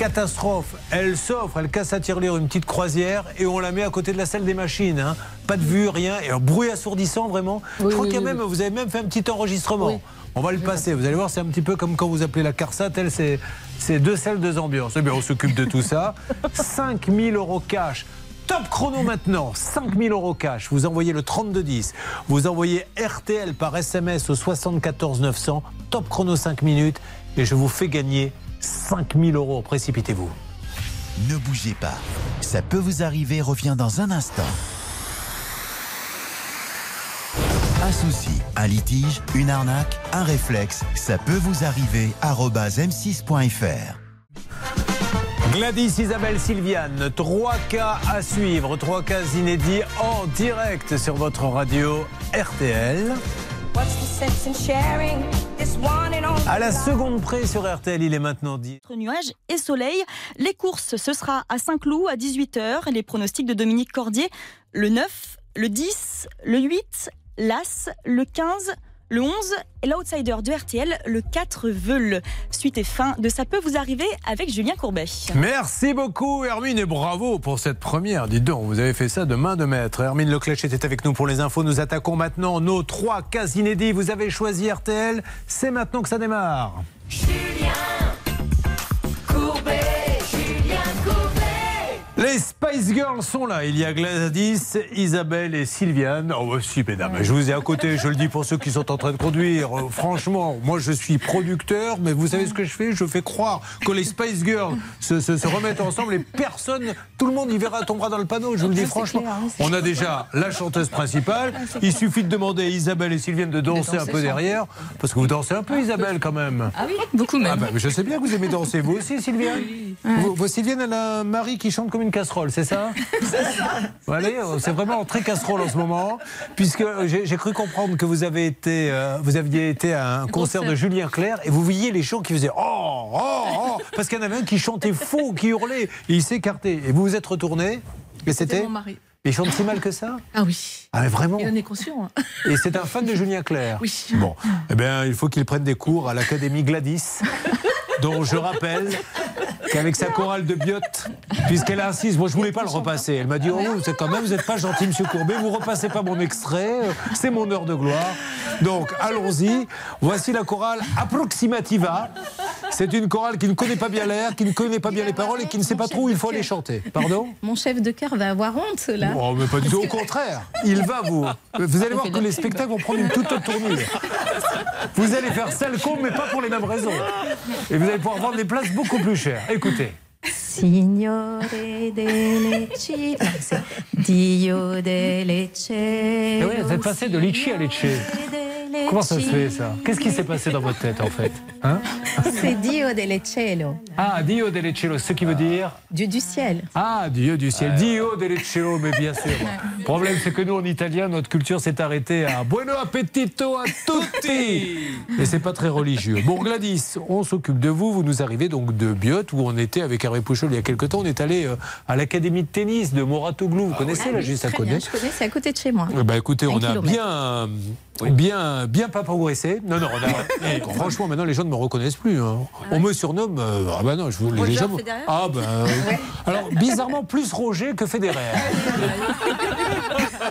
catastrophe, elle s'offre, elle casse à tirelire une petite croisière et on la met à côté de la salle des machines. hein. Pas de vue, rien, et un bruit assourdissant vraiment. Je crois oui, qu'il y a oui, même, vous avez même fait un petit enregistrement. On va le passer, vous allez voir, c'est un petit peu comme quand vous appelez la CARSAT, elle, c'est c'est deux salles, deux ambiances. Eh bien, on s'occupe de tout ça. 5000 euros cash. Top chrono maintenant, 5000 euros cash. Vous envoyez le 3210. Vous envoyez RTL par SMS au 74 900. Top chrono 5 minutes. Et je vous fais gagner 5000 euros. Précipitez-vous. Ne bougez pas. Ça peut vous arriver revient dans un instant. Un souci, un litige, une arnaque, un réflexe, ça peut vous arriver. arobase m6.fr. Gladys, Isabelle, Sylviane, trois cas à suivre, trois cas inédits en direct sur votre radio RTL. À la seconde près sur RTL, il est maintenant dit. Entre nuages et soleil. Les courses, ce sera à Saint-Cloud à 18h. Les pronostics de Dominique Cordier, le 9, le 10, le 8, l'As, le 15, le 11 et l'outsider de RTL, le 4 Veule. Suite et fin de Ça peut vous arriver avec Julien Courbet. Merci beaucoup Hermine et bravo pour cette première. Dites donc, vous avez fait ça de main de maître. Hermine Leclèche était avec nous pour les infos. Nous attaquons maintenant nos trois cas inédits. Vous avez choisi RTL. C'est maintenant que ça démarre. Les Spice Girls sont là. Il y a Gladys, Isabelle et Sylviane. Oh, bah, si, mesdames, je vous ai à côté. Je le dis pour ceux qui sont en train de conduire. Euh, franchement, moi, je suis producteur, mais vous savez ce que je fais? Je fais croire que les Spice Girls se, se- se remettent ensemble et personne, tout le monde y verra tombera dans le panneau. Je vous le dis franchement. On a déjà la chanteuse principale. Il suffit de demander à Isabelle et Sylviane de danser un peu derrière. Parce que vous dansez un peu, Isabelle, quand même. Ah oui, beaucoup même. Ah bah, je sais bien que vous aimez danser. Vous aussi, Sylviane? Vous- vous, Sylviane, elle a un mari qui chante comme une casserole, c'est ça Voilà, c'est vraiment très casserole en ce moment, puisque j'ai j'ai cru comprendre que vous avez été, euh, vous aviez été à un concert de Julien Clerc et vous voyez les gens qui faisaient oh oh oh parce qu'il y en avait un qui chantait faux, qui hurlait, et il s'écartait. Et vous vous êtes retourné et c'était mon mari. Il chante si mal que ça Ah oui. Ah mais vraiment Il en est conscient. hein. Et c'est un fan de Julien Clerc Oui. Bon, eh bien, il faut qu'il prenne des cours à l'Académie Gladys, dont je rappelle qu'avec sa chorale de biote, puisqu'elle insiste, moi je voulais pas le repasser. Elle m'a dit, oh, c'est quand même, vous n'êtes pas gentil, monsieur Courbet, vous repassez pas mon extrait, euh, c'est mon heure de gloire. Donc, allons-y. Voici la chorale Approximativa. C'est une chorale qui ne connaît pas bien l'air, qui ne connaît pas bien les paroles et qui ne sait pas trop où il faut aller chanter. Pardon? Mon chef de cœur va avoir honte, là. Oh, mais pas du tout, au contraire. Il va vous. Vous allez voir que les spectacles vont prendre une toute autre tournure. Vous allez faire sale con, mais pas pour les mêmes raisons. Et vous allez pouvoir vendre des places beaucoup plus chères. Écoutez. Signore de Lecce. Non, c'est Dio de Lecce. Eh oui, vous êtes passé de litchi à litchi. Comment ça se fait ça Qu'est-ce qui s'est passé dans votre tête en fait Hein C'est Dio del cielo. Ah, Dio del cielo, ce qui veut dire Dieu du ciel. Ah, Dieu du ciel. Dio del cielo, mais bien sûr. Le problème, c'est que nous, en italien, notre culture s'est arrêtée à Bueno appetito a tutti. Et c'est pas très religieux. Bon, Gladys, on s'occupe de vous. Vous nous arrivez donc de Biot, où on était avec Hervé Il y a quelques temps. On est allé euh, à l'académie de tennis de Moratoglou. Vous connaissez, Ah là, oui, juste à côté bien, je connais, c'est à côté de chez moi. Eh ben, écoutez, on a kilomètre. Bien, bien, bien pas progressé. Non, non, on a- eh, franchement, maintenant les gens ne me reconnaissent plus. hein. On me surnomme. euh, ah ben non, je vous les gens. Ah ben. euh, Alors bizarrement plus Roger que Federer.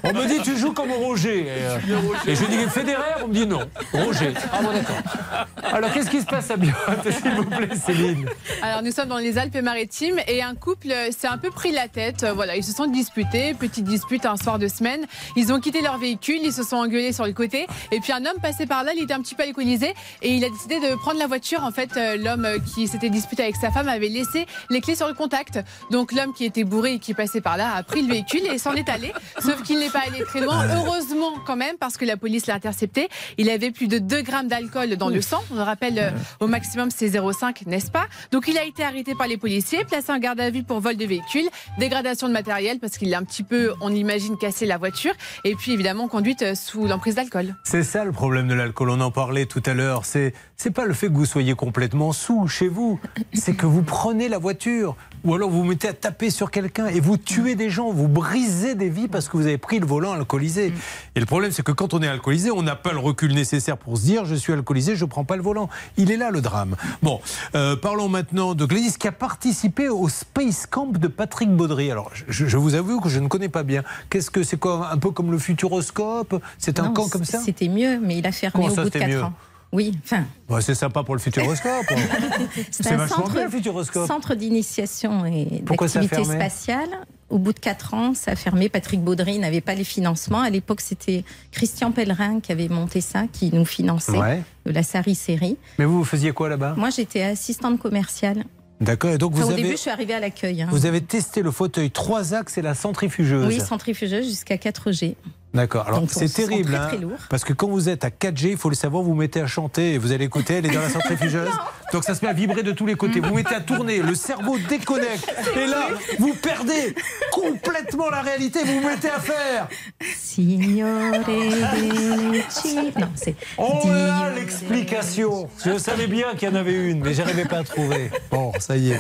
On me dit tu joues comme Roger. Et, euh, et je dis Federer, on me dit non. Roger. Ah bon d'accord. Alors qu'est-ce qui se passe à Biot, s'il vous plaît, Céline? Alors nous sommes dans les Alpes-Maritimes et un couple euh, s'est un peu pris la tête. Euh, Voilà, ils se sont disputés, petite dispute un soir de semaine. Ils ont quitté leur véhicule, ils se sont engueulés sur le côté. Et puis un homme passait par là, il était un petit peu alcoolisé et il a décidé de prendre la voiture. En fait, euh, l'homme euh, qui s'était disputé avec sa femme avait laissé les clés sur le contact. Donc l'homme qui était bourré et qui passait par là a pris le véhicule et s'en est allé. Sauf qu'il n'est pas allé très loin. Heureusement quand même parce que la police l'a intercepté. Il avait plus de 2 grammes d'alcool dans le sang. On le rappelle, euh, au maximum c'est 0,5, n'est-ce pas? Donc il a été arrêté par les policiers, placé en garde à vue pour vol de véhicule, dégradation de matériel parce qu'il a un petit peu, on imagine, cassé la voiture. Et puis évidemment conduite sous l'emprise d'alcool. C'est ça le problème de l'alcool, on en parlait tout à l'heure. C'est c'est pas le fait que vous soyez complètement sous chez vous, c'est que vous prenez la voiture ou alors vous vous mettez à taper sur quelqu'un et vous tuez des gens, vous brisez des vies parce que vous avez pris le volant alcoolisé. Et le problème c'est que quand on est alcoolisé, on n'a pas le recul nécessaire pour se dire je suis alcoolisé, je prends pas le volant. Il est là le drame. Bon, euh, parlons maintenant de Gladys qui a participé au Space Camp de Patrick Baudry. Alors je, je vous avoue que je ne connais pas bien. Qu'est-ce que c'est quoi un peu comme le Futuroscope? C'est un Non, camp comme ça? C'était mieux, mais il a fermé Comment au ça, bout de c'était 4 mieux? ans. Oui, enfin, Ouais, c'est sympa pour le futuroscope. c'est un vachement centre, bien le futuroscope. centre d'initiation et d'activité spatiale. Au bout de 4 ans, ça a fermé. Patrick Baudry n'avait pas les financements. À l'époque, c'était Christian Pellerin qui avait monté ça, qui nous finançait Ouais. de la Sari série. Mais vous, vous faisiez quoi là-bas? Moi, j'étais assistante commerciale. D'accord. Donc Enfin, vous au avez, début, je suis arrivée à l'accueil. hein. vous avez testé le fauteuil trois axes et la centrifugeuse. Oui, centrifugeuse jusqu'à 4G. D'accord. Alors c'est terrible, très, hein, très parce que quand vous êtes à 4G, il faut le savoir, vous mettez à chanter et vous allez écouter, elle est dans la centrifugeuse. donc ça se met à vibrer de tous les côtés. Vous mettez à tourner, le cerveau déconnecte. Et là, vous perdez complètement la réalité. Vous vous mettez à faire. Signore Non, c'est. Oh là, l'explication. Je savais bien qu'il y en avait une, mais j'arrivais pas à trouver. Bon, ça y est.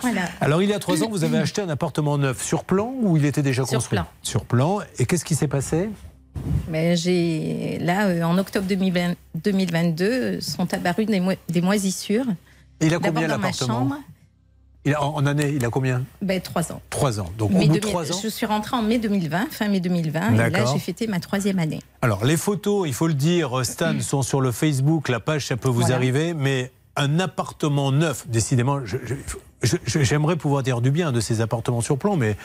Voilà. Alors, il y a trois ans, vous avez acheté un appartement neuf sur plan ou il était déjà Sur construit plan. Sur plan. Et qu'est-ce qui s'est passé Mais j'ai là euh, en octobre 2020 2022 euh, sont apparues des, mo- des moisissures. Il a combien l'appartement il a, en, année, il a combien? Ben, trois ans. Trois ans. Donc, Mai au bout de 2000 trois ans. Je suis rentrée en mai 2020, fin mai 2020, et là j'ai fêté ma troisième année. Alors, les photos, il faut le dire, Stan, sont sur le Facebook. La page, ça peut vous Voilà. arriver. Mais un appartement neuf, décidément, je- je- j'aimerais pouvoir dire du bien de ces appartements sur plan, mais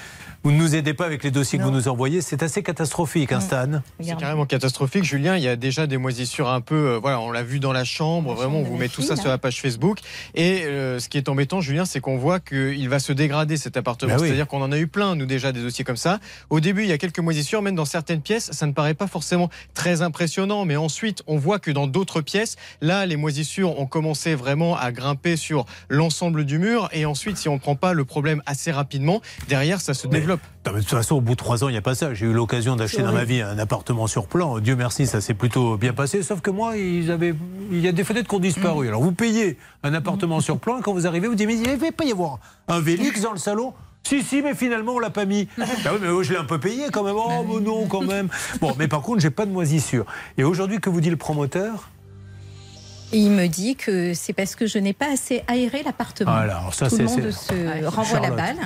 vous ne nous aidez pas avec les dossiers que vous nous envoyez. C'est assez catastrophique, hein, Stan C'est carrément catastrophique, Julien. Il y a déjà des moisissures un peu. euh, voilà, on l'a vu dans la chambre. Vraiment, on vous met tout ça sur la page Facebook. Et euh, ce qui est embêtant, Julien, c'est qu'on voit qu'il va se dégrader cet appartement. Oui. C'est-à-dire qu'on en a eu plein, nous déjà, des dossiers comme ça. Au début, il y a quelques moisissures, même dans certaines pièces, ça ne paraît pas forcément très impressionnant. Mais ensuite, on voit que dans d'autres pièces, là, les moisissures ont commencé vraiment à grimper sur l'ensemble du mur. Et ensuite, si on ne prend pas le problème assez rapidement, derrière, ça se développe. Non, mais de toute façon, au bout de trois ans, il n'y a pas ça. J'ai eu l'occasion d'acheter dans ma vie un appartement sur plan. Dieu merci, ça s'est plutôt bien passé. Sauf que moi, ils avaient... il y a des fenêtres qui ont disparu. Mm. Alors, vous payez un appartement sur plan, et quand vous arrivez, vous dites, mais il ne va pas y avoir un Vélix dans le salon si, si, mais finalement, on l'a pas mis. Bah oui, mais oh, je l'ai un peu payé quand même. Oh, mais non, quand même. Bon, mais par contre, j'ai pas de moisissure. Et aujourd'hui, que vous dit le promoteur? Et il me dit que c'est parce que je n'ai pas assez aéré l'appartement. Ah, alors, ça, Tout le monde se Ah, renvoie la balle.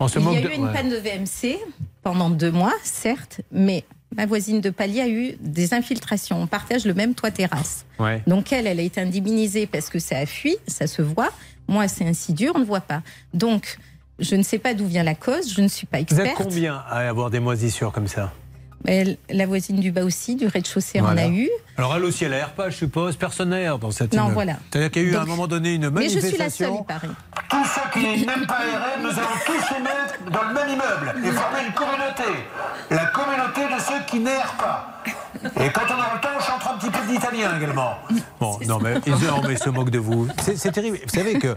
On se il y a de- eu une ouais. panne de VMC pendant deux mois, certes, mais ma voisine de palier a eu des infiltrations. On partage le même toit terrasse. Ouais. Donc elle, elle a été indemnisée parce que ça a fui, ça se voit. Moi, c'est insidieux, on ne voit pas. Donc, je ne sais pas d'où vient la cause, je ne suis pas Vous êtes experte. combien à avoir des moisissures comme ça? La voisine du bas aussi, du rez-de-chaussée, Voilà. en a eu. Alors elle aussi, elle aère pas, je suppose. Personne n'aère dans cette Non, immeuble. voilà. C'est-à-dire qu'il y a eu à un moment donné une Mais je manifestation. suis la seule, il paraît. Tous ceux qui n'aiment pas aérer, nous allons tous les mettre dans le même immeuble et former une communauté. La communauté de ceux qui n'aèrent pas. Et quand on aura le temps, on chantera un petit peu de d'Italiens également. Bon, non mais, ils, non, mais ils se moquent de vous. C'est terrible. Vous savez que,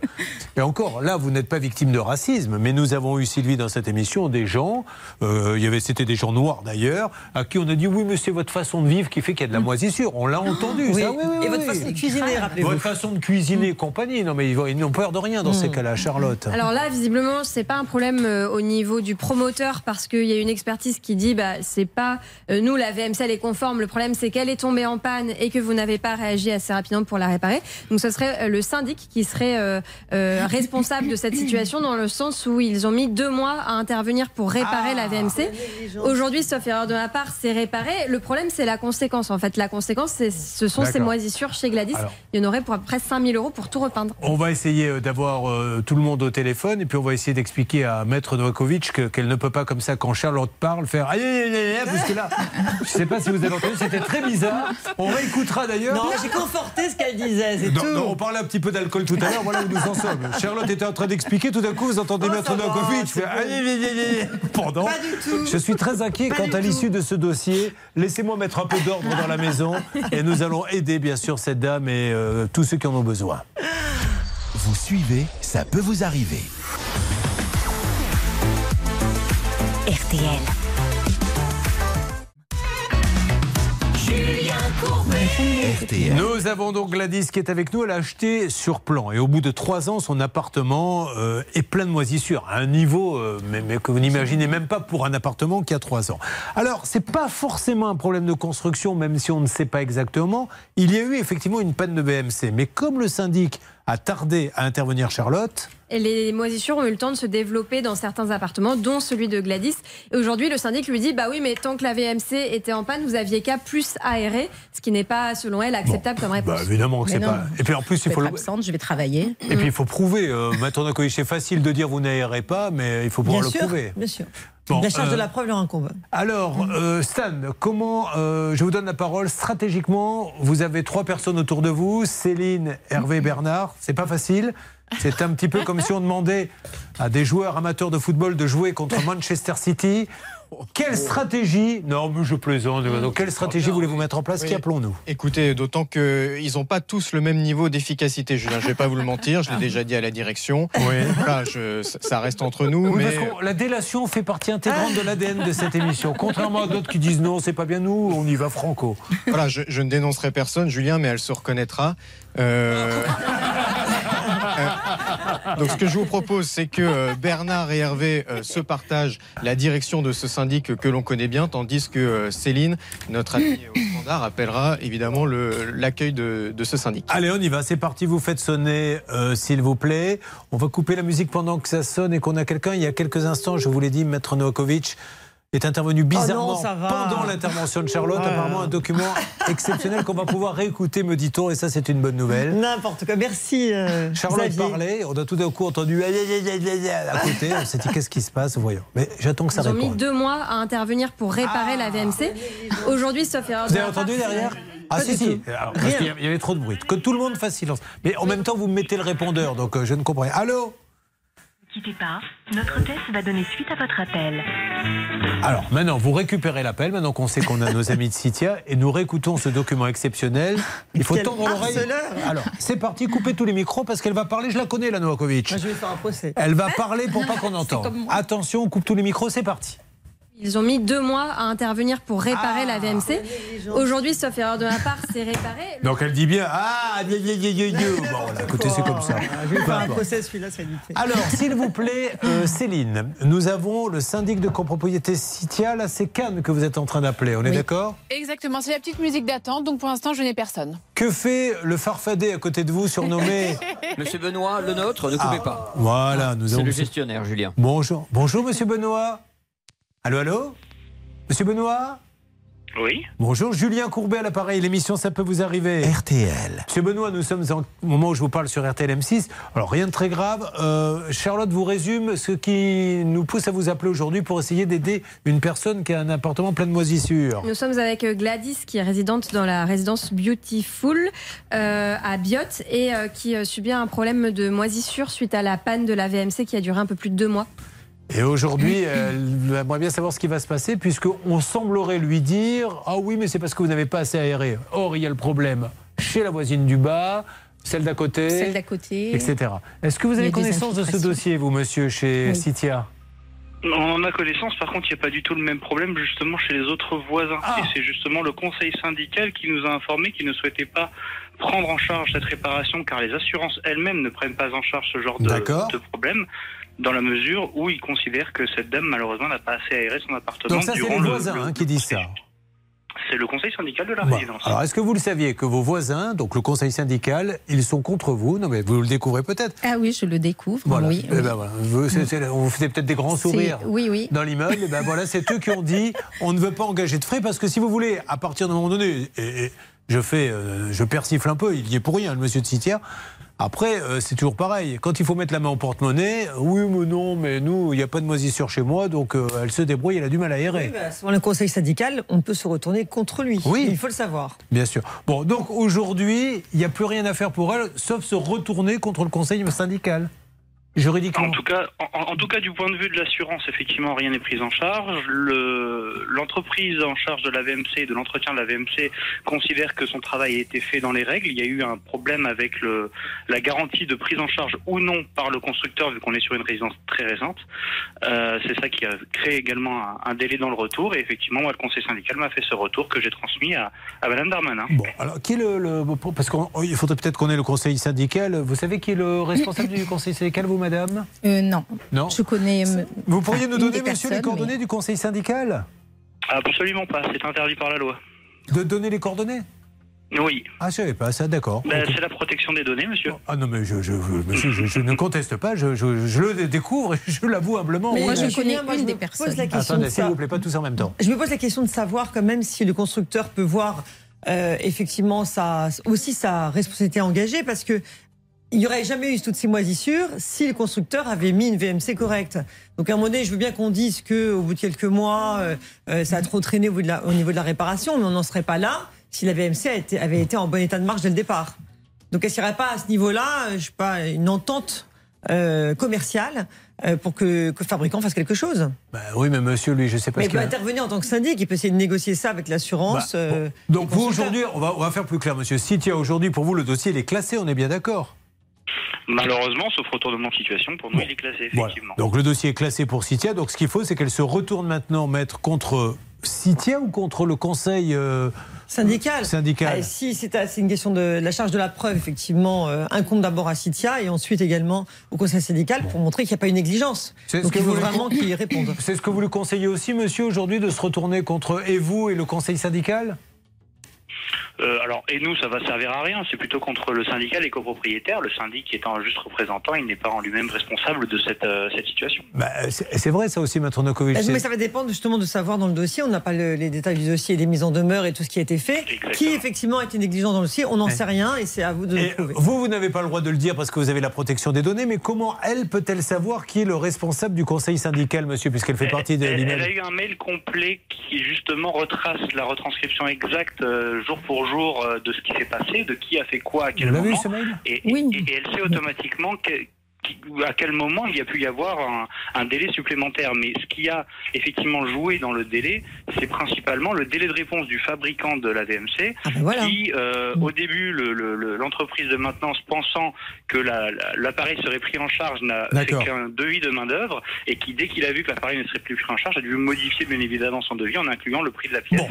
et encore, là, vous n'êtes pas victime de racisme, mais nous avons eu, Sylvie, dans cette émission, des gens, euh, il y avait, c'était des gens noirs d'ailleurs, à qui on a dit, oui, mais c'est votre façon de vivre qui fait qu'il y a de la moisissure. On l'a entendu, Oui. ça, oui, oui, Et votre façon de cuisiner, rappelez-vous. Votre façon de cuisiner et compagnie. Non, mais ils, n'ont peur de rien dans ces cas-là, Charlotte. Alors là, visiblement, c'est pas un problème euh, au niveau du promoteur parce qu'il y a une expertise qui dit bah c'est pas euh, nous la VMC elle est conforme. Le problème c'est qu'elle est tombée en panne et que vous n'avez pas réagi assez rapidement pour la réparer. Donc ce serait euh, le syndic qui serait euh, euh, responsable de cette situation dans le sens où ils ont mis deux mois à intervenir pour réparer la VMC. Aujourd'hui, sauf erreur de ma part, c'est réparé. Le problème c'est la conséquence. En fait, la conséquence c'est ce sont ces moisissures chez Gladys. Alors. Il y en aurait pour à peu près 5000 euros pour tout repeindre. On va essayer d'avoir euh, tout le monde au téléphone et puis on va essayer d'expliquer à Maître Novakovic que- qu'elle ne peut pas comme ça quand Charlotte parle faire aïe aïe aïe aïe parce que là je ne sais pas si vous avez entendu c'était très bizarre on réécoutera d'ailleurs Non, j'ai conforté ce qu'elle disait, c'est Non, tout. non, on parlait un petit peu d'alcool tout à l'heure, voilà où nous en sommes. Charlotte était en train d'expliquer, tout d'un coup, vous entendez Maître Oh, Novakovic bon. Pendant, Pas du tout. je suis très inquiet Pas quant à l'issue de ce dossier. Laissez-moi mettre un peu d'ordre dans la maison et nous allons aider, bien sûr, cette dame et euh, tous ceux qui en ont besoin. Vous suivez, ça peut vous arriver. RTL. Nous avons donc Gladys qui est avec nous. Elle a acheté sur plan et au bout de trois ans, son appartement euh, est plein de moisissures à un niveau euh, mais que vous n'imaginez même pas pour un appartement qui a trois ans. Alors, c'est pas forcément un problème de construction, même si on ne sait pas exactement. Il y a eu effectivement une panne de BMC, mais comme le syndic a tardé à intervenir, Charlotte. Et les moisissures ont eu le temps de se développer dans certains appartements, dont celui de Gladys. Et aujourd'hui, le syndic lui dit Bah oui, mais tant que la VMC était en panne, vous aviez qu'à plus aérer, ce qui n'est pas, selon elle, acceptable comme réponse. Bah, évidemment que c'est pas. Et puis en plus, Je il faut être le. absente, je vais travailler. Et puis il faut prouver. Euh, maintenant, c'est facile de dire vous n'aérez pas, mais il faut pouvoir Bien le sûr, prouver. bien sûr. Bon, la charge euh, de la preuve leur incombe. Alors, euh, Stan, comment, euh, je vous donne la parole, stratégiquement, vous avez trois personnes autour de vous, Céline, Hervé, Bernard, c'est pas facile. C'est un petit peu comme si on demandait à des joueurs amateurs de football de jouer contre Manchester City. Quelle stratégie Non, mais je plaisante. Donc, quelle stratégie voulez-vous mettre en place Oui. Qui appelons-nous Écoutez, d'autant qu'ils n'ont pas tous le même niveau d'efficacité, Julien. Je ne vais pas vous le mentir, je l'ai déjà dit à la direction. Voilà, je- ça- reste entre nous. Oui, mais... parce la délation fait partie intégrante de l'ADN de cette émission. Contrairement à d'autres qui disent non, c'est pas bien nous, on y va franco. Voilà, je, je ne dénoncerai personne, Julien, mais elle se reconnaîtra. Euh, euh, Donc, ce que je vous propose, c'est que euh, Bernard et Hervé euh, se partagent la direction de ce syndic que l'on connaît bien, tandis que euh, Céline, notre amie au standard, appellera évidemment l'accueil de, ce syndic. Allez, on y va, c'est parti, vous faites sonner, s'il vous plaît. On va couper la musique pendant que ça sonne et qu'on a quelqu'un. Il y a quelques instants, je vous l'ai dit, Maître Novakovic est intervenu bizarrement Oh non, pendant l'intervention de Charlotte. Ouais. Apparemment, un document exceptionnel qu'on va pouvoir réécouter, me dit-on, et ça, c'est une bonne nouvelle. N'importe quoi. Merci. euh, Charlotte Xavier. parlait, on a tout d'un coup entendu aïe, aïe, aïe, aïe, aïe, aïe à côté. On s'est dit, qu'est-ce qui se passe Voyons. Mais j'attends que ça Ils ont mis réponde. deux mois à intervenir pour réparer la VMC. Aujourd'hui, sauf erreur Vous avez entendu derrière Ah si, si. Alors, parce qu'il y avait- il y avait trop de bruit. Que tout le monde fasse silence. Mais en même temps, vous me mettez le répondeur, donc euh, je ne comprends rien. Allô? Quittez pas, notre hôtesse va donner suite à votre appel. Alors maintenant, vous récupérez l'appel, maintenant qu'on sait qu'on a nos amis de Citia, et nous réécoutons ce document exceptionnel. Il faut Quel tendre l'oreille. Alors, c'est parti, coupez tous les micros parce qu'elle va parler, je la connais, la Novakovic. Moi, je vais faire un procès. Elle va parler pour pas qu'on entende. Attention, on coupe tous les micros, c'est parti. Ils ont mis deux mois à intervenir pour réparer la VMC. Aujourd'hui, sauf erreur de ma part, c'est réparé. Donc elle dit bien Ah, gna, gna, gna. Bon, écoutez, c'est comme ça. Je vais Peu faire un importe. procès, celui-là, ça va vite fait. Alors, s'il vous plaît, euh, Céline, nous avons le syndic de copropriété Citia. Là, c'est Cannes que vous êtes en train d'appeler. On est d'accord? Exactement, c'est la petite musique d'attente, donc pour l'instant, je n'ai personne. Que fait le farfadet à côté de vous, surnommé Monsieur Benoît, le nôtre, ne coupez pas. Voilà, nous C'est avons. le gestionnaire, Julien. Bonjour, bonjour, Monsieur Benoît. Allô, allô, Monsieur Benoît. Oui. Bonjour, Julien Courbet à l'appareil. L'émission, ça peut vous arriver. RTL. Monsieur Benoît, nous sommes en- au moment où je vous parle sur RTL M6. Alors, rien de très grave. Euh, Charlotte vous résume ce qui nous pousse à vous appeler aujourd'hui pour essayer d'aider une personne qui a un appartement plein de moisissures. Nous sommes avec euh, Gladys, qui est résidente dans la résidence Beautiful euh, à Biot et euh, qui subit un problème de moisissure suite à la panne de la VMC qui a duré un peu plus de deux mois. Et aujourd'hui, elle aimerait bien savoir ce qui va se passer, puisqu'on semblerait lui dire Ah oui, mais c'est parce que vous n'avez pas assez aéré. Or, il y a le problème chez la voisine du bas, celle d'à côté, Celle d'à côté. etc. Est-ce que vous avez connaissance de ce dossier, vous, monsieur, chez Oui. Citia? On en a connaissance, par contre, il n'y a pas du tout le même problème justement chez les autres voisins. Ah. Et c'est justement le conseil syndical qui nous a informé qu'il ne souhaitait pas prendre en charge cette réparation car les assurances elles-mêmes ne prennent pas en charge ce genre de problème dans la mesure où ils considèrent que cette dame malheureusement n'a pas assez aéré son appartement Donc ça, c'est les le- voisins le- hein, qui disent ça. C'est le conseil syndical de la Bon. résidence. Alors, est-ce que vous le saviez que vos voisins, donc le conseil syndical, ils sont contre vous? Non, mais vous le découvrez peut-être. Ah oui, je le découvre. Voilà. Oui, Eh oui. ben voilà. Vous, c'est- c'est- on vous faisait peut-être des grands sourires oui, oui. dans l'immeuble. Et ben voilà, c'est eux qui ont dit on ne veut pas engager de frais parce que si vous voulez, à partir d'un moment donné, et, et je fais, euh, je persifle un peu, il y est pour rien, le monsieur de Citière. Après, euh, c'est toujours pareil. Quand il faut mettre la main au porte-monnaie, oui, mais non, mais nous, il n'y a pas de moisissure chez moi, donc euh, elle se débrouille, elle a du mal à aérer. Oui, bah, selon le conseil syndical, on peut se retourner contre lui. Oui. Il faut le savoir. Bien sûr. Bon, donc aujourd'hui, il n'y a plus rien à faire pour elle, sauf se retourner contre le conseil syndical. Juridiquement. En tout cas, en, en tout cas, du point de vue de l'assurance, effectivement, rien n'est pris en charge. Le- L'entreprise en charge de la VMC et de l'entretien de la VMC considère que son travail a été fait dans les règles. Il y a eu un problème avec le, la garantie de prise en charge ou non par le constructeur, vu qu'on est sur une résidence très récente. Euh, C'est ça qui a créé également un, un délai dans le retour. Et effectivement, moi, le conseil syndical m'a fait ce retour que j'ai transmis à, à Madame Darmanin. Bon, alors qui est le, le- parce qu'il faudrait peut-être qu'on ait le conseil syndical. Vous savez qui est le responsable du conseil syndical, vous, madame Euh, non. Non. Je connais. euh, Vous pourriez nous donner, monsieur, les coordonnées mais- du conseil syndical Absolument pas. C'est interdit par la loi. De donner les coordonnées Oui. Ah, je savais pas ça, d'accord. Ben. C'est la protection des données, monsieur. Ah non, mais je, je, monsieur, je, je ne conteste pas, je, je- je le découvre et je l'avoue humblement. Mais moi, je connais moi, une je des me personnes. pose la question Attendez, de s'il ça. vous plaît, pas tous en même temps. Je me pose la question de savoir quand même si le constructeur peut voir euh, effectivement sa, aussi sa responsabilité engagée parce que il n'y aurait jamais eu toutes ces moisissures si le constructeur avait mis une VMC correcte. Donc à un moment donné, je veux bien qu'on dise que au bout de quelques mois, euh, euh, ça a trop traîné au, bout de la- au niveau de la réparation, mais on n'en serait pas là si la VMC a été- avait été en bon état de marche dès le départ. Donc est-ce qu'il n'y aurait pas à ce niveau-là, euh, je sais pas, une entente euh, commerciale euh, pour que, que le fabricant fasse quelque chose Bah oui, mais monsieur, lui, je sais pas mais ce il peut qu'il a- intervenir en tant que syndic, il peut essayer de négocier ça avec l'assurance. Bah, euh, Donc vous, aujourd'hui, on va, on va faire plus clair, monsieur. Si aujourd'hui, pour vous, le dossier, il est classé, on est bien d'accord Malheureusement, sauf retournement de situation, pour nous, il est classé, Voilà. effectivement. Donc le dossier est classé pour Citia. Donc ce qu'il faut, c'est qu'elle se retourne maintenant, maître, contre Citia ou contre le conseil euh, syndical. syndical Ah, si c'est une question de la charge de la preuve, effectivement, euh, incombe d'abord à Citia et ensuite également au conseil syndical pour montrer qu'il n'y a pas une négligence. C'est ce que il faut vous- vraiment qu'il réponde. C'est ce que vous lui conseillez aussi, monsieur, aujourd'hui, de se retourner contre et vous et le conseil syndical? Euh, alors, et nous, ça va servir à rien. C'est plutôt contre le syndicat, les copropriétaires. Le syndic étant un juste représentant, il n'est pas en lui-même responsable de cette, euh, cette situation. Bah, c'est c'est vrai, ça aussi, maître Nokovic. Bah, Mais ça va dépendre justement de savoir dans le dossier. On n'a pas le- les détails du dossier, des mises en demeure et tout ce qui a été fait. Qui effectivement a été négligent dans le dossier, on n'en Ouais. sait rien et c'est à vous de le prouver. vous, vous n'avez pas le droit de le dire parce que vous avez la protection des données, mais comment elle peut-elle savoir qui est le responsable du conseil syndical, monsieur, puisqu'elle fait partie de Elle, elle a eu un mail complet qui justement retrace la retranscription exacte euh, jour pour jour euh, de ce qui s'est passé, de qui a fait quoi à quel moment. eu, ce mail et, et- et elle sait automatiquement que- à quel moment il y a pu y avoir un, un délai supplémentaire. Mais ce qui a effectivement joué dans le délai, c'est principalement le délai de réponse du fabricant de la VMC, qui, euh, au début, le- le- le- l'entreprise de maintenance pensant que la- la- l'appareil serait pris en charge n'a fait qu'un devis de main d'œuvre et qui, dès qu'il a vu que l'appareil ne serait plus pris en charge, a dû modifier bien évidemment son devis en incluant le prix de la pièce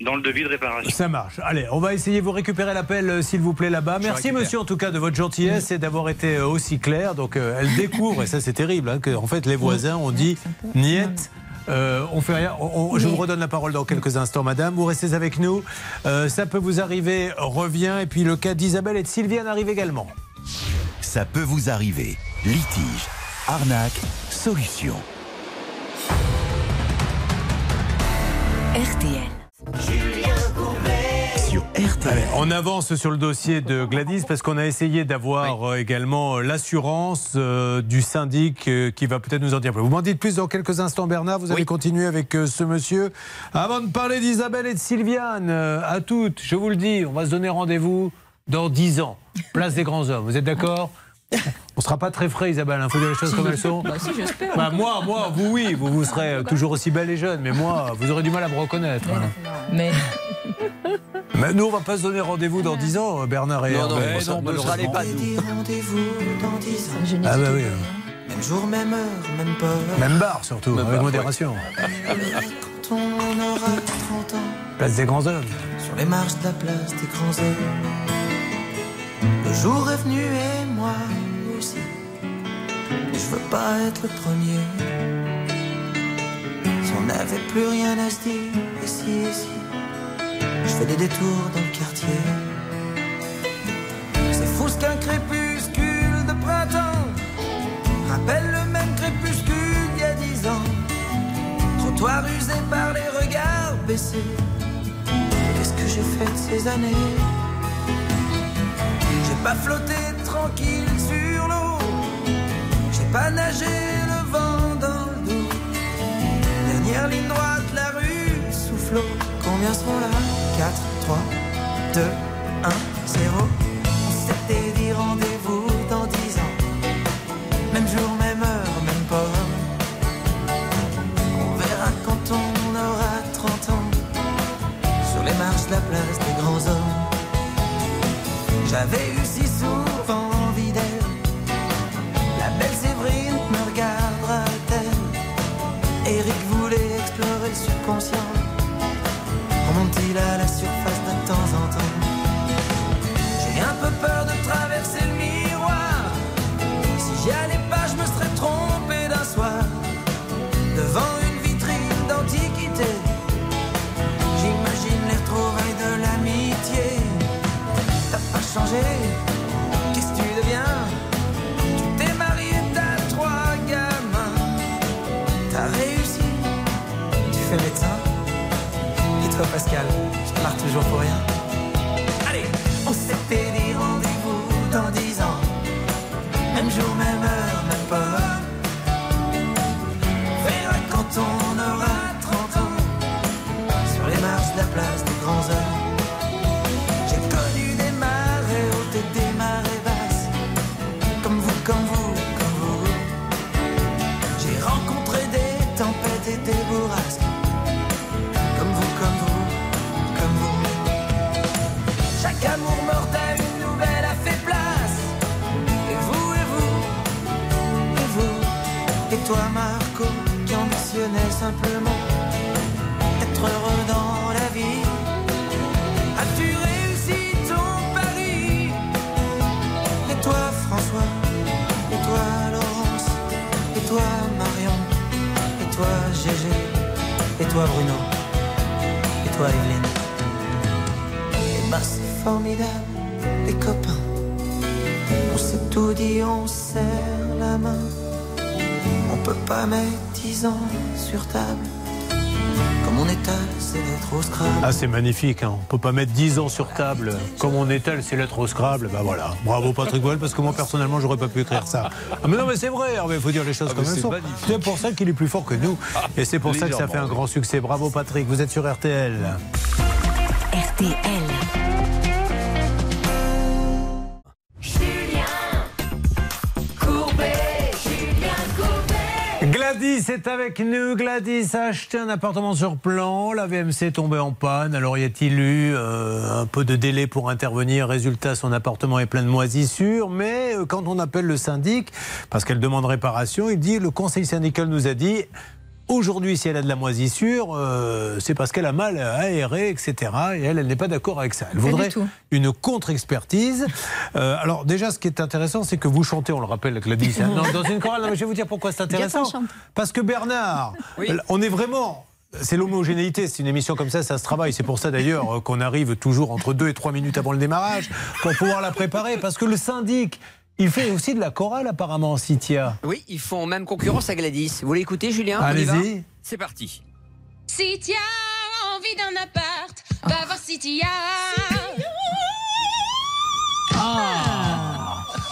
dans le devis de réparation. Ça marche. Allez, on va essayer de vous récupérer l'appel, euh, s'il vous plaît, là-bas. Merci, monsieur, en tout cas, de votre gentillesse et d'avoir été euh, aussi clair. Donc, euh, elle découvre, et ça, c'est terrible, hein, que, en fait, les voisins ont dit Niette. euh, on fait rien. On- on- je vous redonne la parole dans quelques instants, madame. Vous restez avec nous. Euh, ça peut vous arriver, revient. Et puis le cas d'Isabelle et de Sylviane arrive également. Ça peut vous arriver. Litige, arnaque, solution. RTL. Allez, on avance sur le dossier de Gladys parce qu'on a essayé d'avoir euh, également euh, l'assurance euh, du syndic qui va peut-être nous en dire plus. Vous m'en dites plus dans quelques instants, Bernard. Vous allez continuer avec ce monsieur. Avant de parler d'Isabelle et de Sylviane, à toutes, je vous le dis, on va se donner rendez-vous dans 10 ans. Place des grands hommes. Vous êtes d'accord? On sera pas très frais, Isabelle, il faut dire les choses comme elles sont. Bah si. Bah, moi, moi, vous, oui, vous, vous serez toujours aussi belle et jeune, mais moi, vous aurez du mal à me reconnaître. hein. Mais Mais nous, on va pas se donner rendez-vous dans 10 ans, Bernard et Non, non, mais ça, malheureusement. pas Rendez-vous dans 10 ans. Ah bah oui. Même jour, même heure, même peur. Même bar surtout, avec modération. Quand on aura 30 ans, Place des grands hommes. sur les marches de la place des grands hommes. Le jour est venu et moi aussi. Je veux pas être le premier. Si on n'avait plus rien à se dire, ici, ici. Je fais des détours dans le quartier. C'est fou ce qu'un crépuscule de printemps rappelle le même crépuscule il y a dix ans. Trottoir usé par les regards baissés. Qu'est-ce que j'ai fait de ces années? J'ai pas flotté tranquille sur l'eau. J'ai pas nagé le vent dans le dos. Dernière ligne droite, la rue souffle. Combien seront là? 4, 3, 2, 1, 0. On s'était dit rendez-vous dans 10 ans. Même jour, même heure, même pas. On verra quand on aura 30 ans. Sur les marches de la place des grands hommes. J'avais eu si souvent envie d'elle. La belle Séverine me regardera-t-elle? Eric voulait explorer le subconscient. À la surface de temps en temps J'ai un peu peur de traverser le miroir. Si j'y allais pas, je me serais trompé d'un soir. Devant une vitrine d'antiquité. J'imagine les retrouvailles de l'amitié. T'as pas changé, Pascal, je marre toujours pour rien. Simplement être heureux dans la vie. As-tu réussi ton pari? Et toi, François? Et toi, Laurence? Et toi, Marion? Et toi, Gégé? Et toi, Bruno? Et toi, Evelyne? Et ben, c'est formidable, les copains. On s'est tout dit, on serre la main. On peut pas mettre dix ans sur table. Comme on étale ses lettres au Scrabble. Ah, c'est magnifique. Hein. On peut pas mettre 10 ans sur table. Comme on étale ses lettres au Scrabble, bah voilà. Bravo Patrick Boel, parce que moi personnellement, j'aurais pas pu écrire ça. Ah, mais non, mais c'est vrai, il faut dire les choses Ah, comme elles c'est sont. C'est pour ça qu'il est plus fort que nous. Et c'est pour ça que ça fait un grand succès. Bravo Patrick, vous êtes sur RTL. RTL. Gladys est avec nous. Gladys a acheté un appartement sur plan. La VMC est tombée en panne. Alors y a-t-il eu euh, un peu de délai pour intervenir? Résultat, son appartement est plein de moisissures. Mais euh, quand on appelle le syndic, parce qu'elle demande réparation, il dit le conseil syndical nous a dit. Aujourd'hui, si elle a de la moisissure, euh, c'est parce qu'elle a mal aéré, etc. Et elle, elle n'est pas d'accord avec ça. Elle voudrait une contre-expertise. Euh, alors déjà, ce qui est intéressant, c'est que vous chantez, on le rappelle, Gladys, hein, dans, dans une chorale. Non, mais je vais vous dire pourquoi c'est intéressant. chante. Parce que Bernard, on est vraiment... C'est l'homogénéité, c'est une émission comme ça, ça se travaille. C'est pour ça d'ailleurs euh, qu'on arrive toujours entre deux et trois minutes avant le démarrage pour pouvoir la préparer. Parce que le syndic, il fait aussi de la chorale apparemment, Citia. Oui, ils font même concurrence à Gladys. Vous voulez écouter, Julien Allez-y. C'est parti. As envie d'un appart, va voir si tu as.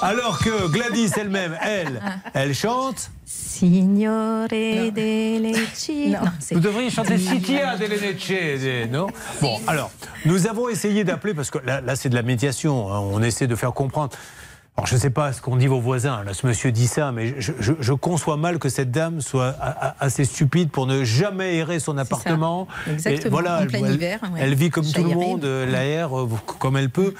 Alors que Gladys elle-même, elle, elle chante. Signore de Lecce. Non, c'est- Vous devriez chanter Citia delle Lecce, non Bon, alors, nous avons essayé d'appeler, parce que là, là, c'est de la médiation, hein, on essaie de faire comprendre. Alors je ne sais pas ce qu'ont dit vos voisins, là ce monsieur dit ça, mais je, je- je conçois mal que cette dame soit a- a- assez stupide pour ne jamais aérer son appartement. Exactement, Et voilà, en elle, plein elle- hiver, ouais. elle vit comme Ça tout le monde, euh, l'aère euh, comme elle peut.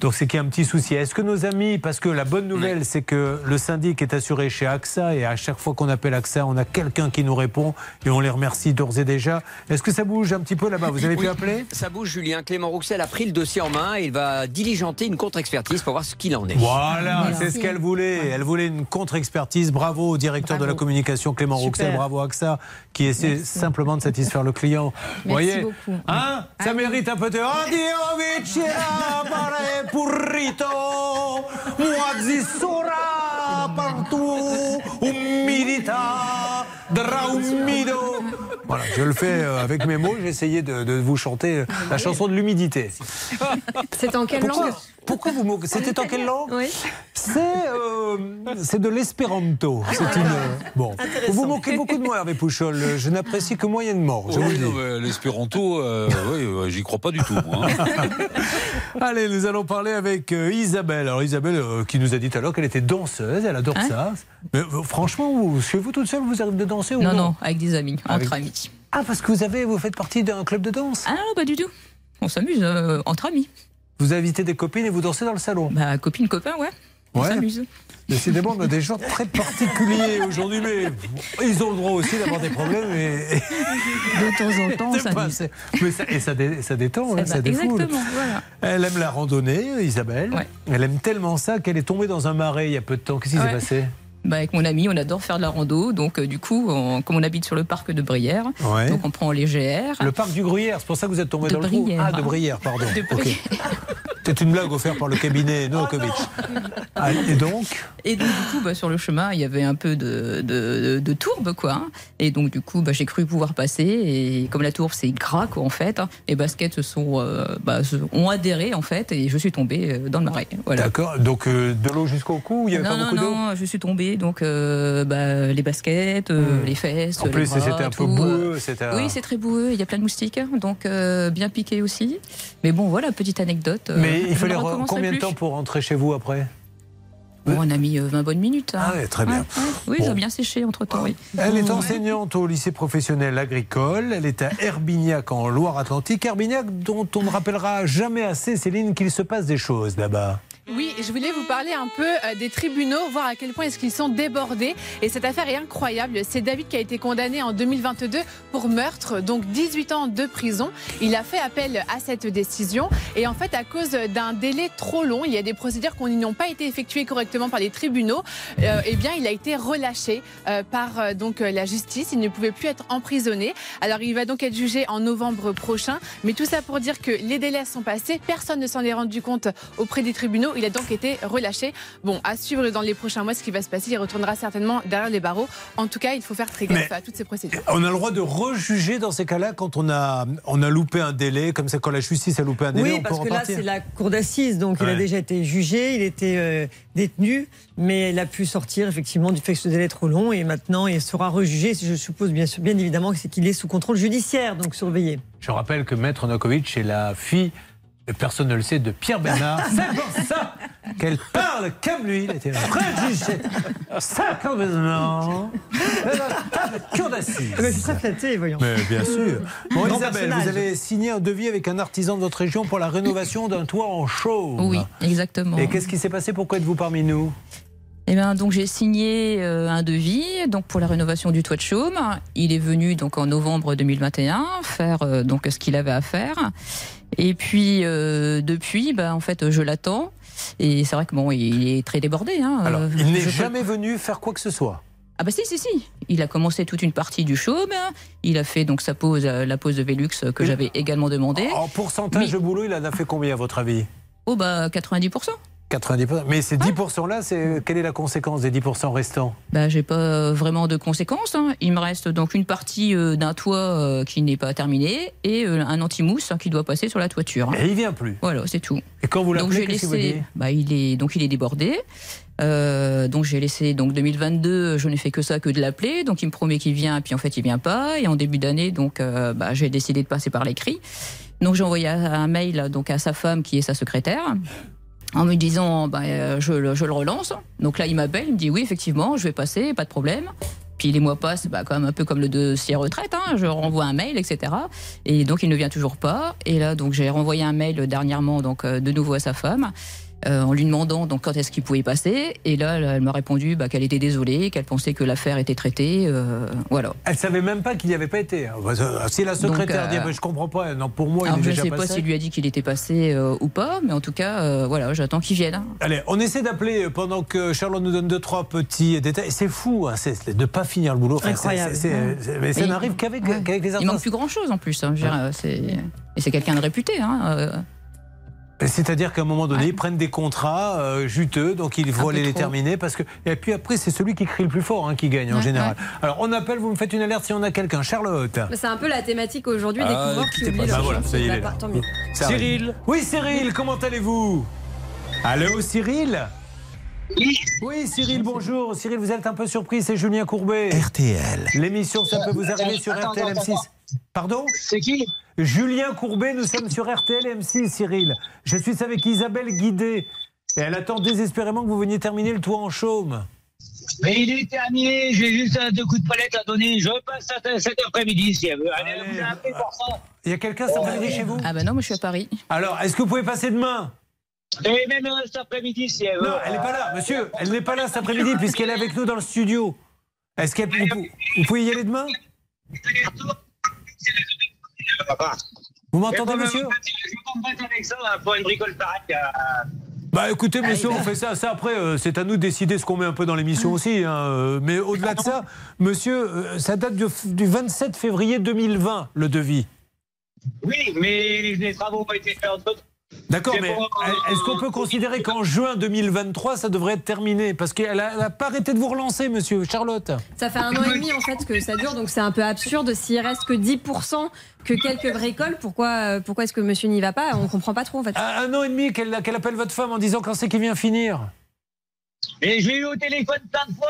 Donc c'est qu'il y a un petit souci. Est-ce que nos amis, parce que la bonne nouvelle c'est que le syndic est assuré chez AXA et à chaque fois qu'on appelle AXA, on a quelqu'un qui nous répond et on les remercie d'ores et déjà. Est-ce que ça bouge un petit peu là-bas? Vous avez pu appeler? Ça bouge, Julien. Clément Rouxel a pris le dossier en main et il va diligenter une contre-expertise pour voir ce qu'il en est. Voilà, c'est ce qu'elle voulait. Elle voulait une contre-expertise. Bravo au directeur de la communication Clément Super. Rouxel, bravo AXA, qui essaie simplement de satisfaire le client. Vous voyez beaucoup. Hein Ça mérite un peu de partout, umidità, draumido. Voilà, je le fais euh, avec mes mots. J'ai essayé de, de vous chanter euh, la chanson de l'humidité. C'est en quelle Pourquoi- langue Pourquoi vous moquez C'était en quelle langue Oui. C'est euh, c'est de l'espéranto. C'est une bon. Vous vous moquez beaucoup de moi, Hervé Pouchol. Je n'apprécie que moyennement. Je vous le Oui, L'espéranto, euh, oui, j'y crois pas du tout. moi, hein. Allez, nous allons parler avec Isabelle. Alors Isabelle, euh, qui nous a dit tout à l'heure qu'elle était danseuse, elle adore Hein ça. Mais euh, franchement, vous, chez vous toute seule, vous arrivez de danser ou Non, non non, avec des amis, Avec- entre amis. Ah, parce que vous avez, vous faites partie d'un club de danse? Ah non, pas du tout. On s'amuse euh, entre amis. Vous invitez des copines et vous dansez dans le salon? Bah, copine, copain, ouais. On Ouais. s'amuse. Décidément, on a des gens très particuliers aujourd'hui, mais ils ont le droit aussi d'avoir des problèmes. Et... De temps en temps, C'est pas- mais ça, et ça, dé- ça détend, hein, Ça ça défoule. voilà. Elle aime la randonnée, Isabelle. Elle aime tellement ça qu'elle est tombée dans un marais il y a peu de temps. Qu'est-ce qui Ouais. s'est passé? Bah, avec mon ami, on adore faire de la rando. Donc, euh, du coup, on- comme on habite sur le parc de Brière, Ouais. donc on prend les GR. Le parc du Gruyère, c'est pour ça que vous êtes tombé De dans le trou. Ah, de Brière, pardon. De. C'est une blague offerte par le cabinet Novakovic. Ah, et donc Et donc, du coup, bah, sur le chemin, il y avait un peu de, de, de tourbe, quoi. hein. Et donc, du coup, bah, j'ai cru pouvoir passer. Et comme la tourbe, c'est gras, quoi, en fait, hein, les baskets se sont, euh, bah, ont adhéré, en fait, et je suis tombée euh, dans le marais. Voilà. D'accord. Donc euh, de l'eau jusqu'au cou, il y avait non, pas non, beaucoup d'eau non, je suis tombée, donc euh, bah, les baskets, Hmm. les fesses. En plus, c'était un peu boueux, un- Oui, c'est très boueux, il y a plein de moustiques, donc euh, bien piqué aussi. Mais bon, voilà, petite anecdote. Mais il fallait combien de temps pour rentrer chez vous après Bon, on a mis euh, 20 bonnes minutes. hein. Ah ouais, très bien. Ouais, ouais. Oui, Bon. ils ont bien séché entre temps, oui. Elle est enseignante au lycée professionnel agricole. Elle est à Herbignac en Loire-Atlantique. Herbignac dont on ne rappellera jamais assez, Céline, qu'il se passe des choses là-bas. Oui, je voulais vous parler un peu euh, des tribunaux, voir à quel point est-ce qu'ils sont débordés. Et cette affaire est incroyable. C'est David qui a été condamné en 2022 pour meurtre, donc 18 ans de prison. Il a fait appel à cette décision. Et en fait, à cause d'un délai trop long, il y a des procédures qui n'ont pas été effectuées correctement par les tribunaux. euh, eh bien, il a été relâché euh, par donc la justice. Il ne pouvait plus être emprisonné. Alors, il va donc être jugé en novembre prochain. Mais tout ça pour dire que les délais sont passés. Personne ne s'en est rendu compte auprès des tribunaux. Il a donc été relâché. Bon, à suivre dans les prochains mois ce qui va se passer. Il retournera certainement derrière les barreaux. En tout cas, il faut faire très gaffe à toutes ces procédures. On a le droit de rejuger dans ces cas-là quand on a, on a loupé un délai, comme ça quand la justice a loupé un délai, Oui, on peut parce que là, c'est la cour d'assises, donc il a déjà été jugé, il était euh, détenu, mais il a pu sortir effectivement du fait que ce délai est trop long, et maintenant il sera rejugé. Je suppose bien, sûr- bien évidemment que c'est qu'il est sous contrôle judiciaire, donc surveillé. Je rappelle que Maître Nokovic est la fille, et personne ne le sait, de Pierre Bernard. C'est pour ça qu'elle parle comme lui. Il était rédigé 50 ans cour d'assises. Ah je suis très flatté, voyons. Mais bien sûr. Bon, Isabelle, personnage. vous avez signé un devis avec un artisan de votre région pour la rénovation d'un toit en chaume. Oui, exactement. Et qu'est-ce qui s'est passé? Pourquoi êtes-vous parmi nous? Eh bien, donc j'ai signé euh, un devis donc pour la rénovation du toit de chaume. Il est venu donc en novembre 2021 faire euh, donc ce qu'il avait à faire. Et puis euh, depuis, bah, en fait, je l'attends. Et c'est vrai que bon, il est très débordé. Hein. Alors, Euh, il n'est peux- jamais venu faire quoi que ce soit. Ah bah si si si. Il a commencé toute une partie du chaume. Il a fait donc sa pause, euh, la pause de Velux que j'avais également demandé. En pourcentage de boulot, il en a fait combien à votre avis? Oh bah 90 90%. Mais ces 10%-là, c'est quelle est la conséquence des 10% restants? Bah, j'ai pas euh, vraiment de conséquences. hein. Il me reste donc une partie euh, d'un toit euh, qui n'est pas terminé et euh, un anti-mousse hein, qui doit passer sur la toiture. hein. Et il vient plus. Voilà, c'est tout. Et quand vous l'appelez, qu'est-ce qu'il vous laissé. dit Bah, il est donc il est débordé. Euh, donc j'ai laissé donc 2022, je n'ai fait que ça, que de l'appeler. Donc il me promet qu'il vient, puis en fait il vient pas. Et en début d'année, donc euh, bah, j'ai décidé de passer par l'écrit. Donc j'ai envoyé un un mail donc à sa femme qui est sa secrétaire. En me disant bah, euh, je, le- je le relance. Donc là, il m'appelle, il me dit oui, effectivement, je vais passer, pas de problème. Puis les mois passent, bah, quand même un peu comme le dossier retraite. hein. Je renvoie un mail, etc. Et donc il ne vient toujours pas. Et là, donc j'ai renvoyé un mail dernièrement, donc euh, de nouveau à sa femme. Euh, en lui demandant donc quand est-ce qu'il pouvait y passer et là elle m'a répondu bah, qu'elle était désolée qu'elle pensait que l'affaire était traitée euh, voilà Elle savait même pas qu'il n'y avait pas été. hein. Si la secrétaire Donc, dit, euh, mais je comprends pas, non, pour moi, alors il est je ne sais pas passé. s'il lui a dit qu'il était passé euh, ou pas mais en tout cas euh, voilà j'attends qu'il vienne Allez, on essaie d'appeler pendant que Charlotte nous donne deux, trois petits détails. C'est fou hein, de ne pas finir le boulot. Enfin, Incroyable. c'est- c'est- c'est- mais ça n'arrive qu'avec qu'avec les il manque instances. plus grand chose en plus hein, je veux dire, c'est et c'est quelqu'un de réputé hein, euh, C'est-à-dire qu'à un moment donné, ils prennent des contrats euh, juteux, donc il faut peu aller les trop. terminer. Parce que... Et puis après, c'est celui qui crie le plus fort hein, qui gagne en Ouais, général. Alors on appelle, vous me faites une alerte si on a quelqu'un. Charlotte. C'est un peu la thématique aujourd'hui, Ah, découvrir qui quittez oublie pas. le Bah voilà, ça y est, il est là. Tant mieux. Ça arrive. Oui, Cyril, comment allez-vous? Allô, Cyril? Oui. oui, Cyril, bonjour. Cyril, vous êtes un peu surpris, c'est Julien Courbet. RTL. L'émission, ça peut vous arriver sur RTL attends, M6. Pardon C'est qui? Julien Courbet, nous sommes sur RTL M6, Cyril. Je suis avec Isabelle Guidé. Et elle attend désespérément que vous veniez terminer le toit en chaume. Mais il est terminé, j'ai juste un deux coups de palette à donner. Je passe à cet après-midi si elle veut. Allez, vous avez appelé pour ça. Il y a quelqu'un cet après-midi chez vous? Ah bah non moi je suis à Paris Alors, est-ce que vous pouvez passer demain? Et même euh, cet après-midi si elle veut. Non, elle n'est pas là, monsieur. Elle n'est pas là cet après-midi puisqu'elle est avec nous dans le studio. Est-ce qu'elle vous, vous pouvez y aller demain? Vous m'entendez, monsieur Je m'embête avec ça là, pour une bricole pareille. euh, Bah écoutez, monsieur, on fait ça. Ça après, euh, c'est à nous de décider ce qu'on met un peu dans l'émission aussi. hein, euh, Mais au-delà de ça, monsieur, euh, ça date du, du 27 février 2020, le devis. Oui, mais les travaux ont été faits entre D'accord, mais est-ce qu'on peut considérer qu'en juin 2023, ça devrait être terminé? Parce qu'elle n'a pas arrêté de vous relancer, monsieur Charlotte. Ça fait un an et demi en fait que ça dure, donc c'est un peu absurde. S'il reste que 10%, que quelques bricoles, pourquoi, euh, pourquoi est-ce que monsieur n'y va pas? On comprend pas trop en fait. Un, un an et demi qu'elle qu'elle appelle votre femme en disant quand c'est qu'il vient finir. Et je l'ai eu au téléphone plein de fois.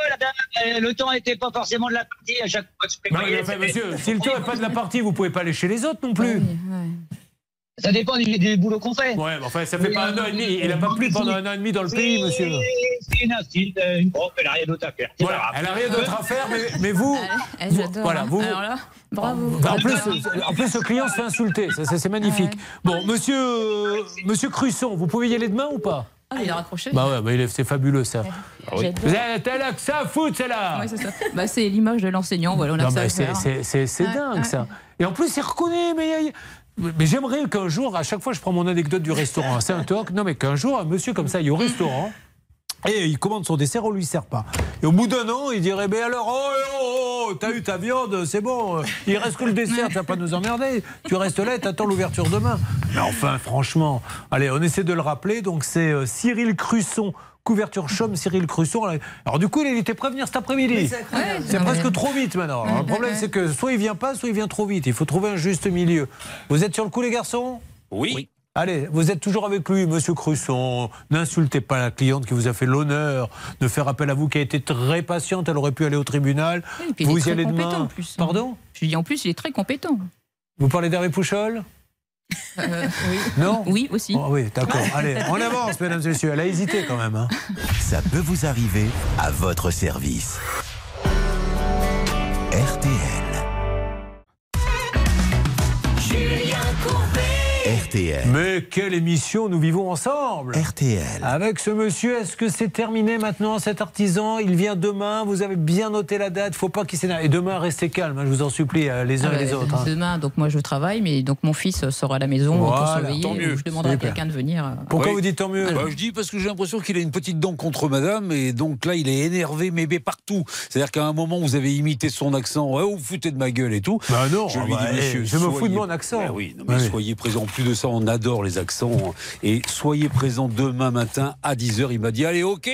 euh, le temps n'était pas forcément de la partie à chaque fois. que je Non, mais monsieur, si le temps n'est pas de la partie, vous pouvez pas aller chez les autres non plus. Ça dépend du, du boulot qu'on fait. Ouais, mais enfin, ça fait pas un an et demi. Il n'a pas plu pendant un an et demi dans le pays, monsieur. C'est une insulte, euh, une propre, elle n'a rien d'autre à faire. Voilà, elle n'a rien d'autre à faire, mais, mais vous. Eh, vous- voilà, hein. vous. alors là bravo En plus, en plus, le client se fait insulter. Ça, ça, c'est magnifique. Bon, monsieur, euh, monsieur Crusson, vous pouvez y aller demain ou pas? Ah, il a raccroché Bah ouais, bah il est- c'est fabuleux ça. J'adore. Vous êtes là que ça à foutre, c'est là Ouais, c'est ça. Bah, c'est l'image de l'enseignant, voilà, on a Non, que ça c'est- Ouais, dingue ouais. ça. Et en plus, il reconnaît, mais. Mais j'aimerais qu'un jour, à chaque fois, je prends mon anecdote du restaurant, c'est un talk. Non, mais qu'un jour, un monsieur comme ça, il est au restaurant. Et il commande son dessert, on lui sert pas. Et au bout d'un an, il dirait Mais alors, oh, oh, oh, oh, t'as eu ta viande, c'est bon, euh, il reste que le dessert, tu vas pas nous emmerder. Tu restes là et t'attends l'ouverture demain. Mais enfin, franchement, allez, on essaie de le rappeler. Donc, c'est euh, Cyril Crusson. Couverture chaume, Cyril Crusson. Alors du coup, il était prêt à venir cet après-midi. C'est presque trop vite maintenant. Alors, le problème, c'est que soit il vient pas, soit il vient trop vite. Il faut trouver un juste milieu. Vous êtes sur le coup, les garçons? Oui. Allez, vous êtes toujours avec lui, monsieur Crusson. N'insultez pas la cliente qui vous a fait l'honneur de faire appel à vous, qui a été très patiente. Elle aurait pu aller au tribunal. Il est vous y très allez demain. en plus. Pardon? Je dis en plus, il est très compétent. Vous parlez d'Hervé Pouchol? Euh, oui. Non Oui, aussi. Oh, Oui, d'accord. Allez, on avance, mesdames et messieurs. Elle a hésité quand même. hein. Ça peut vous arriver à votre service. RTL. Julien Courbet. RTL. Mais quelle émission nous vivons ensemble RTL. Avec ce monsieur, est-ce que c'est terminé maintenant cet artisan? Il vient demain, vous avez bien noté la date, faut pas qu'il s'énerve. Et demain, restez calme, hein, je vous en supplie, euh, les uns Ah et les bah, autres. hein. Demain, donc moi je travaille, mais donc mon fils sera à la maison pour Voilà, surveiller. tant mieux. Je demanderai à quelqu'un de venir. euh, Pourquoi Oui. vous dites tant mieux? Bah, je dis parce que j'ai l'impression qu'il a une petite dent contre madame et donc là il est énervé mais, partout. C'est-à-dire qu'à un moment vous avez imité son accent, ouais, vous vous foutez de ma gueule et tout. Bah non, je lui bah, dis eh, monsieur, je me fous de mon accent. Bah oui, non, mais Oui. soyez présent. En plus de ça, on adore les accents et soyez présent demain matin à 10h. Il m'a dit allez ok.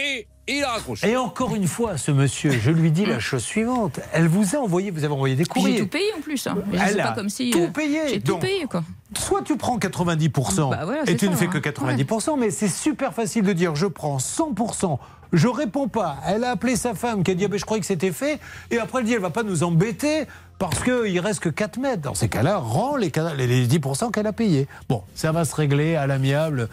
Et il a raccroché. Et encore une fois, ce monsieur, je lui dis la chose suivante. Elle vous a envoyé, vous avez envoyé des courriers. J'ai tout payé en plus. hein. Elle a pas comme si. tout euh, payé. J'ai tout payé quoi. Soit tu prends 90% Bah et tu ne fais hein. que 90%, mais c'est super facile de dire je prends 100%. Je réponds pas. Elle a appelé sa femme qui a dit ah ben, je croyais que c'était fait. Et après elle dit elle va pas nous embêter parce qu'il reste que 4 mètres. Dans ces cas-là, rends les, les- les 10% qu'elle a payés. Bon, ça va se régler à l'amiable.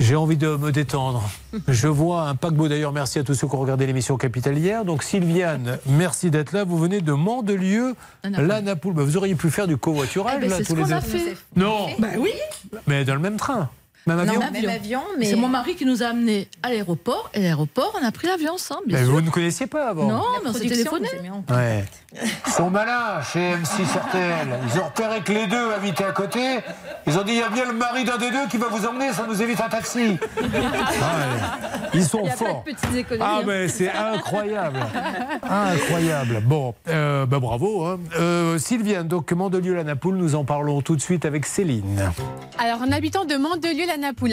J'ai envie de me détendre. Je vois un paquebot d'ailleurs. Merci à tous ceux qui ont regardé l'émission Capital hier. Donc Sylviane, merci d'être là. Vous venez de Mandelieu, la Napoule. Bah, vous auriez pu faire du covoiturage Eh ben, là c'est tous ce qu'on les a fait. Non. Bah oui. Mais dans le même train. Même avion. même avion, mais c'est mon mari qui nous a amenés à l'aéroport. Et à l'aéroport, on a pris l'avion ensemble. Bien Mais sûr. vous ne connaissiez pas avant. Non, mais on s'est téléphoné. Ouais. Ils sont malins chez M6 RTL. Ils ont repéré que les deux habitent à côté. Ils ont dit il y a bien le mari d'un des deux qui va vous emmener, ça nous évite un taxi. Ouais. Ils sont Il y a forts. pas de petites économies. Ah hein. mais c'est incroyable. Incroyable. Bon, euh, bah, bravo. hein. Euh, Sylviane, donc Mandelieu-la-Napoule, nous en parlons tout de suite avec Céline. Alors, un habitant de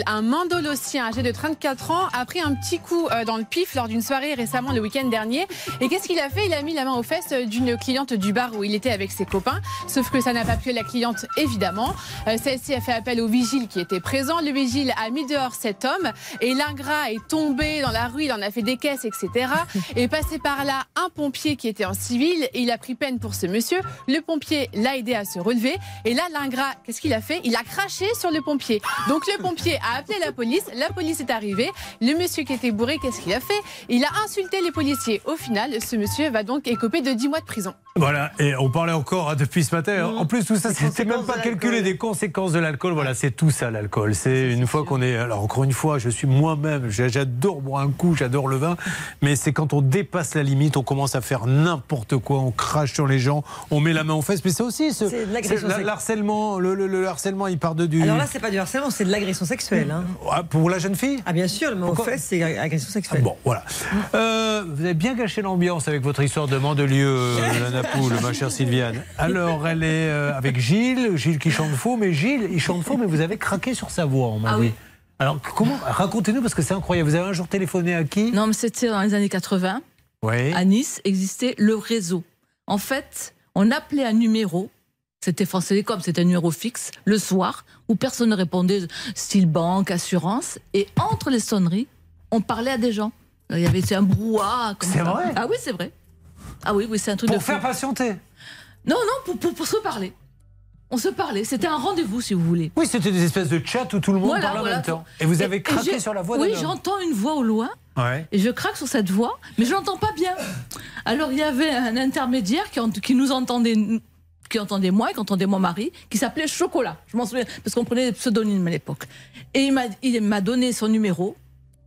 Un mandolossien âgé de 34 ans, a pris un petit coup euh, dans le pif lors d'une soirée récemment le week-end dernier. Et qu'est-ce qu'il a fait? Il a mis la main aux fesses d'une cliente du bar où il était avec ses copains. Sauf que ça n'a pas plu la cliente, évidemment. Euh, Celle-ci a fait appel au vigile qui était présent. Le vigile a mis dehors cet homme et l'ingrat est tombé dans la rue. Il en a fait des caisses, etc. Et passé par là un pompier qui était en civil. Il a pris peine pour ce monsieur. Le pompier l'a aidé à se relever. Et là, l'ingrat, qu'est-ce qu'il a fait? Il a craché sur le pompier. Donc le pompier a appelé la police. La police est arrivée. Le monsieur qui était bourré, qu'est-ce qu'il a fait? Il a insulté les policiers. Au final, ce monsieur va donc écoper de 10 mois de prison. Voilà, et on parlait encore hein, depuis ce matin. En plus, tout ça, c'était même pas calculé des conséquences de l'alcool. Voilà, c'est tout ça, l'alcool. C'est une fois qu'on est. Alors, encore une fois, je suis moi-même, j'adore boire un coup, j'adore le vin, mais c'est quand on dépasse la limite, on commence à faire n'importe quoi, on crache sur les gens, on met la main aux fesses. Mais c'est aussi. ce- de l'harcèlement, le, le- le harcèlement, il part de du. Alors là, c'est pas du harcèlement, c'est de l'agression sexuelle. hein. Ah, pour la jeune fille? Ah bien sûr, mais en fait, c'est agression sexuelle. Bon, voilà. Euh, vous avez bien gâché l'ambiance avec votre histoire de Mandelieu, euh, la Napoule, ma chère Sylviane. Alors, elle est euh, avec Gilles, Gilles qui chante faux, mais Gilles, il chante faux, mais vous avez craqué sur sa voix, on m'a Ah dit. oui. Alors, comment Racontez-nous, parce que c'est incroyable. Vous avez un jour téléphoné à qui? Non, mais c'était dans les années 80. Oui. À Nice existait le réseau. En fait, on appelait un numéro. C'était France Télécom, c'était un numéro fixe, le soir, où personne ne répondait, style banque, assurance. Et entre les sonneries, on parlait à des gens. Il y avait c'est un brouhaha. C'est vrai? Ah oui, c'est vrai. Ah oui, oui, c'est un truc de Pour fou. faire patienter? Non, non, pour, pour, pour se parler. On se parlait. C'était un rendez-vous, si vous voulez. Oui, c'était des espèces de chat où tout le monde Voilà, parlait en même temps. Et vous avez Et- craqué et sur la voix Oui, j'entends une voix au loin. Ouais. Et je craque sur cette voix, mais je l'entends pas bien. Alors il y avait un intermédiaire qui nous entendait, qui entendait moi et qui entendait mon mari, qui s'appelait Chocolat. Je m'en souviens parce qu'on prenait des pseudonymes à l'époque. Et il m'a, il m'a donné son numéro.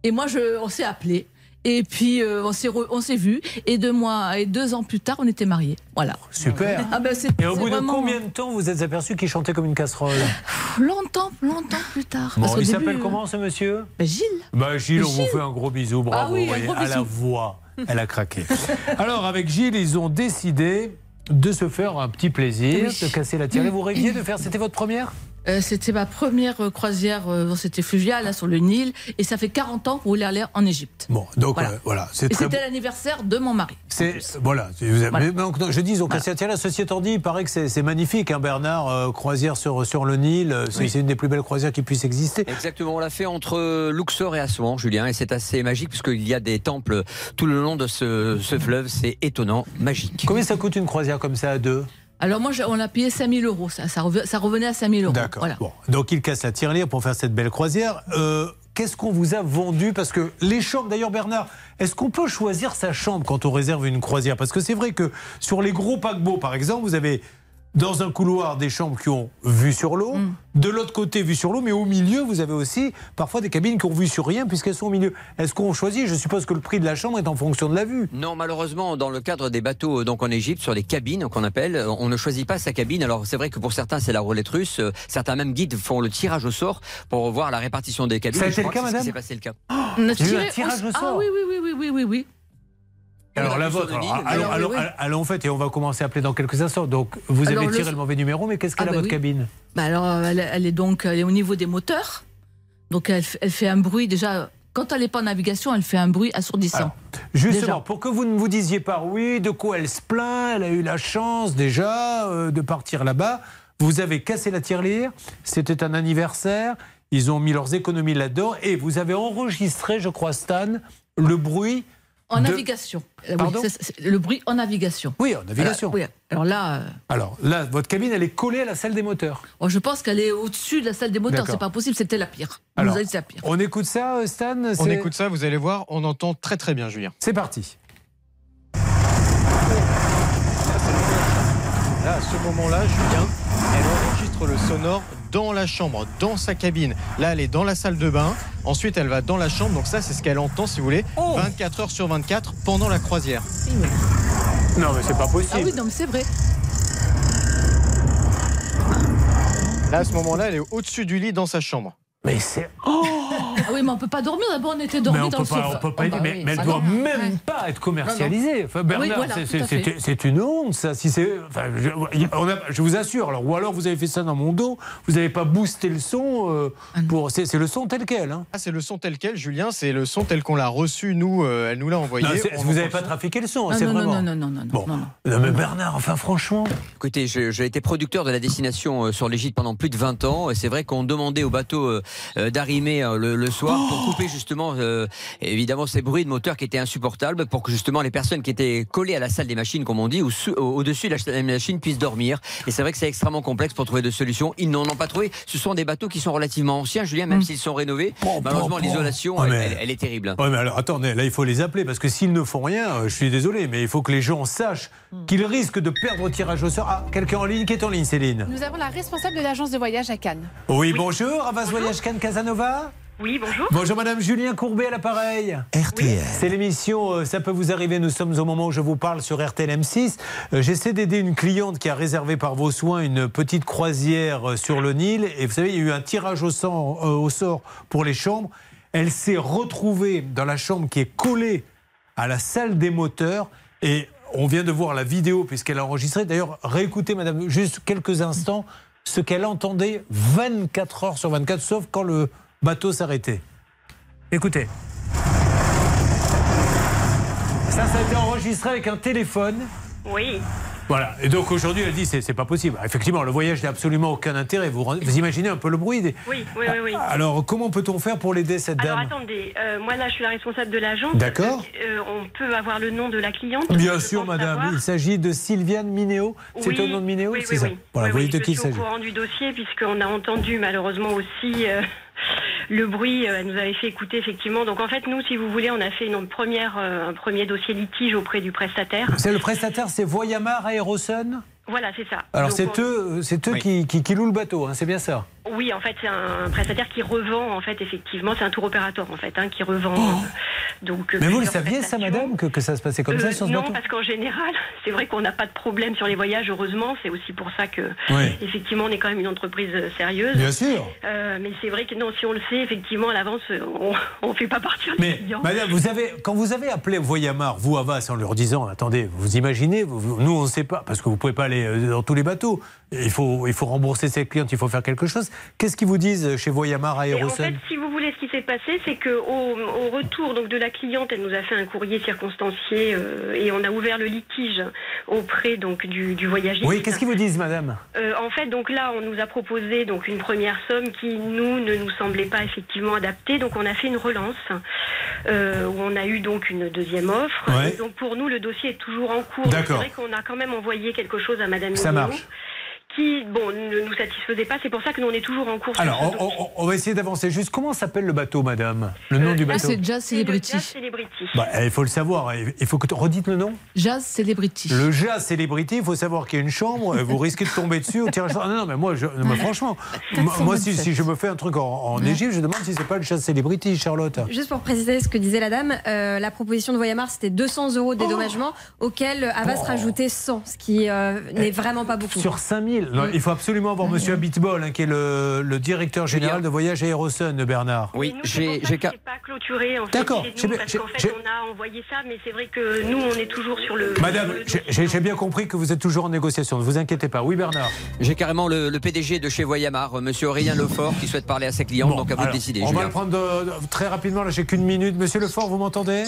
Et moi, je, on s'est appelé. Et puis euh, on s'est, on s'est vu. Et deux mois et deux ans plus tard, on était mariés. Voilà. Super. Ah ben, Et au bout vraiment- de combien de temps vous êtes aperçu qu'il chantait comme une casserole? Longtemps, longtemps plus tard. Bon, Parce qu'au il s'appelle euh, comment ce monsieur? Ben, Gilles. Bah Gilles, on Gilles. vous fait un gros bisou, bravo. Ah oui, vous un voyez, gros à la voix, elle a craqué. Alors avec Gilles, ils ont décidé de se faire un petit plaisir, Oui. de casser la tirelire. Vous rêviez de faire, c'était votre première? Euh, c'était ma première euh, croisière, euh, c'était fluvial, là, sur le Nil, et ça fait 40 ans qu'on voulait aller en Égypte. Bon, donc Voilà. euh, voilà, c'est Et très c'était bon. l'anniversaire de mon mari. C'est voilà. Voilà. mais donc, non, je dis, ont cassé la. Ceci étant dit, il paraît que c'est c'est magnifique, hein, Bernard. euh, croisière sur sur le Nil, c'est Oui. c'est une des plus belles croisières qui puissent exister. Exactement, on l'a fait entre Luxor et Assouan, Julien, et c'est assez magique puisqu'il y a des temples tout le long de ce, ce fleuve, c'est étonnant, magique. Combien ça coûte une croisière comme ça à deux? Alors moi, on a payé 5000 euros, ça, ça, revenait, ça revenait à 5000 euros. D'accord. Voilà. Bon, donc il casse la tirelire pour faire cette belle croisière. Euh, Qu'est-ce qu'on vous a vendu? Parce que les chambres, d'ailleurs Bernard, est-ce qu'on peut choisir sa chambre quand on réserve une croisière? Parce que c'est vrai que sur les gros paquebots, par exemple, vous avez dans un couloir des chambres qui ont vue sur l'eau, Mm. de l'autre côté vue sur l'eau, mais au milieu, vous avez aussi parfois des cabines qui ont vue sur rien puisqu'elles sont au milieu. Est-ce qu'on choisit Je suppose que le prix de la chambre est en fonction de la vue. Non, malheureusement, dans le cadre des bateaux donc en Égypte, sur les cabines qu'on appelle, euh, on ne choisit pas sa cabine. Alors c'est vrai que pour certains c'est la roulette russe. Euh, Certains même guides font le tirage au sort pour voir la répartition des cabines. Ça a été le cas, c'est madame s'est passé le cas. A eu un tiré- tirage au Ah sort. oui, oui, oui, oui, oui, oui, oui. Alors la vôtre, alors, Alors, oui, allons, en fait, et on va commencer à appeler dans quelques instants. Donc vous avez tiré le mauvais numéro, mais qu'est-ce qu'elle Ah, a bah votre oui. cabine Bah alors, elle, elle est donc elle est au niveau des moteurs. Donc elle, fait un bruit déjà. Quand elle n'est pas en navigation, elle fait un bruit assourdissant. Alors, Justement, Déjà. pour que vous ne vous disiez pas oui, de quoi elle se plaint, elle a eu la chance déjà euh, de partir là-bas. Vous avez cassé la tirelire, c'était un anniversaire, ils ont mis leurs économies là-dedans et vous avez enregistré, je crois, Stan, le bruit En de- navigation. Euh, oui, Pardon le bruit en navigation. Oui, en navigation. Alors, oui. Alors là, euh, Alors là, votre cabine, elle est collée à la salle des moteurs. oh, je pense qu'elle est au-dessus de la salle des moteurs. C'est pas possible, c'était la pire. On Alors, dit c'est la pire. On écoute ça, euh, Stan On écoute ça, vous allez voir, on entend très très bien, Julien. C'est parti. Là, à ce moment-là, Julien, le sonore dans la chambre, dans sa cabine. Là, elle est dans la salle de bain. Ensuite, elle va dans la chambre. Donc ça, c'est ce qu'elle entend, si vous voulez, Oh 24 heures sur 24 pendant la croisière. Non, mais c'est pas possible. Ah oui, non, mais c'est vrai. Là, à ce moment-là, elle est au-dessus du lit dans sa chambre. Mais c'est. Ah oui, mais on peut pas dormir. D'abord, on était Mais on dans peut le pas, sofa. on peut pas Oh, dire, bah mais, oui. mais elle Ah doit non. même Ouais. pas être commercialisée. Enfin, Bernard, voilà, c'est- une honte, ça. Si c'est, enfin, je, on a- je vous assure. Alors, ou alors vous avez fait ça dans mon dos. Vous n'avez pas boosté le son euh, pour. C'est le son tel quel. Hein. Ah, c'est le son tel quel, Julien. C'est le son tel qu'on l'a reçu, nous. euh, elle nous l'a envoyé. Non, c'est- On vous n'avez pas trafiqué le son. Ah, c'est non, non, vraiment. non, non, non, non, Bon. non, mais Bernard, enfin, franchement. Écoutez, j'ai été producteur de la destination euh, sur l'Égypte pendant plus de 20 ans. Et c'est vrai qu'on demandait euh, euh, d'arrimer le, le soir pour Oh couper justement, euh, évidemment, ces bruits de moteur qui étaient insupportables pour que justement les personnes qui étaient collées à la salle des machines, comme on dit, ou au-dessus de la salle des machines puissent dormir. Et c'est vrai que c'est extrêmement complexe pour trouver de solutions. Ils n'en ont pas trouvé. Ce sont des bateaux qui sont relativement anciens, Julien, même s'ils sont rénovés. Malheureusement, bon, bon. l'isolation, Ouais, elle, mais- elle- elle est terrible. Ouais, mais alors attendez, là il faut les appeler parce que s'ils ne font rien, euh, je suis désolé, mais il faut que les gens sachent qu'ils risquent de perdre au tirage au sort. Ah, quelqu'un en ligne qui est en ligne, Céline? Nous avons la responsable de l'agence de voyage à Cannes. Oui, bonjour, Avas Voyage Cannes Casanova. Oui, bonjour. Bonjour Madame Julien Courbet à l'appareil. RTL. C'est l'émission euh, Ça peut vous arriver. Nous sommes au moment où je vous parle sur RTL M6. Euh, J'essaie d'aider une cliente qui a réservé par vos soins une petite croisière euh, sur le Nil. Et vous savez, il y a eu un tirage au sort, euh, au sort pour les chambres. Elle s'est retrouvée dans la chambre qui est collée à la salle des moteurs. Et on vient de voir la vidéo puisqu'elle a enregistré. D'ailleurs, réécoutez, Madame, juste quelques instants, ce qu'elle entendait 24 heures sur 24, sauf quand le bateau s'arrêtait. Écoutez. Ça, ça a été enregistré avec un téléphone. Oui. Voilà. Et donc aujourd'hui, elle dit c'est c'est pas possible. Effectivement, le voyage n'a absolument aucun intérêt. Vous, vous imaginez un peu le bruit. des- Oui, oui, oui, oui. Alors, comment peut-on faire pour l'aider cette Alors dame attendez, euh, moi là je suis la responsable de l'agence. D'accord. Euh, on peut avoir le nom de la cliente Bien Je sûr, madame. savoir. Il s'agit de Sylviane Minéo. C'est au nom de Minéo oui, C'est ça. Voilà, vous voyez de je qui il suis au s'agit. courant du dossier puisqu'on a entendu malheureusement aussi euh, le bruit. euh, Elle nous avait fait écouter effectivement. Donc en fait nous, si vous voulez, on a fait une première, euh, un premier dossier litige auprès du prestataire. C'est le prestataire, c'est Voyamar Aerosun Voilà, c'est ça. Alors c'est on- eux, c'est eux Oui. qui, qui, qui louent le bateau, hein, c'est bien ça Oui, en fait, c'est un prestataire qui revend, en fait, effectivement, c'est un tour opérateur, en fait, hein, qui revend. Oh. euh, donc, Mais vous le saviez ça, madame, que, que ça se passait comme ça Euh, sur ce non, bateau parce qu'en général, c'est vrai qu'on n'a pas de problème sur les voyages, heureusement. C'est aussi pour ça que, Oui. effectivement, on est quand même une entreprise euh, sérieuse. Bien sûr. Euh, mais c'est vrai que non, si on le sait, effectivement, à l'avance, on ne fait pas partir les Mais clients. madame, vous avez, quand vous avez appelé Voyamar, vous Avas, en leur disant, attendez, vous imaginez, vous- vous- nous on ne sait pas, parce que vous ne pouvez pas aller euh, dans tous les bateaux, il faut, il faut rembourser ses clients, il faut faire quelque chose. Qu'est-ce qu'ils vous disent chez Voyamar à en fait, si vous voulez, ce qui s'est passé, c'est que au, au retour donc de la cliente, elle nous a fait un courrier circonstancié euh, et on a ouvert le litige auprès donc du, du voyagiste. Oui, qu'est-ce qu'ils vous disent, madame? Euh, en fait, donc là, on nous a proposé donc une première somme qui nous ne nous semblait pas effectivement adaptée. Donc, on a fait une relance euh, où on a eu donc une deuxième offre. Ouais. Donc, pour nous, le dossier est toujours en cours. D'accord. C'est vrai qu'on a quand même envoyé quelque chose à Madame Ça marche. Qui, bon, ne nous satisfaisait pas. C'est pour ça que nous, on est toujours en cours. Alors, on, dossier. on- on va essayer d'avancer juste. Comment s'appelle le bateau, madame Le nom Euh, du bateau C'est Jazz Celebrity. Jazz Celebrity. Bah, Il faut le savoir. Il faut que redites le nom. Jazz Celebrity. Le jazz célébrité, il faut savoir qu'il y a une chambre, vous risquez de tomber dessus au tirage. Ah non, non, mais moi, je, non, mais franchement, moi, si, si je me fais un truc en, en Égypte, je demande si c'est pas le jazz célébrité, Charlotte. Juste pour préciser ce que disait la dame, euh, la proposition de Voyamar, c'était 200 euros de dédommagement, auquel Avas rajoutait 100, ce qui euh, n'est vraiment pas beaucoup. Sur 5000 non, Il faut absolument avoir Monsieur Abitbol, hein, qui est le, le directeur général de Voyage Aérosun, Bernard. Oui, c'est pas clôturé en fait, D'accord, j'ai parce j'ai- qu'en fait j'ai- on a envoyé ça, mais c'est vrai que nous on est toujours sur le. Madame, j'ai- j'ai j'ai bien compris que vous êtes toujours en négociation, ne vous inquiétez pas. Oui, Bernard J'ai carrément le, le PDG de chez Voyamar, euh, monsieur Aurélien Lefort, qui souhaite parler à ses clients, donc à vous de décider. On va le prendre de- de- très rapidement, là j'ai qu'une minute. Monsieur Lefort, vous m'entendez?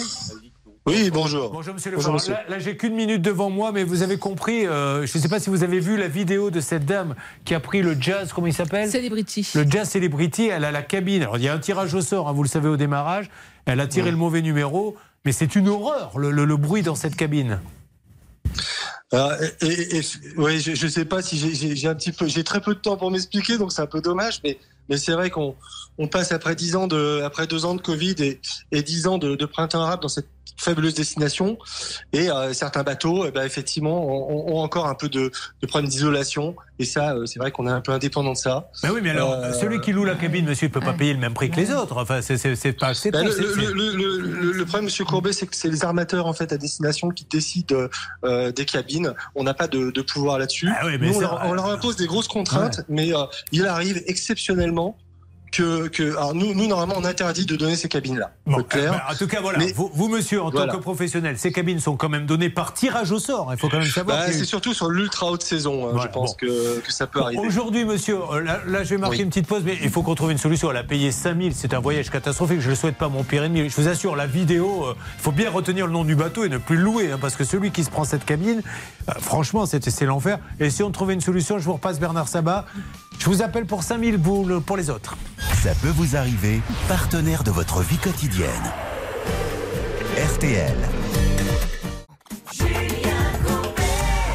Oui, bonjour. Bonjour Monsieur Bonjour, Lefort. monsieur. Là, là, j'ai qu'une minute devant moi, mais vous avez compris, euh, je ne sais pas si vous avez vu la vidéo de cette dame qui a pris le jazz, comment il s'appelle? Celebrity. Le jazz Celebrity, elle a la cabine. Alors il y a un tirage au sort, hein, vous le savez au démarrage. Elle a tiré le mauvais numéro. Mais c'est une horreur, le, le- le bruit dans cette cabine. Alors, et, ouais, je, je sais pas si j'ai- j'ai j'ai un petit peu, j'ai très peu de temps pour m'expliquer, donc c'est un peu dommage, mais mais c'est vrai qu'on on passe après dix ans de, après deux ans de Covid et, et dix ans de, de printemps arabe dans cette fabuleuse destination, et euh, certains bateaux, eh ben, effectivement, ont, ont encore un peu de, de problèmes d'isolation, et ça, euh, c'est vrai qu'on est un peu indépendant de ça. Mais oui, mais alors, Euh, celui qui loue la cabine, monsieur, il ne peut pas payer le même prix que les autres. Enfin, c'est- c'est c'est pas acceptable. Ben, le, le- le- le- problème, Monsieur Courbet, c'est que c'est les armateurs en fait à destination qui décident euh, des cabines. On n'a pas de, de pouvoir là-dessus. Ah oui, on, on leur impose des grosses contraintes, mais euh, il arrive exceptionnellement que, que alors nous, nous normalement, on interdit de donner ces cabines-là. Bon, clair. euh, bah, en tout cas, voilà, Mais- vous, vous, monsieur, en Voilà. tant que professionnel, ces cabines sont quand même données par tirage au sort. Il faut quand même savoir. Bah, eu- c'est surtout sur l'ultra haute saison. hein, Voilà, je pense bon. que, que ça peut arriver. Aujourd'hui, monsieur, euh, là, là, je vais marquer Oui. une petite pause, mais il faut qu'on trouve une solution. Elle a payé 5000, c'est un voyage catastrophique. Je ne le souhaite pas mon pire ennemi. Je vous assure, la vidéo, euh, il faut bien retenir le nom du bateau et ne plus le louer, hein, parce que celui qui se prend cette cabine, euh, franchement, c'est c'est l'enfer. Et si on trouvait une solution, je vous repasse Bernard Sabat. Je vous appelle pour 5000 boules pour les autres. Ça peut vous arriver, partenaire de votre vie quotidienne. RTL.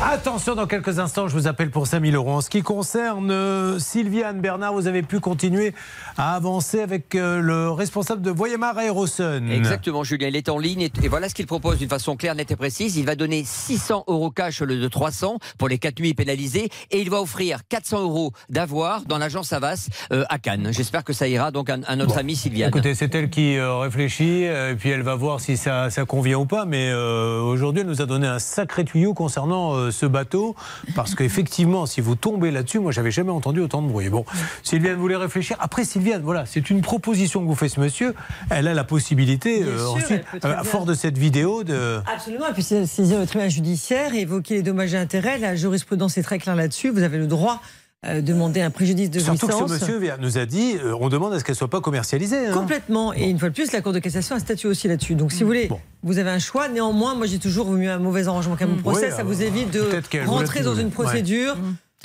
Attention, dans quelques instants, je vous appelle pour 5000 euros. En ce qui concerne euh, Sylviane Bernard, vous avez pu continuer à avancer avec euh, le responsable de Voyamar Aerosun. Exactement, Julien. Il est en ligne et, et voilà ce qu'il propose d'une façon claire, nette et précise. Il va donner 600 euros cash au lieu de 300 pour les 4 nuits pénalisées et il va offrir 400 euros d'avoir dans l'agence Savas euh, à Cannes. J'espère que ça ira donc à, à notre Bon, amie Sylviane. Écoutez, c'est elle qui réfléchit, et puis elle va voir si ça, ça convient ou pas. Mais aujourd'hui, elle nous a donné un sacré tuyau concernant ce bateau, parce qu'effectivement, si vous tombez là-dessus, moi, j'avais jamais entendu autant de bruit. Bon, Sylviane voulait réfléchir. Après, Sylviane, voilà, c'est une proposition que vous fait ce monsieur. Elle a la possibilité, euh, sûr, ensuite, euh, force de cette vidéo, de. Absolument, et puis saisir le tribunal judiciaire évoquer les dommages et intérêts. La jurisprudence est très claire là-dessus. Vous avez le droit euh, de demander un préjudice de Surtout que jouissance. ce monsieur nous a dit, euh, on demande à ce qu'elle soit pas commercialisée. hein. Complètement. Et une fois de plus, la Cour de cassation a statué aussi là-dessus. Donc, si vous voulez, vous avez un choix. Néanmoins, moi, j'ai toujours vaut mieux un mauvais arrangement qu'un bon procès. Oui, ça euh, vous évite de rentrer dans une plus, ouais.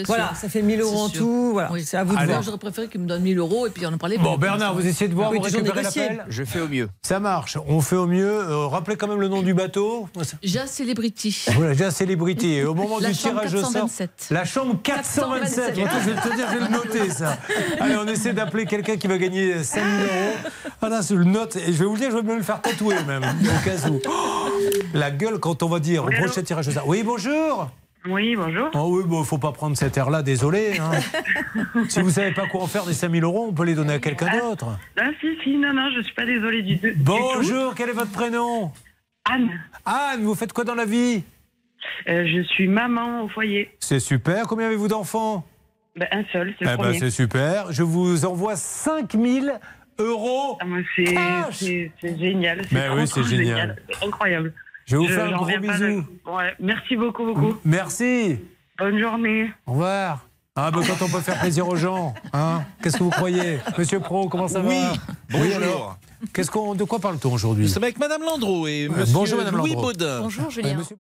Voilà, sûr. ça fait 1000 euros en sûr. tout. Voilà, Oui. c'est à vous de voir. J'aurais préféré qu'il me donne 1000 euros et puis on en parlait. Bon, Bernard, vous essayez de voir, Oui, vous récupérez l'appel Je fais au mieux. Ça marche, on fait au mieux. Euh, rappelez quand même le nom du bateau. Ja Celebrity. Voilà, j'ai un célébrité. Et au moment La du tirage au sort. 427. La chambre 427. Attends, je vais te dire, je vais le noter, ça. Allez, on essaie d'appeler quelqu'un qui va gagner 5000 euros. Ah non, je le note. Et je vais vous le dire, je vais me le faire tatouer même, au cas où. Oh, la gueule quand on va dire au prochain tirage au sort. Oui, bonjour. Oui, bonjour. Oh oui, bon, faut pas prendre cet air-là, désolé. hein. si vous savez pas quoi en faire des 5000 euros, on peut les donner à quelqu'un d'autre. Ah si, si, non, non, je suis pas désolée du, du Bonjour, quel est votre prénom? Anne. Anne, vous faites quoi dans la vie? Euh, je suis maman au foyer. C'est super. Combien avez-vous d'enfants? Ben, un seul, c'est Eh ben, c'est super. Je vous envoie 5000 euros. Ah, c'est- génial. Mais trop, oui, trop c'est génial. C'est Incroyable. Je vous fais un gros bisou. de- Ouais, merci beaucoup, beaucoup. Merci. Bonne journée. Au revoir. Ah, ben, quand on peut faire plaisir aux gens, hein Qu'est-ce que vous croyez Monsieur Pro, comment ça Oui, va bonjour. alors Qu'est-ce qu'on, de quoi parle-t-on aujourd'hui? Nous sommes avec Madame Landreau et Monsieur bonjour, Madame Louis Landreau. Baudin. Bonjour Euh, Julien. monsieur-